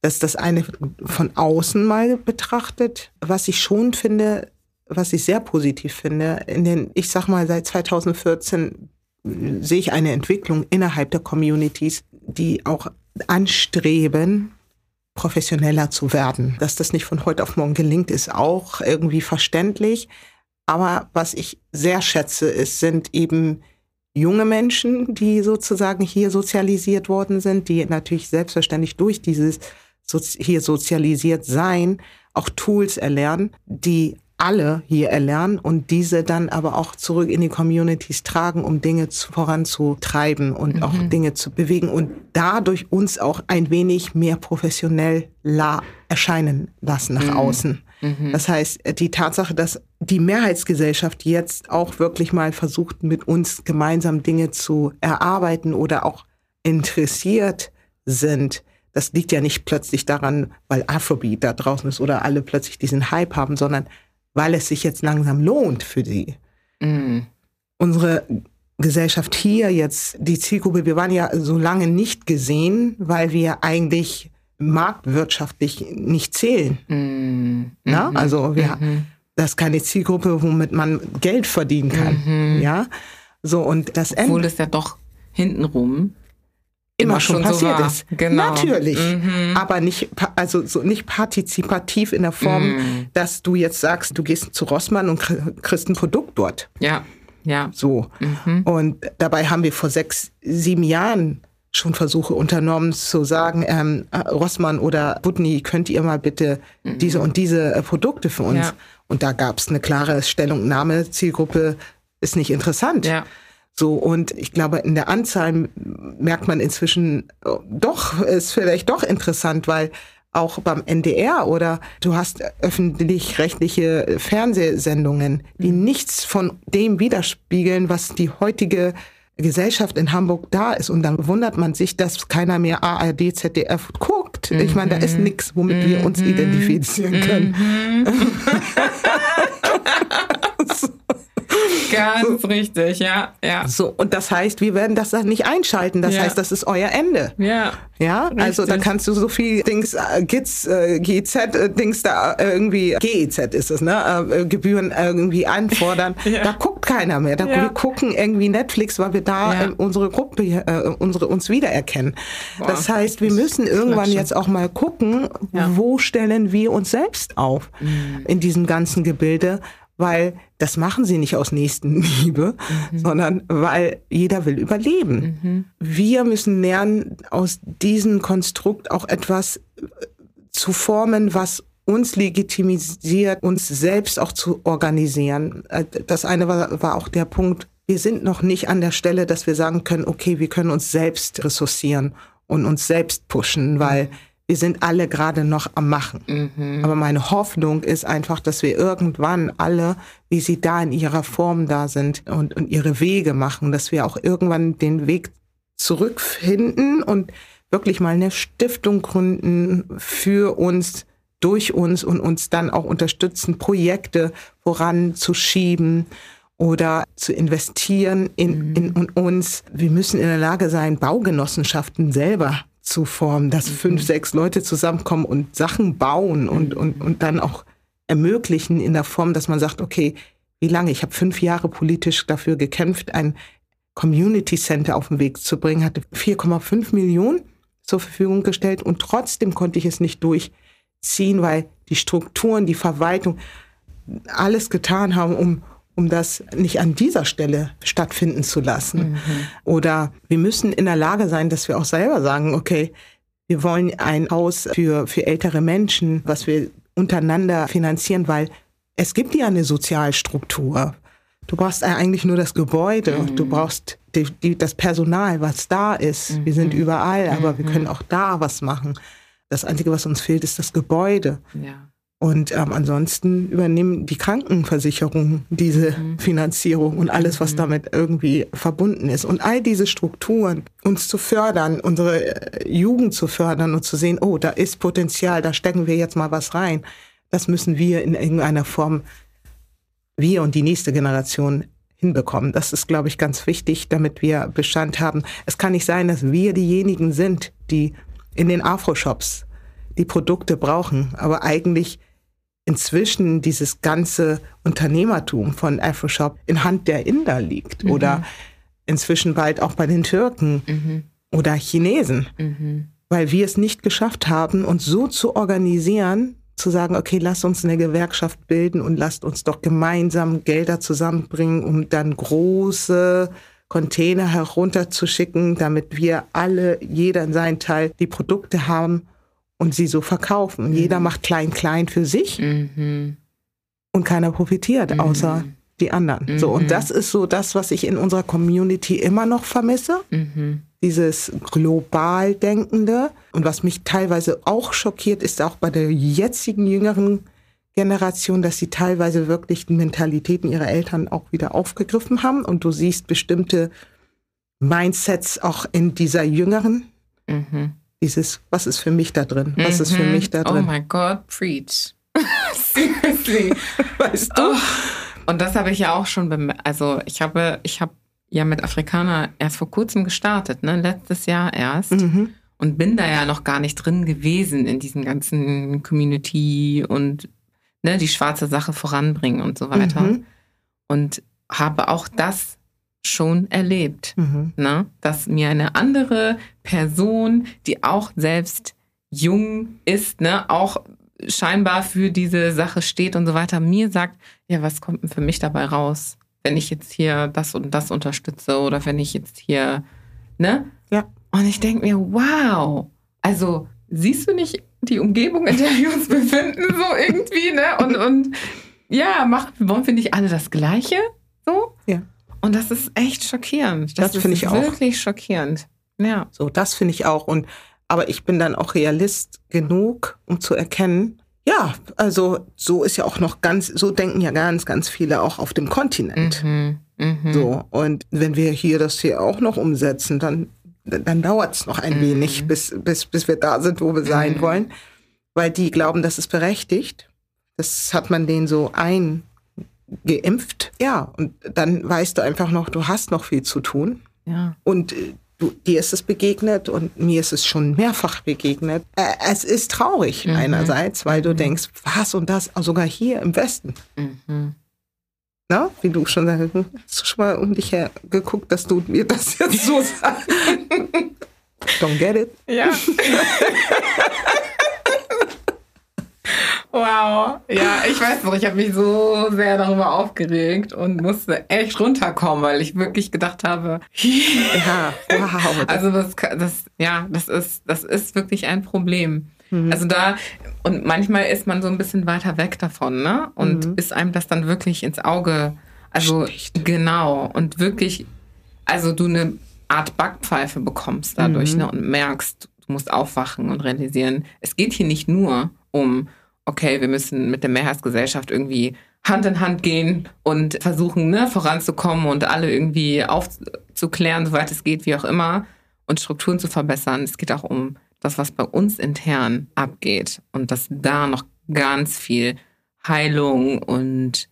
Das ist das eine von außen mal betrachtet. Was ich schon finde, was ich sehr positiv finde, in den, ich sag mal, seit 2014 sehe ich eine Entwicklung innerhalb der Communities, die auch anstreben, professioneller zu werden. Dass das nicht von heute auf morgen gelingt, ist auch irgendwie verständlich. Aber was ich sehr schätze, ist, sind eben junge Menschen, die sozusagen hier sozialisiert worden sind, die natürlich selbstverständlich durch dieses hier sozialisiert sein auch Tools erlernen, die alle hier erlernen und diese dann aber auch zurück in die Communities tragen, um Dinge zu, voranzutreiben und mhm. auch Dinge zu bewegen und dadurch uns auch ein wenig mehr professionell la erscheinen lassen nach mhm. außen. Mhm. Das heißt, die Tatsache, dass die Mehrheitsgesellschaft jetzt auch wirklich mal versucht, mit uns gemeinsam Dinge zu erarbeiten oder auch interessiert sind, das liegt ja nicht plötzlich daran, weil Afrobeat da draußen ist oder alle plötzlich diesen Hype haben, sondern weil es sich jetzt langsam lohnt für sie. Mhm. Unsere Gesellschaft hier jetzt, die Zielgruppe, wir waren ja so lange nicht gesehen, weil wir eigentlich marktwirtschaftlich nicht zählen. Mhm. Na? Also wir, mhm. das ist keine Zielgruppe, womit man Geld verdienen kann. Mhm. Ja, so und das Obwohl es ja doch hintenrum immer schon, schon passiert so ist. Genau. Natürlich. Mhm. Aber nicht, also so nicht partizipativ in der Form, mhm. dass du jetzt sagst, du gehst zu Rossmann und kriegst ein Produkt dort. Ja. Ja. So. Mhm. Und dabei haben wir vor sechs, sieben Jahren schon Versuche unternommen zu sagen, ähm, äh, Rossmann oder Budni, könnt ihr mal bitte mhm. diese und diese äh, Produkte für uns? Ja. Und da gab es eine klare Stellungnahme, Zielgruppe ist nicht interessant. Ja. So, und ich glaube, in der Anzahl merkt man inzwischen, oh, doch, ist vielleicht doch interessant, weil auch beim NDR oder du hast öffentlich-rechtliche Fernsehsendungen, die mhm. nichts von dem widerspiegeln, was die heutige Gesellschaft in Hamburg da ist. Und dann wundert man sich, dass keiner mehr ARD, ZDF guckt. Ich meine, da ist mhm. nichts, womit wir uns mhm. identifizieren können. *laughs* *laughs* Ganz richtig, ja, ja. So, und das heißt, wir werden das dann nicht einschalten. Das ja. heißt, das ist euer Ende. Ja. Ja, richtig. also da kannst du so viel Dings, äh, GIZ, äh, GZ, äh, Dings da äh, irgendwie, GEZ ist es, ne, äh, Gebühren irgendwie einfordern. *laughs* ja. Da guckt keiner mehr. Da, ja. Wir gucken irgendwie Netflix, weil wir da ja. unsere Gruppe, äh, unsere, uns wiedererkennen. Boah. Das heißt, wir müssen irgendwann jetzt auch mal gucken, wo stellen wir uns selbst auf mhm. in diesem ganzen Gebilde weil das machen sie nicht aus Nächstenliebe, mhm. sondern weil jeder will überleben. Mhm. Wir müssen lernen, aus diesem Konstrukt auch etwas äh, zu formen, was uns legitimisiert, uns selbst auch zu organisieren. Äh, das eine war, war auch der Punkt, wir sind noch nicht an der Stelle, dass wir sagen können, okay, wir können uns selbst ressourcieren und uns selbst pushen, weil mhm wir sind alle gerade noch am Machen. Mhm. Aber meine Hoffnung ist einfach, dass wir irgendwann alle, wie sie da in ihrer Form da sind und, und ihre Wege machen, dass wir auch irgendwann den Weg zurückfinden und wirklich mal eine Stiftung gründen für uns, durch uns und uns dann auch unterstützen, Projekte voranzuschieben oder zu investieren in, mhm. in, in uns. Wir müssen in der Lage sein, Baugenossenschaften selber zu formen, dass mhm. fünf, sechs Leute zusammenkommen und Sachen bauen und, mhm. und, und dann auch ermöglichen in der Form, dass man sagt, okay, wie lange? Ich habe fünf Jahre politisch dafür gekämpft, ein Community Center auf den Weg zu bringen, hatte 4,5 Millionen zur Verfügung gestellt und trotzdem konnte ich es nicht durchziehen, weil die Strukturen, die Verwaltung alles getan haben, um um das nicht an dieser Stelle stattfinden zu lassen. Mhm. Oder wir müssen in der Lage sein, dass wir auch selber sagen, okay, wir wollen ein Haus für, für ältere Menschen, was wir untereinander finanzieren, weil es gibt ja eine Sozialstruktur. Du brauchst eigentlich nur das Gebäude, mhm. du brauchst die, die, das Personal, was da ist. Mhm. Wir sind mhm. überall, aber mhm. wir können auch da was machen. Das Einzige, was uns fehlt, ist das Gebäude. Ja. Und ähm, ansonsten übernehmen die Krankenversicherungen diese mhm. Finanzierung und alles, was mhm. damit irgendwie verbunden ist. Und all diese Strukturen, uns zu fördern, unsere äh, Jugend zu fördern und zu sehen, oh, da ist Potenzial, da stecken wir jetzt mal was rein. Das müssen wir in irgendeiner Form, wir und die nächste Generation hinbekommen. Das ist, glaube ich, ganz wichtig, damit wir Bestand haben. Es kann nicht sein, dass wir diejenigen sind, die in den Afro-Shops die Produkte brauchen, aber eigentlich inzwischen dieses ganze Unternehmertum von Afroshop in Hand der Inder liegt mhm. oder inzwischen bald auch bei den Türken mhm. oder Chinesen, mhm. weil wir es nicht geschafft haben, uns so zu organisieren, zu sagen, okay, lasst uns eine Gewerkschaft bilden und lasst uns doch gemeinsam Gelder zusammenbringen, um dann große Container herunterzuschicken, damit wir alle, jeder in seinen Teil, die Produkte haben und sie so verkaufen. Mhm. Jeder macht klein, klein für sich mhm. und keiner profitiert, mhm. außer die anderen. So, und mhm. das ist so das, was ich in unserer Community immer noch vermisse. Mhm. Dieses global Denkende. Und was mich teilweise auch schockiert, ist auch bei der jetzigen jüngeren Generation, dass sie teilweise wirklich die Mentalitäten ihrer Eltern auch wieder aufgegriffen haben. Und du siehst bestimmte Mindsets auch in dieser jüngeren mhm dieses, was ist für mich da drin? Was mhm. ist für mich da drin? Oh my God, preach. *laughs* Seriously. weißt du? Oh. Und das habe ich ja auch schon bemerkt. Also ich habe, ich habe ja mit Afrikaner erst vor kurzem gestartet, ne? letztes Jahr erst. Mhm. Und bin da ja noch gar nicht drin gewesen in diesen ganzen Community und ne, die schwarze Sache voranbringen und so weiter. Mhm. Und habe auch das schon erlebt, mhm. ne? dass mir eine andere Person, die auch selbst jung ist, ne, auch scheinbar für diese Sache steht und so weiter, mir sagt, ja, was kommt denn für mich dabei raus, wenn ich jetzt hier das und das unterstütze oder wenn ich jetzt hier, ne? Ja. Und ich denke mir, wow, also siehst du nicht die Umgebung, in der wir uns befinden, so irgendwie, ne? Und, und ja, macht, wollen wir nicht alle das Gleiche? So? Ja. Und das ist echt schockierend. Das, das finde ich auch. Wirklich schockierend. Ja. So, das finde ich auch. Und aber ich bin dann auch Realist genug, um zu erkennen, ja, also so ist ja auch noch ganz, so denken ja ganz, ganz viele auch auf dem Kontinent. Mhm, mh. So, und wenn wir hier das hier auch noch umsetzen, dann, dann dauert es noch ein mhm. wenig, bis, bis, bis wir da sind, wo wir sein mhm. wollen. Weil die glauben, das ist berechtigt. Das hat man denen so ein geimpft. Ja, und dann weißt du einfach noch, du hast noch viel zu tun. Ja. Und äh, du, dir ist es begegnet und mir ist es schon mehrfach begegnet. Äh, es ist traurig mhm. einerseits, weil du mhm. denkst, was und das, sogar hier im Westen. Mhm. Na, wie du schon sagst, hast du schon mal um dich her geguckt, dass du mir das jetzt so *laughs* sagst? *laughs* Don't get it. Ja. *laughs* Wow. Ja, ich weiß noch, ich habe mich so sehr darüber aufgeregt und musste echt runterkommen, weil ich wirklich gedacht habe, ja, *laughs* wow. Also das, das, ja, das ist, das ist wirklich ein Problem. Mhm. Also da, und manchmal ist man so ein bisschen weiter weg davon, ne? Und mhm. bis einem das dann wirklich ins Auge, also Sticht. genau, und wirklich, also du eine Art Backpfeife bekommst dadurch, mhm. ne? Und merkst, du musst aufwachen und realisieren, es geht hier nicht nur um okay, wir müssen mit der Mehrheitsgesellschaft irgendwie Hand in Hand gehen und versuchen, ne, voranzukommen und alle irgendwie aufzuklären, soweit es geht, wie auch immer, und Strukturen zu verbessern. Es geht auch um das, was bei uns intern abgeht und dass da noch ganz viel Heilung und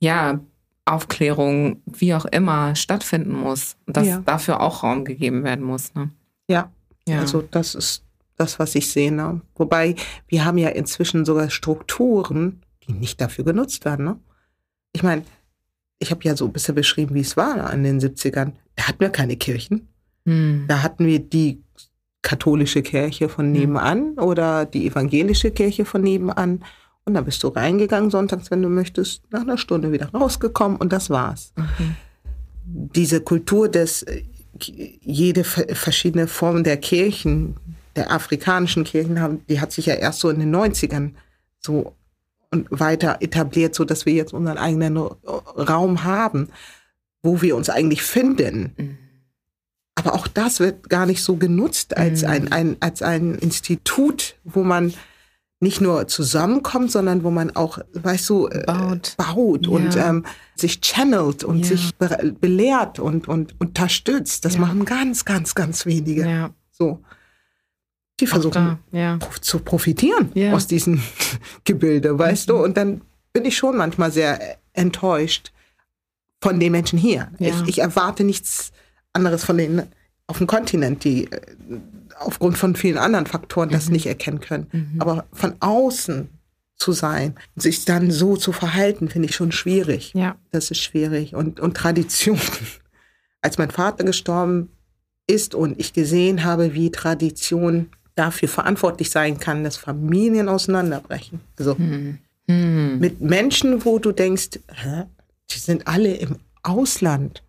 ja, Aufklärung, wie auch immer, stattfinden muss. Und dass ja. dafür auch Raum gegeben werden muss. Ne? Ja. ja, also das ist das, was ich sehe. Ne? Wobei wir haben ja inzwischen sogar Strukturen, die nicht dafür genutzt werden. Ne? Ich meine, ich habe ja so ein bisschen beschrieben, wie es war in den 70ern. Da hatten wir keine Kirchen. Hm. Da hatten wir die katholische Kirche von nebenan hm. oder die evangelische Kirche von nebenan. Und dann bist du reingegangen sonntags, wenn du möchtest, nach einer Stunde wieder rausgekommen und das war's. Mhm. Diese Kultur des, äh, jede verschiedene Formen der Kirchen, der afrikanischen Kirchen haben, die hat sich ja erst so in den 90ern so und weiter etabliert, so dass wir jetzt unseren eigenen Raum haben, wo wir uns eigentlich finden. Mhm. Aber auch das wird gar nicht so genutzt als, mhm. ein, ein, als ein Institut, wo man nicht nur zusammenkommt, sondern wo man auch, weißt du, äh, baut, baut ja. und ähm, sich channelt und ja. sich be belehrt und, und unterstützt. Das ja. machen ganz, ganz, ganz wenige. So. Die versuchen zu profitieren aus diesem *laughs* Gebilde, weißt mhm. du? Und dann bin ich schon manchmal sehr enttäuscht von den Menschen hier. Ich, ich erwarte nichts anderes von denen auf dem Kontinent, die äh, aufgrund von vielen anderen Faktoren das mhm. nicht erkennen können. Mhm. Aber von außen zu sein, sich dann so zu verhalten, finde ich schon schwierig. Ja. Das ist schwierig. Und, und Tradition. *laughs* Als mein Vater gestorben ist und ich gesehen habe, wie Tradition dafür verantwortlich sein kann, dass Familien auseinanderbrechen. Also mhm. mhm. mit Menschen, wo du denkst, hä, die sind alle im Ausland.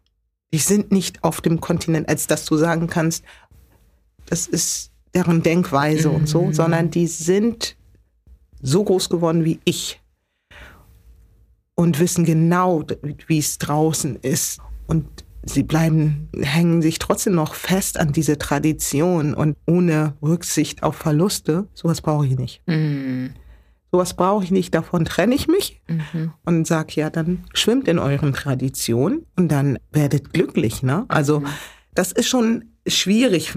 Die sind nicht auf dem Kontinent, als dass du sagen kannst, das ist deren Denkweise mhm. und so, mhm. sondern die sind so groß geworden wie ich und wissen genau, wie es draußen ist. Und sie bleiben, hängen sich trotzdem noch fest an diese Tradition und ohne Rücksicht auf Verluste. Sowas brauche ich nicht. Mhm. Sowas brauche ich nicht, davon trenne ich mich mhm. und sage, ja, dann schwimmt in euren Traditionen und dann werdet glücklich. Ne? Also mhm. das ist schon schwierig,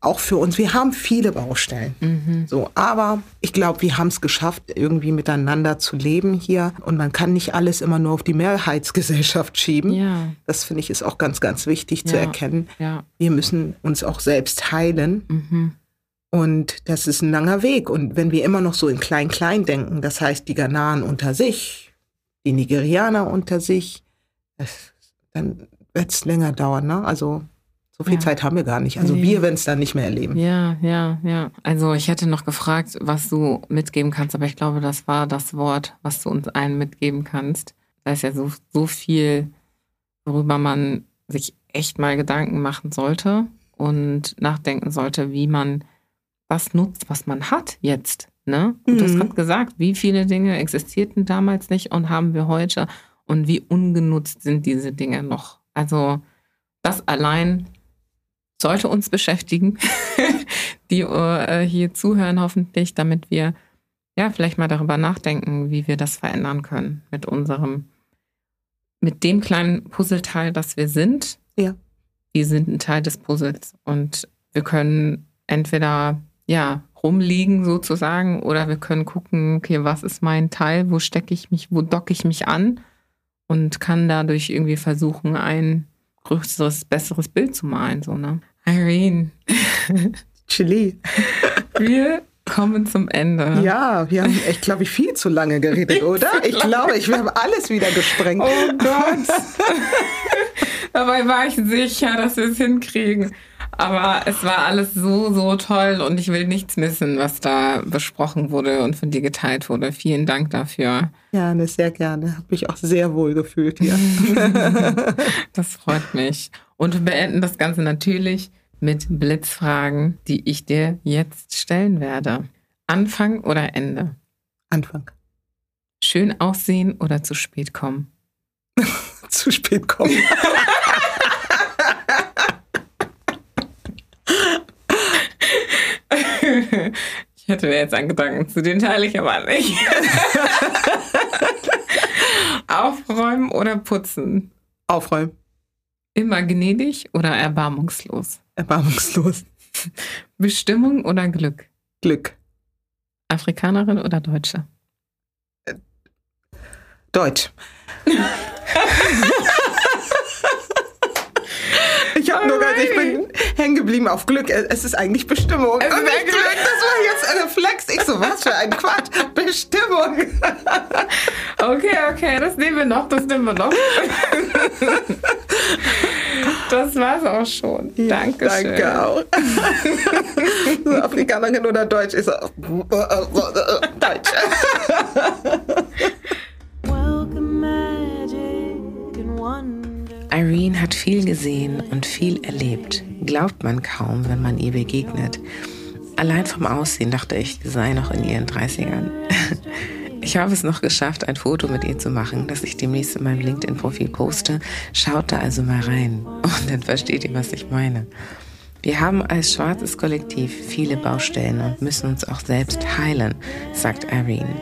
auch für uns. Wir haben viele Baustellen. Mhm. So, aber ich glaube, wir haben es geschafft, irgendwie miteinander zu leben hier. Und man kann nicht alles immer nur auf die Mehrheitsgesellschaft schieben. Ja. Das finde ich ist auch ganz, ganz wichtig ja. zu erkennen. Ja. Wir müssen uns auch selbst heilen. Mhm. Und das ist ein langer Weg. Und wenn wir immer noch so in Klein-Klein denken, das heißt die Ghanaren unter sich, die Nigerianer unter sich, das, dann wird es länger dauern. Ne? Also so viel ja. Zeit haben wir gar nicht. Also nee. wir werden es dann nicht mehr erleben. Ja, ja, ja. Also ich hätte noch gefragt, was du mitgeben kannst, aber ich glaube, das war das Wort, was du uns allen mitgeben kannst. Da ist ja so, so viel, worüber man sich echt mal Gedanken machen sollte und nachdenken sollte, wie man was nutzt, was man hat jetzt. Ne? Und mhm. du hast mhm. gerade gesagt, wie viele Dinge existierten damals nicht und haben wir heute und wie ungenutzt sind diese Dinge noch. Also das allein sollte uns beschäftigen, *laughs* die äh, hier zuhören hoffentlich, damit wir ja vielleicht mal darüber nachdenken, wie wir das verändern können mit unserem, mit dem kleinen Puzzleteil, das wir sind. Ja. Wir sind ein Teil des Puzzles und wir können entweder ja, rumliegen sozusagen. Oder wir können gucken, okay, was ist mein Teil, wo stecke ich mich, wo docke ich mich an und kann dadurch irgendwie versuchen, ein größeres, besseres Bild zu malen. So, ne? Irene. *laughs* Chili. Wir kommen zum Ende. Ja, wir haben echt, glaube ich, viel zu lange geredet, oder? Ich glaube, ich, wir haben alles wieder gesprengt. Oh Gott. *laughs* Dabei war ich sicher, dass wir es hinkriegen. Aber es war alles so, so toll und ich will nichts missen, was da besprochen wurde und von dir geteilt wurde. Vielen Dank dafür. Ja, ne, sehr gerne. Habe mich auch sehr wohl gefühlt hier. *laughs* *laughs* das freut mich. Und wir beenden das Ganze natürlich mit Blitzfragen, die ich dir jetzt stellen werde. Anfang oder Ende? Anfang. Schön aussehen oder zu spät kommen? *laughs* zu spät kommen. Ich hätte mir jetzt einen Gedanken zu den teile ich aber nicht. *laughs* Aufräumen oder putzen? Aufräumen. Immer gnädig oder erbarmungslos? Erbarmungslos. Bestimmung oder Glück? Glück. Afrikanerin oder Deutsche? Deutsch. *laughs* Ich habe nur ganz, ich bin hängen geblieben auf Glück. Es ist eigentlich Bestimmung. Es ist Glück. Glück. Das war jetzt ein Reflex. Ich so, was für ein Quatsch. Bestimmung. *laughs* Okay, okay, das nehmen wir noch, das nehmen wir noch. *laughs* Das war's auch schon. Ja, Dankeschön. Danke auch. *laughs* Afrikanerin oder Deutsch? Ich so, Deutsch. Irene hat viel gesehen und viel erlebt. Glaubt man kaum, wenn man ihr begegnet. Allein vom Aussehen dachte ich, sie sei noch in ihren 30ern. *laughs* Ich habe es noch geschafft, ein Foto mit ihr zu machen, das ich demnächst in meinem LinkedIn-Profil poste. Schaut da also mal rein *laughs* und dann versteht ihr, was ich meine. Wir haben als schwarzes Kollektiv viele Baustellen und müssen uns auch selbst heilen, sagt Irene.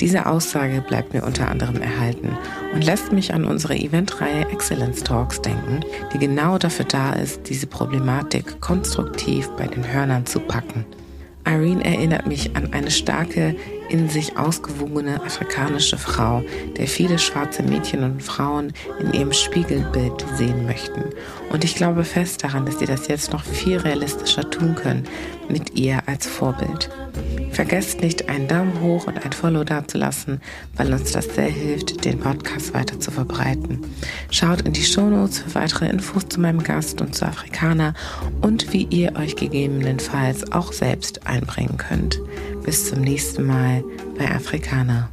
Diese Aussage bleibt mir unter anderem erhalten und lässt mich an unsere Eventreihe Excellence Talks denken, die genau dafür da ist, diese Problematik konstruktiv bei den Hörnern zu packen. Irene erinnert mich an eine starke, in sich ausgewogene afrikanische Frau, der viele schwarze Mädchen und Frauen in ihrem Spiegelbild sehen möchten. Und ich glaube fest daran, dass sie das jetzt noch viel realistischer tun können, mit ihr als Vorbild. Vergesst nicht, einen Daumen hoch und ein Follow dazulassen, weil uns das sehr hilft, den Podcast weiter zu verbreiten. Schaut in die Shownotes für weitere Infos zu meinem Gast und zu Afrikaner und wie ihr euch gegebenenfalls auch selbst einbringen könnt. Bis zum nächsten Mal bei Afrikaner.